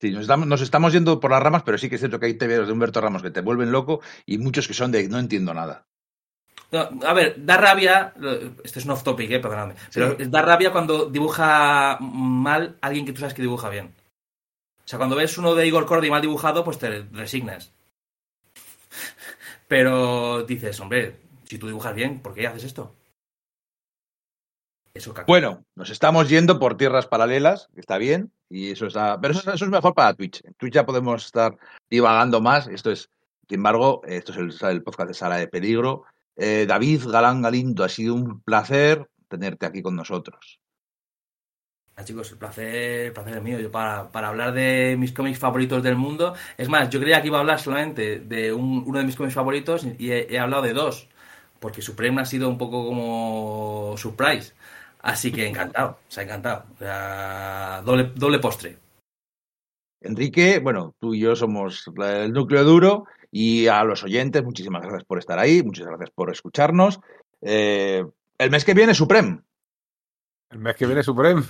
Sí, nos estamos, nos estamos yendo por las ramas, pero sí que es cierto que hay TVs de Humberto Ramos que te vuelven loco y muchos que son de no entiendo nada. No, a ver, da rabia, esto es un off topic, eh, perdóname, pero da rabia cuando dibuja mal alguien que tú sabes que dibuja bien. O sea, cuando ves uno de Igor Cordy mal dibujado, pues te resignas. Pero dices, hombre, si tú dibujas bien, ¿por qué haces esto? Bueno, nos estamos yendo por tierras paralelas, está bien, y eso está. Pero eso, es mejor para Twitch. En Twitch ya podemos estar divagando más. Esto es, sin embargo, esto es el, el podcast de Sala de Peligro. Eh, David Galán Galindo, ha sido un placer tenerte aquí con nosotros. Ah, chicos, el placer, el placer es mío. Yo para, hablar de mis cómics favoritos del mundo. Es más, yo creía que iba a hablar solamente de un- uno de mis cómics favoritos y he, hablado de dos. porque Supreme ha sido un poco como surprise. Así que encantado, se ha encantado. Doble postre. Enrique, bueno, tú y yo somos el núcleo duro y a los oyentes, muchísimas gracias por estar ahí, muchas gracias por escucharnos. Eh, el mes que viene, Supreme. El mes que viene, Supreme.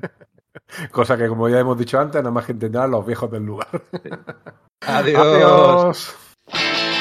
Cosa que, como ya hemos dicho antes, nada más que entenderán los viejos del lugar. Adiós. Adiós.